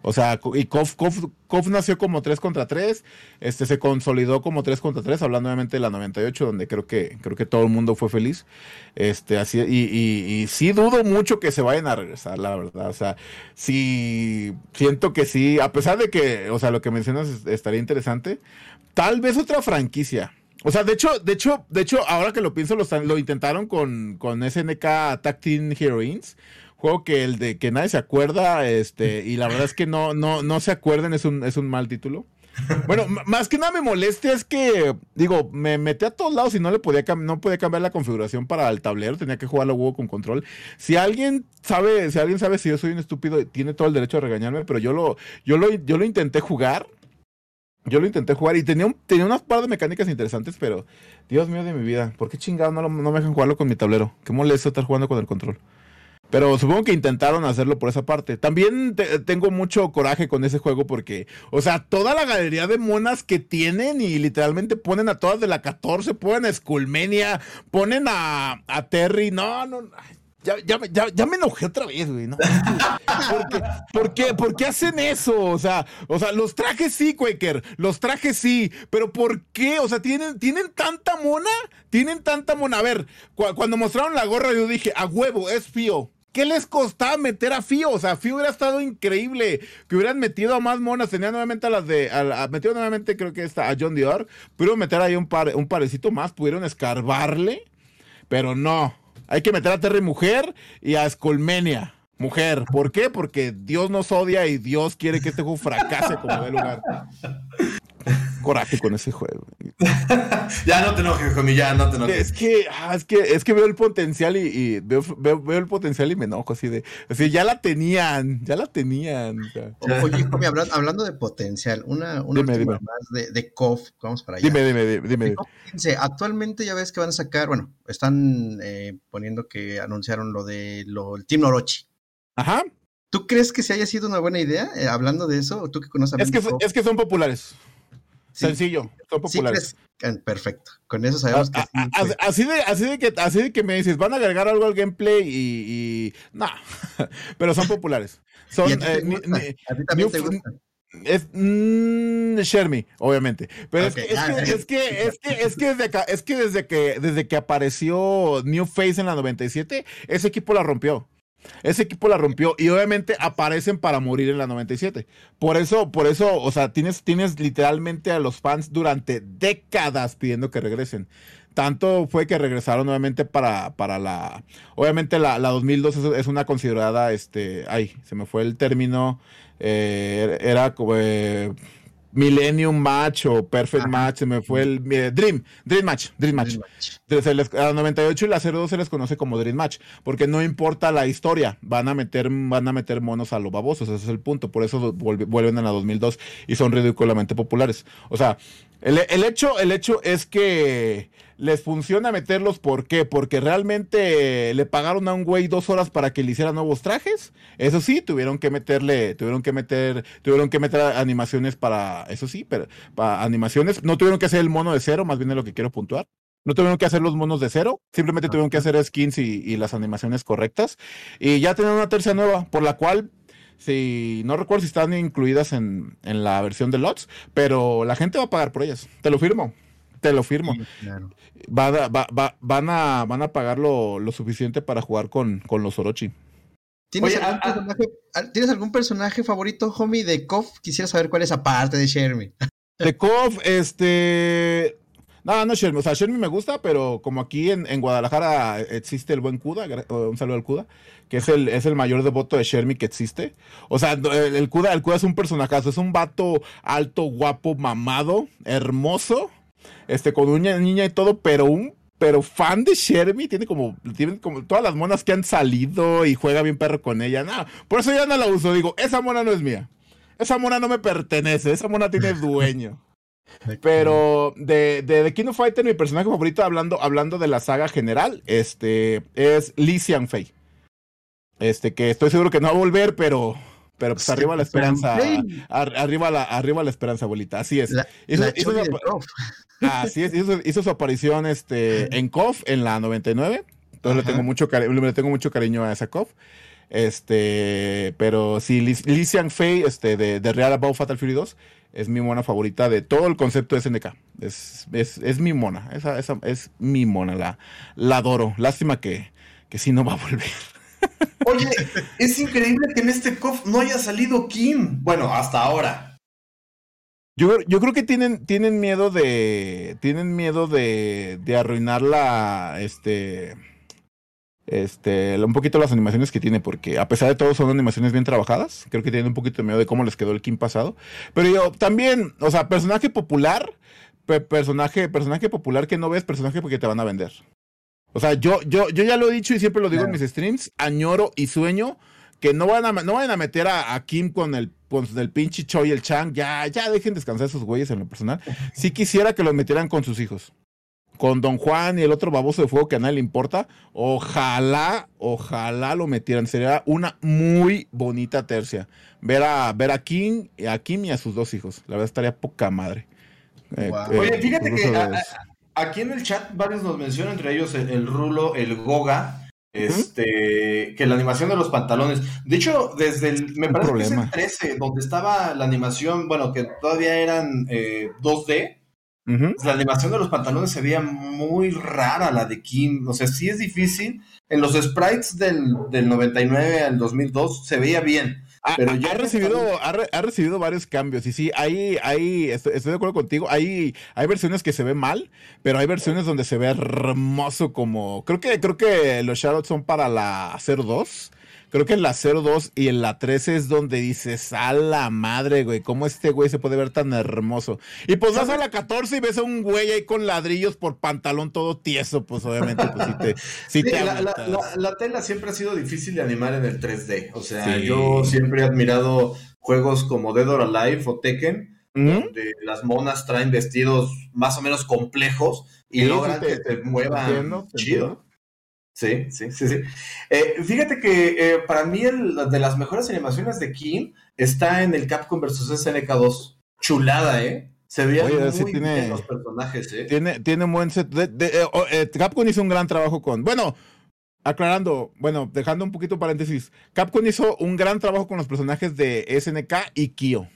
O sea, y Kof, nació como 3 contra 3, este se consolidó como 3 contra 3, hablando obviamente de la 98, donde creo que, creo que todo el mundo fue feliz. Este, así, y, y, sí dudo mucho que se vayan a regresar, la verdad. O sea, sí, siento que sí, a pesar de que, o sea, lo que mencionas estaría interesante, tal vez otra franquicia. O sea, de hecho, de hecho, de hecho, ahora que lo pienso, lo, lo intentaron con, con SNK Tag Team Heroines juego que el de que nadie se acuerda, este, y la verdad es que no, no, no se acuerden, es un, es un mal título. Bueno, más que nada me molesta es que, digo, me metí a todos lados y no le podía, no podía cambiar la configuración para el tablero, tenía que jugarlo huevo con control. Si alguien sabe, si alguien sabe si yo soy un estúpido, tiene todo el derecho a regañarme, pero yo lo, yo lo, yo lo intenté jugar. Yo lo intenté jugar y tenía, un, tenía unas par de mecánicas interesantes, pero Dios mío de mi vida, ¿por qué chingado no, no me dejan jugarlo con mi tablero? Qué molesto estar jugando con el control. Pero supongo que intentaron hacerlo por esa parte. También tengo mucho coraje con ese juego porque, o sea, toda la galería de monas que tienen y literalmente ponen a todas de la 14, ponen a Skullmania, ponen a, a Terry. No, no. Ya, ya, ya, ya, me enojé otra vez, güey, ¿no? ¿Por qué, ¿Por qué, hacen eso? O sea, o sea, los trajes sí, Quaker, los trajes sí, pero ¿por qué? O sea, ¿tienen, ¿tienen tanta mona? ¿Tienen tanta mona? A ver, cuando mostraron la gorra yo dije, a huevo, es fío. ¿Qué les costaba meter a Fío? O sea, Fío hubiera estado increíble. Que hubieran metido a más monas. Tenían nuevamente a las de. A, metido nuevamente, creo que está a John Dior. Pudieron meter ahí un, par, un parecito más. Pudieron escarbarle. Pero no. Hay que meter a Terry Mujer y a Escolmenia Mujer. ¿Por qué? Porque Dios nos odia y Dios quiere que este juego fracase como de lugar coraje con ese juego. ya no te enojes, mí, ya no te enojes. Es que, ah, es que, es que veo el potencial y, veo, veo, el potencial y me enojo así de, así, ya la tenían, ya la tenían. Oye, hablando, de potencial, una, una más de, de KOF, vamos para allá. Dime, dime, dime. actualmente ya ves que van a sacar, bueno, están eh, poniendo que anunciaron lo de lo, el Team Orochi. Ajá. ¿Tú crees que se haya sido una buena idea? Eh, hablando de eso, ¿tú que conoces a es que, es que son populares. Sencillo, son populares. Perfecto. Con eso sabemos que. así, de, así, de que, así de que me dices, van a agregar algo al gameplay y. y no, pero son populares. Son, ¿Y a, ti eh, también te gusta? Es mm, Shermie, obviamente. Pero es, que, es, que, es, que, es, que, desde es que desde que desde que apareció New Face en la 97, ese equipo la rompió. Ese equipo la rompió y obviamente aparecen para morir en la 97. Por eso, por eso, o sea, tienes, tienes literalmente a los fans durante décadas pidiendo que regresen. Tanto fue que regresaron nuevamente para, para la. Obviamente la, la 2002 es, una considerada, este. Ay, se me fue el término. Eh, era como. Eh, Millennium Match o Perfect Match, se me fue el Dream, Dream Match, Dream Match. a la 98 y la 02 se les conoce como Dream Match, porque no importa la historia, van a meter, van a meter monos a los babosos, ese es el punto, por eso vuelven a la 2002 y son ridículamente populares. O sea, el, el hecho, el hecho es que les funciona meterlos, ¿por qué? Porque realmente le pagaron a un güey dos horas para que le hiciera nuevos trajes. Eso sí, tuvieron que meterle, tuvieron que meter, tuvieron que meter animaciones para, eso sí, pero para animaciones. No tuvieron que hacer el mono de cero, más bien es lo que quiero puntuar. No tuvieron que hacer los monos de cero, simplemente tuvieron que hacer skins y, las animaciones correctas. Y ya tienen una tercera nueva, por la cual si no recuerdo si están incluidas en, en, la versión de LOTS, pero la gente va a pagar por ellas. Te lo firmo. Te lo firmo. van, a, van, a, van a pagar lo, suficiente para jugar con, con los Orochi. ¿Tienes, algún personaje, favorito, homie, de KOF? Quisiera saber cuál es aparte de Shermie. De KOF, este. No, no Shermie. O sea, Shermie me gusta, pero como aquí en, Guadalajara existe el buen Kuda, un saludo al Kuda, que es el, es el mayor devoto de Shermie que existe. O sea, el, el Kuda, el Kuda es un personajazo, es un vato alto, guapo, mamado, hermoso este, con una niña y todo, pero un pero fan de Shermie, tiene como, tiene como todas las monas que han salido y juega bien perro con ella. No, por eso ya no la uso. Digo, esa mona no es mía. Esa mona no me pertenece. Esa mona tiene dueño. Pero de, de The King of Fighter, mi personaje favorito, hablando, hablando de la saga general, este, es Lee Fei. Este, que estoy seguro que no va a volver, pero pero pues arriba la esperanza, arriba la, arriba la esperanza, abuelita, así es. hizo, así es, hizo, su aparición este, en KOF en la 99, entonces le tengo, mucho le tengo mucho cariño a esa KOF. Este, pero sí, Li Fei, este, de, de, Real About Fatal Fury 2, es mi mona favorita de todo el concepto de SNK. Es, es, es mi mona, esa, esa, es mi mona, la, la adoro. Lástima que, que sí no va a volver. Oye, es increíble que en este COF no haya salido Kim. Bueno, hasta ahora. Yo, yo creo que tienen, tienen miedo de. Tienen miedo de, de arruinar la. Este. Este, un poquito las animaciones que tiene, porque a pesar de todo son animaciones bien trabajadas. Creo que tienen un poquito de miedo de cómo les quedó el Kim pasado. Pero yo también, o sea, personaje popular, personaje, personaje popular que no ves, personaje porque te van a vender. O sea, yo, yo, yo ya lo he dicho y siempre lo digo en mis streams, añoro y sueño que no van a, no vayan a meter a, Kim con el, con el pinche Choi y el Chang, ya, ya dejen descansar esos güeyes en lo personal. Sí quisiera que los metieran con sus hijos. Con Don Juan y el otro baboso de fuego que a nadie le importa. Ojalá, ojalá lo metieran. Sería una muy bonita tercia. Ver a, ver a Kim, a Kim y a sus dos hijos. La verdad estaría poca madre. Eh, Oye, eh, fíjate que Aquí en el chat varios nos mencionan, entre ellos el, Rulo, el Goga, este, que la animación de los pantalones. De hecho, desde el, me parece que es el 13, donde estaba la animación, bueno, que todavía eran 2D, eh, la animación de los pantalones se veía muy rara, la de Kim. O sea, sí es difícil. En los sprites del, del 99 al 2002 se veía bien. Ah, pero ya ha recibido, ha, recibido varios cambios. Y sí, ahí, ahí estoy, de acuerdo contigo. Hay, hay versiones que se ven mal, pero hay versiones donde se ve hermoso como. Creo que, creo que los shoutouts son para la 02 Creo que en la 02 y en la 13 es donde dices, a la madre, güey, cómo este güey se puede ver tan hermoso. Y pues vas a la 14 y ves a un güey ahí con ladrillos por pantalón todo tieso, pues obviamente, pues sí te. Sí, la, tela siempre ha sido difícil de animar en el 3D. O sea, yo siempre he admirado juegos como Dead or Alive o Tekken. donde las monas traen vestidos más o menos complejos y logran que te muevan chido. Sí, sí, sí, sí. Eh, fíjate que eh, para mí el, de las mejores animaciones de Kim está en el Capcom vs SNK 2. Chulada, ¿eh? Se veían muy bien los personajes, ¿eh? Tiene, tiene un buen set. De, eh, Capcom hizo un gran trabajo con. Bueno, aclarando, bueno, dejando un poquito paréntesis. Capcom hizo un gran trabajo con los personajes de SNK y Kyo.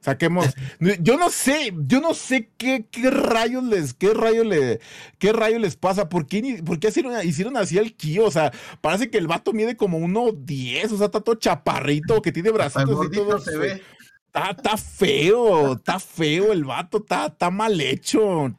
Saquemos. Yo no sé, yo no sé qué, qué rayos les, qué rayos le, qué rayos les pasa. ¿Por qué, por qué hicieron, hicieron así al Kyo? O sea, parece que el vato mide como 1.10, o sea, está todo chaparrito, que tiene bracitos y todo. Se ve. Está, feo, está feo el vato, está, está mal hecho.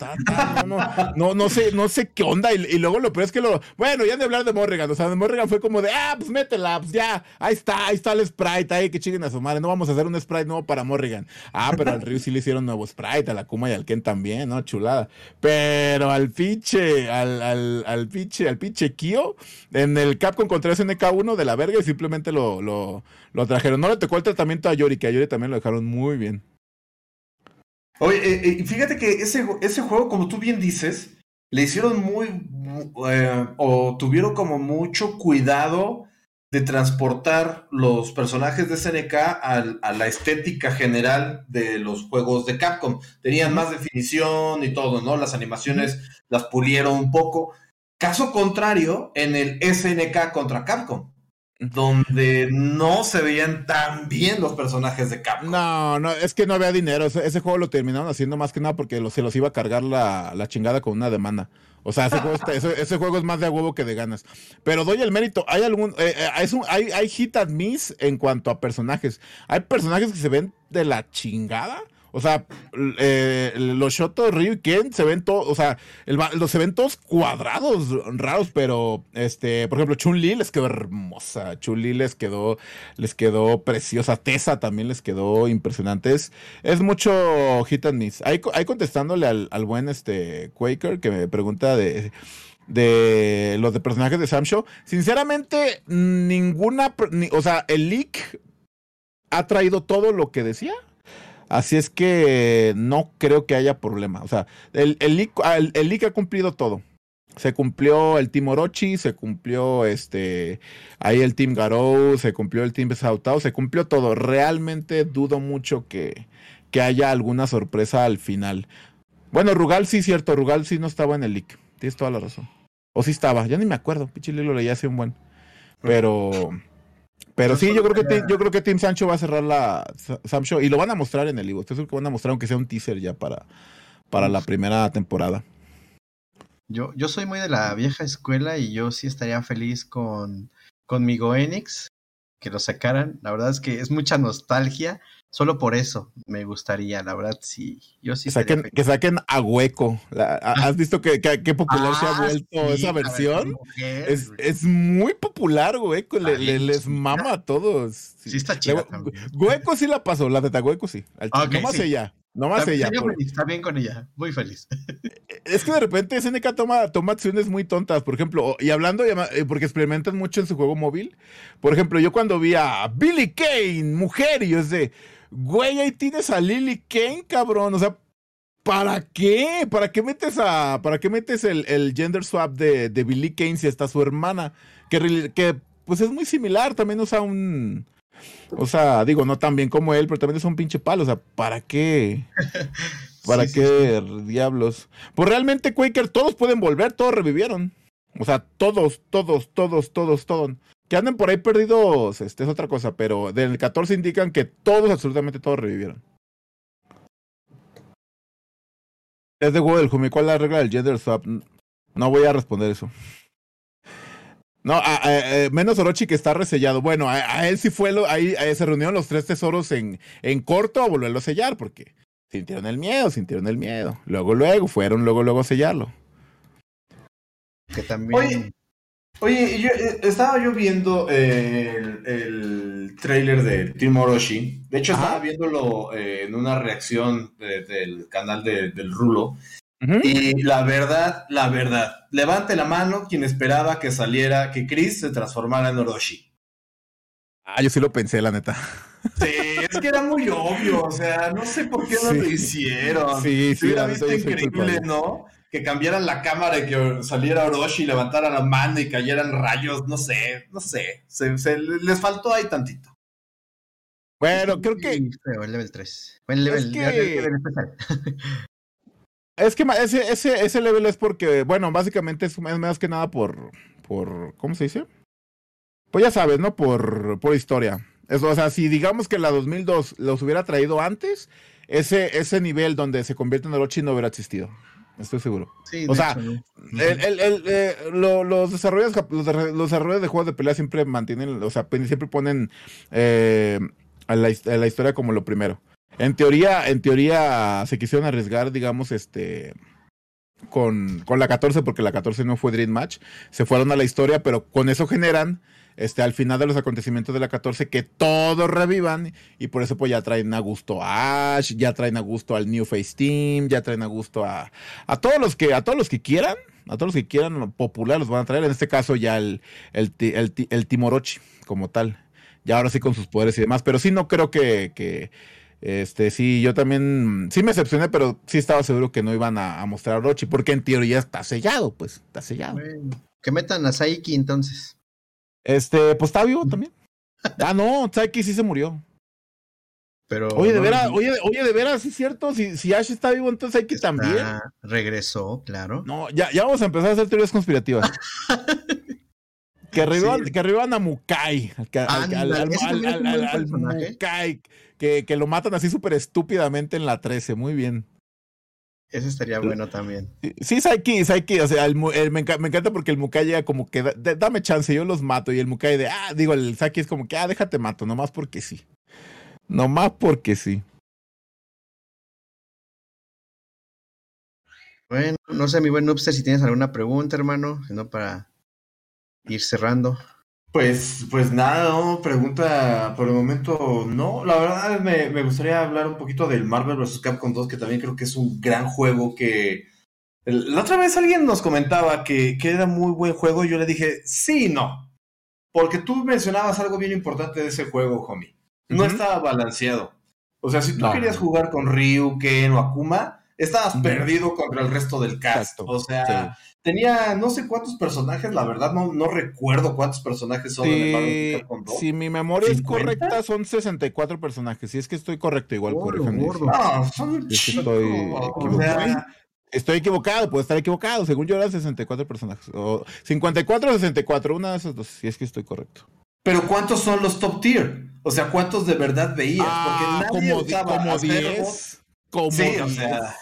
no, no, sé, no sé qué onda. Y, luego lo peor es que lo. Bueno, ya de hablar de Morrigan. O sea, de Morrigan fue como de, ah, pues métela, pues ya, ahí está, ahí está el sprite, ahí que chinguen a su madre. No vamos a hacer un sprite nuevo para Morrigan. Ah, pero al Ryu sí le hicieron nuevo sprite, a la Kuma y al Ken también, ¿no? Chulada. Pero al pinche, al, al, al pinche, al pinche Kyo, en el Capcom contra SNK1 de la verga y simplemente lo, lo, lo trajeron. No le tocó el tratamiento a Yori, que a Yori también lo dejaron muy bien. Oye, eh, eh, fíjate que ese, ese juego, como tú bien dices, le hicieron muy, eh, o tuvieron como mucho cuidado de transportar los personajes de SNK a, la estética general de los juegos de Capcom. Tenían más definición y todo, ¿no? Las animaciones las pulieron un poco. Caso contrario, en el SNK contra Capcom donde no se veían tan bien los personajes de Capcom. No, no, es que no había dinero. Ese, juego lo terminaron haciendo más que nada porque se los iba a cargar la, chingada con una demanda. O sea, ese juego, es más de a huevo que de ganas. Pero doy el mérito. Hay algún. Eh, eh, hay, hay hit and miss en cuanto a personajes. Hay personajes que se ven de la chingada o sea, eh, los Shoto, Ryu y Ken se ven todos, o sea, los se ven todos cuadrados, raros, pero este, por ejemplo, Chun-Li les quedó hermosa, Chun-Li les quedó, les quedó preciosa, Tessa también les quedó impresionante. Es, mucho hit and miss. Ahí, contestándole al, buen este Quaker que me pregunta de de los de personajes de Sam Show. Sinceramente, ninguna, o sea, el leak ha traído todo lo que decía. Así es que no creo que haya problema. O sea, el, el, el, ha cumplido todo. Se cumplió el Team Orochi, se cumplió este ahí el Team Garou, se cumplió el Team Besautao, se cumplió todo. Realmente dudo mucho que, que haya alguna sorpresa al final. Bueno, Rugal sí, cierto, Rugal sí no estaba en el leak. Tienes toda la razón. O sí estaba, ya ni me acuerdo. Pichile lo leí hace un buen. Pero. Pero sí, yo creo que yo creo que Team Sancho va a cerrar la Sam Show y lo van a mostrar en el libro. Ustedes que van a mostrar aunque sea un teaser ya para, para la primera temporada. Yo, yo soy muy de la vieja escuela y yo sí estaría feliz con, con mi Goenix que lo sacaran. La verdad es que es mucha nostalgia. Solo por eso me gustaría, la verdad, sí. Yo sí que saquen a Hueco. ¿Has visto qué que, popular se ha ah, vuelto esa versión? es, es, muy popular, Hueco. Le, les mama a todos. Sí, está chido. Hueco sí la pasó, la de Tahueco sí. no más ella. No más ella. Está bien con ella, muy feliz. Es que de repente SNK toma, toma acciones muy tontas. Por ejemplo, y hablando, eh, porque experimentan mucho en su juego móvil. Por ejemplo, yo cuando vi a Billy Kane, mujer, y yo es de Güey, ahí tienes a Lily Kane, cabrón. O sea, ¿para qué? ¿Para qué metes a. ¿Para qué metes el, gender swap de, de, Billy Kane si está su hermana? Que, que pues es muy similar. También usa un. O sea, digo, no tan bien como él, pero también es un pinche palo. O sea, ¿para qué? ¿Para qué diablos? Pues realmente, Quaker, todos pueden volver, todos revivieron. O sea, todos, todos, todos, todos, todos. Que anden por ahí perdidos, este es otra cosa, pero del 14 indican que todos, absolutamente todos revivieron. Es de Google, Jumi, ¿cuál es la regla del gender swap? No voy a responder eso. No, menos Orochi que está resellado. Bueno, a, él sí fue, lo, ahí, se reunieron los tres tesoros en, en corto a volverlo a sellar, porque sintieron el miedo, sintieron el miedo. Luego, luego, fueron luego, luego a sellarlo. Que también... Oye, yo, eh, estaba yo viendo el, el trailer de Team Orochi. De hecho, estaba viéndolo eh, en una reacción del canal del Rulo. Y la verdad, la verdad, levante la mano quien esperaba que saliera, que Chris se transformara en Orochi. Ah, yo sí lo pensé, la neta. Sí, es que era muy obvio, o sea, no sé por qué no lo hicieron. Sí, sí, era increíble, ¿no? Que cambiaran la cámara y que saliera Orochi y levantara la mano y cayeran rayos, no sé, no sé, se, les faltó ahí tantito. Bueno, creo que. el level 3. el level, es que... Es que ese, ese, ese level es porque, bueno, básicamente es más que nada por, por, ¿cómo se dice? Pues ya sabes, ¿no? Por, por historia. o sea, si digamos que la 2002 los hubiera traído antes, ese, ese nivel donde se convierte en Orochi no hubiera existido. Estoy seguro. Sí, o sea, el, el, eh, los, desarrollos, los, desarrollos de juegos de pelea siempre mantienen, o sea, siempre ponen eh, a, la, a la historia como lo primero. En teoría, en teoría se quisieron arriesgar, digamos, este con, con la 14, porque la 14 no fue Dream Match, se fueron a la historia, pero con eso generan este, al final de los acontecimientos de la 14 que todos revivan y por eso pues ya traen a gusto a Ash, ya traen a gusto al New Face Team, ya traen a gusto a, a todos los que a todos los que quieran, a todos los que quieran popular los van a traer, en este caso ya el, el, el, Timorochi como tal, ya ahora sí con sus poderes y demás, pero sí no creo que, que este, sí, yo también, sí me decepcioné, pero sí estaba seguro que no iban a, mostrar a Orochi, porque en teoría está sellado, pues, está sellado. que metan a Saiki entonces. Este, pues está vivo también. ah, no, Saiki sí se murió. Pero. Oye, de veras, oye, oye, de veras, sí es cierto. Si, si Ash está vivo, entonces Saiki también. Regresó, claro. No, ya, ya vamos a empezar a hacer teorías conspirativas. que arriban, que arriban a Mukai. Al, al, al, Mukai que, que lo matan así súper estúpidamente en la 13. Muy bien. Ese estaría bueno también. Sí, Saiki, Saiki, o sea, el, me, encanta porque el Mukai llega como que, dame chance, yo los mato. Y el Mukai de, ah, digo, el Saiki es como que, ah, déjate mato, nomás porque sí. Nomás porque sí. Bueno, no sé, mi buen Noobster, si tienes alguna pregunta, hermano, sino para ir cerrando. Pues, pues nada, pregunta por el momento no. La verdad me, me, gustaría hablar un poquito del Marvel vs. Capcom 2, que también creo que es un gran juego que... La otra vez alguien nos comentaba que, que era muy buen juego y yo le dije, sí no. Porque tú mencionabas algo bien importante de ese juego, homie. No estaba balanceado. O sea, si tú querías jugar con Ryu, Ken o Akuma, estabas perdido contra el resto del cast. o sea, tenía no sé cuántos personajes, la verdad no, no recuerdo cuántos personajes son en el Si mi memoria es correcta, son 64 personajes. Si es que estoy correcto, igual corríjanme. No, son estoy, equivocado. estoy equivocado, puedo estar equivocado. Según yo eran 64 personajes. O 54 o 64, una de esas dos, si es que estoy correcto. Pero ¿cuántos son los top tier? O sea, ¿cuántos de verdad veías? Porque ah, nadie como, usaba como 10. Como sí, o sea,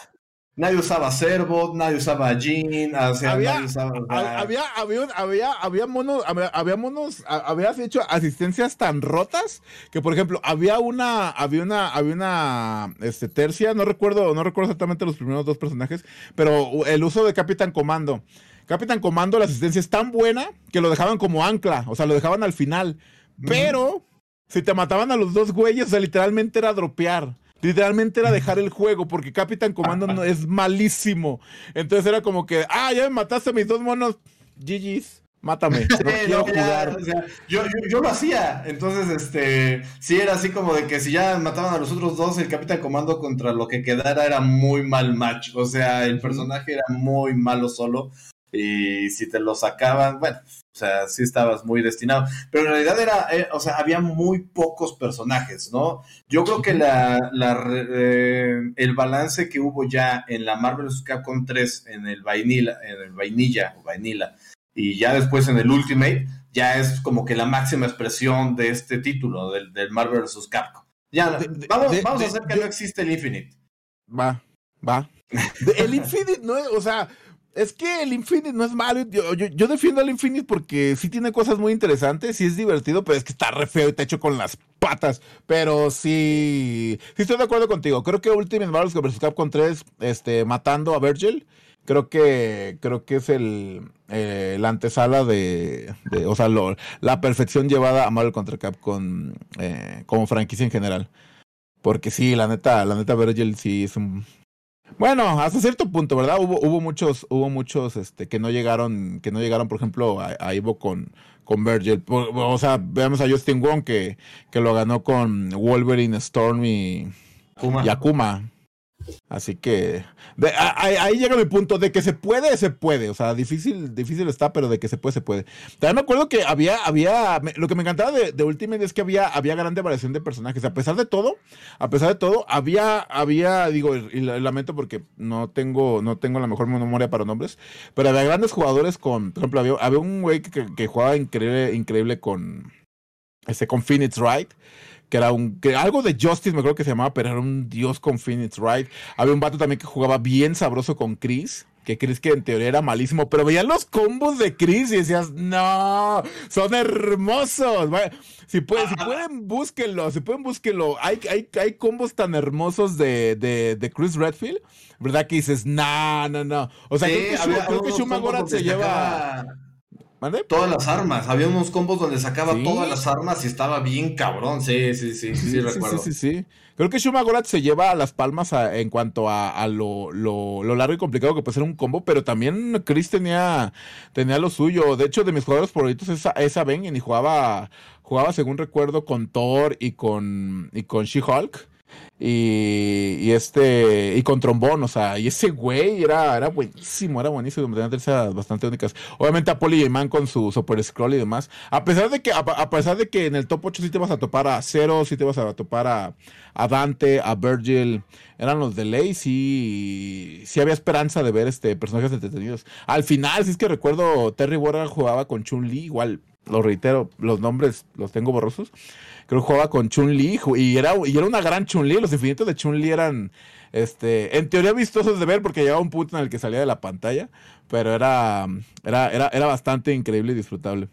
Nadie usaba Servo, nadie usaba Jean, o sea, había, nadie usaba, había, había, había, había, monos, había, monos, habías hecho asistencias tan rotas que, por ejemplo, había una, había una, había una, este, tercia, no recuerdo, no recuerdo exactamente los primeros dos personajes, pero el uso de Capitán Comando. Capitán Comando, la asistencia es tan buena que lo dejaban como ancla, o sea, lo dejaban al final, pero si te mataban a los dos güeyes, o sea, literalmente era dropear. Literalmente era dejar el juego porque Capitán Comando no, es malísimo. Entonces era como que, ah, ya me mataste a mis dos monos. GG's, mátame. No quiero jugar. yo, yo, lo hacía. Entonces, este, sí era así como de que si ya mataban a los otros dos, el Capitán Comando contra lo que quedara era muy mal match. O sea, el personaje era muy malo solo. Y si te lo sacaban, bueno, o sea, sí estabas muy destinado. Pero en realidad era, eh, o sea, había muy pocos personajes, ¿no? Yo creo que la, la eh, el balance que hubo ya en la Marvel vs. Capcom 3, en el vainilla, en el vainilla o vainilla, y ya después en el Ultimate, ya es como que la máxima expresión de este título, del, del Marvel vs. Capcom. Ya, vamos, vamos a hacer que no existe el Infinite. Va, va. el Infinite no es, o sea, es que el Infinite no es malo. Yo, defiendo al Infinite porque sí tiene cosas muy interesantes, sí es divertido, pero es que está re feo y te hecho con las patas. Pero sí, sí estoy de acuerdo contigo. Creo que Ultimate Marvel vs. Capcom 3, este, matando a Virgil, creo que, creo que es el, eh, la antesala de, o sea, la perfección llevada a Marvel contra Capcom eh, como franquicia en general. Porque sí, la neta, la neta Virgil sí es un, bueno, hasta cierto punto, ¿verdad? Hubo, hubo muchos, hubo muchos este, que no llegaron, que no llegaron, por ejemplo, a, Ivo con, con Virgil. O sea, veamos a Justin Wong que, que lo ganó con Wolverine, Storm y, Akuma. Así que ahí, llega mi punto de que se puede, se puede. O sea, difícil, difícil está, pero de que se puede, se puede. También me acuerdo que había, había, lo que me encantaba de, de Ultimate es que había, había grande variación de personajes. A pesar de todo, a pesar de todo, había, había, digo, y, lamento porque no tengo, no tengo la mejor memoria para nombres, pero había grandes jugadores con, por ejemplo, había, había un güey que, jugaba increíble, increíble con, este, con Phoenix Wright que era un que algo de Justice, me acuerdo que se llamaba, pero era un dios con Phoenix Wright. Había un vato también que jugaba bien sabroso con Chris, que Chris que en teoría era malísimo, pero veían los combos de Chris y decías, no, son hermosos. Si, pueden, si pueden, búsquenlo, si pueden, búsquenlo. Hay, hay, hay combos tan hermosos de, de, de Chris Redfield, ¿verdad? Que dices, no, no, no. O sea, creo que, creo que Shumagorat se lleva... Todas las armas. Había unos combos donde sacaba todas las armas y estaba bien cabrón. Sí, sí, sí, sí, sí, recuerdo. Sí, sí, sí. Creo que Shumagorat se lleva las palmas en cuanto a, lo, lo, largo y complicado que puede ser un combo, pero también Chris tenía, tenía lo suyo. De hecho, de mis jugadores favoritos es, esa Ben y jugaba, jugaba, según recuerdo, con Thor y con, y con She-Hulk. Y, este y con trombón, o sea, y ese güey era, era buenísimo, era buenísimo, tenía esas bastante únicas. Obviamente a Man con su Super Scroll y demás. A pesar de que, a, pesar de que en el top 8 sí te vas a topar a Zero, sí te vas a topar a, a Dante, a Virgil, eran los de ley, sí, sí había esperanza de ver este personajes entretenidos. Al final, si es que recuerdo, Terry Warren jugaba con Chun-Li, igual, lo reitero, los nombres los tengo borrosos creo que jugaba con Chun-Li y era, y era una gran Chun-Li. Los infinitos de Chun-Li eran, este, en teoría vistosos de ver porque llegaba un punto en el que salía de la pantalla, pero era, era, era, era bastante increíble y disfrutable.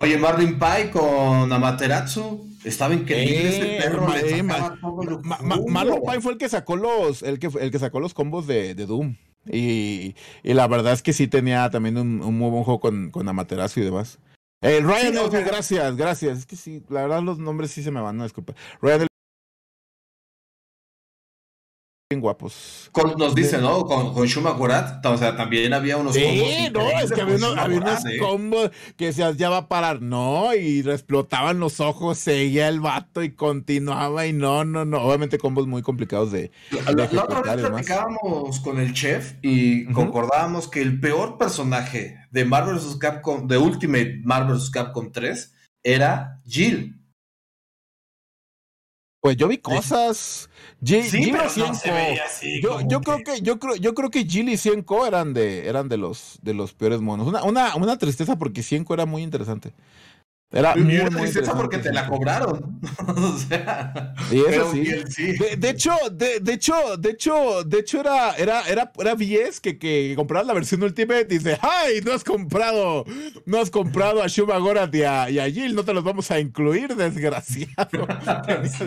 Oye, Marlin Pie con Amaterasu. Estaba increíble ese perro. Marlon Pie fue el que sacó los, el que, el que sacó los combos de, de Doom. Y, y, la verdad es que sí tenía también un, un muy buen juego con, con Amaterasu y demás. Eh, Ryan gracias, gracias. Es que sí, la verdad los nombres sí se me van, no disculpa. Ryan bien guapos. nos dice, ¿no? Con, con Shuma Gorat, o sea, también había unos sí, combos. no, es que había, unos ¿eh? combos que decías, ya va a parar, no, y explotaban los ojos, seguía el vato y continuaba, y no, no, no. Obviamente, combos muy complicados de. La, la otra vez platicábamos con el chef y concordábamos que el peor personaje de Marvel vs. Capcom, de Ultimate Marvel vs. Capcom 3, era Jill. Pues yo vi cosas. G sí, pero no se veía así, yo, yo creo que yo creo yo creo que Jill y Cienco eran de eran de los de los peores monos. Una, una, una tristeza porque Cienco era muy interesante. Era muy, tristeza porque te la cobraron. o sea, y eso sí. De, hecho, de, de, hecho, de hecho, de hecho era, era, era, era Vies que, que compraba la versión Ultimate y dice, ¡ay! No has comprado, no has comprado a Shuma Gorat y a, y a Jill, no te los vamos a incluir, desgraciado.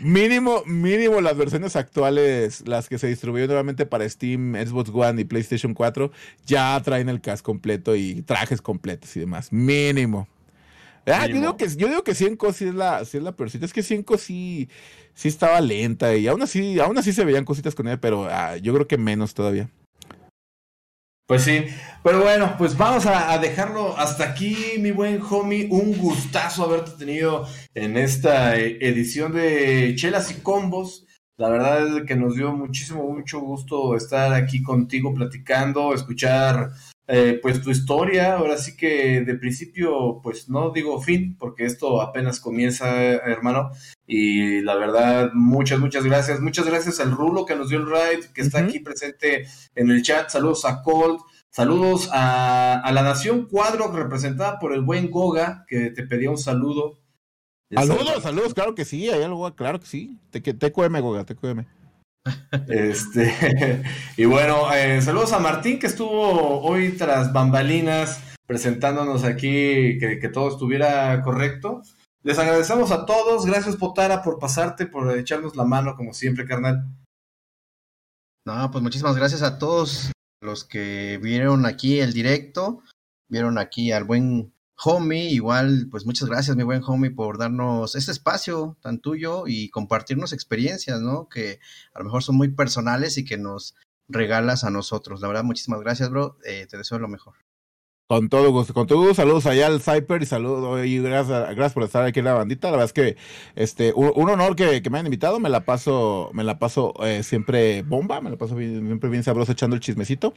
Mínimo, mínimo las versiones actuales, las que se distribuyeron nuevamente para Steam, Xbox One y PlayStation 4, ya traen el cast completo y trajes completos y demás. Mínimo. Ah, yo digo que yo digo que Cienco sí es la sí es la peorcita, es que Cienco sí sí estaba lenta y aún así aún así se veían cositas con ella, pero ah, yo creo que menos todavía. Pues sí, pero bueno, pues vamos a, dejarlo hasta aquí, mi buen homie. Un gustazo haberte tenido en esta eh, edición de Chelas y Combos. La verdad es que nos dio muchísimo, mucho gusto estar aquí contigo platicando, escuchar eh, pues tu historia, ahora sí que de principio, pues no digo fin, porque esto apenas comienza, hermano, y la verdad, muchas, muchas gracias. Muchas gracias al Rulo que nos dio el ride, que está aquí presente en el chat. Saludos a Colt, saludos a, la Nación Cuadro, representada por el buen Goga, que te pedía un saludo. Saludos, saludos, claro que sí, hay algo, claro que sí. Te, TQM, Goga, TQM. Este, y bueno, eh, saludos a Martín que estuvo hoy tras bambalinas presentándonos aquí que, todo estuviera correcto. Les agradecemos a todos. Gracias, Potara, por pasarte, por echarnos la mano, como siempre, carnal. No, pues muchísimas gracias a todos los que vieron aquí el directo, vieron aquí al buen homie, igual, pues muchas gracias, mi buen homie, por darnos este espacio tan tuyo y compartirnos experiencias, ¿no? Que a lo mejor son muy personales y que nos regalas a nosotros. La verdad, muchísimas gracias, bro. Eh, te deseo lo mejor. Con todo gusto, con todo gusto, saludos allá al Cyper y saludos y gracias, gracias por estar aquí en la bandita. La verdad es que este un, honor que, me hayan invitado, me la paso, me la paso eh, siempre bomba, me la paso siempre bien sabroso echando el chismecito.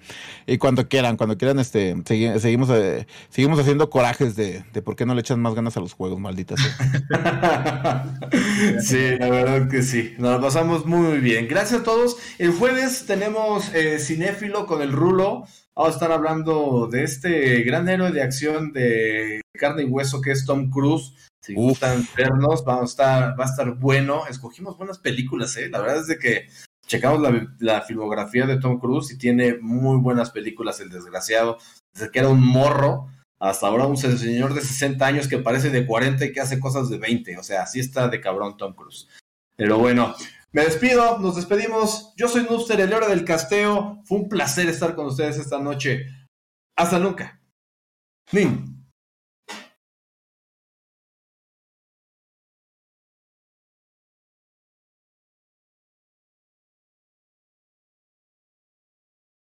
Y cuando quieran, cuando quieran, este seguimos, eh, seguimos haciendo corajes de, de, por qué no le echan más ganas a los juegos, malditas. sí, la verdad que sí. Nos pasamos muy bien. Gracias a todos. El jueves tenemos eh, Cinéfilo con el Rulo. Vamos a estar hablando de este gran héroe de acción de carne y hueso que es Tom Cruise. Si gustan vernos, vamos a estar, va a estar bueno. Escogimos buenas películas, ¿eh? La verdad es de que checamos la, filmografía de Tom Cruise y tiene muy buenas películas, el desgraciado. Desde que era un morro hasta ahora un señor de 60 años que parece de 40 y que hace cosas de 20. O sea, así está de cabrón Tom Cruise. Pero bueno, me despido, nos despedimos. Yo soy Nuster, el hora del casteo. Fue un placer estar con ustedes esta noche. Hasta nunca. Nin.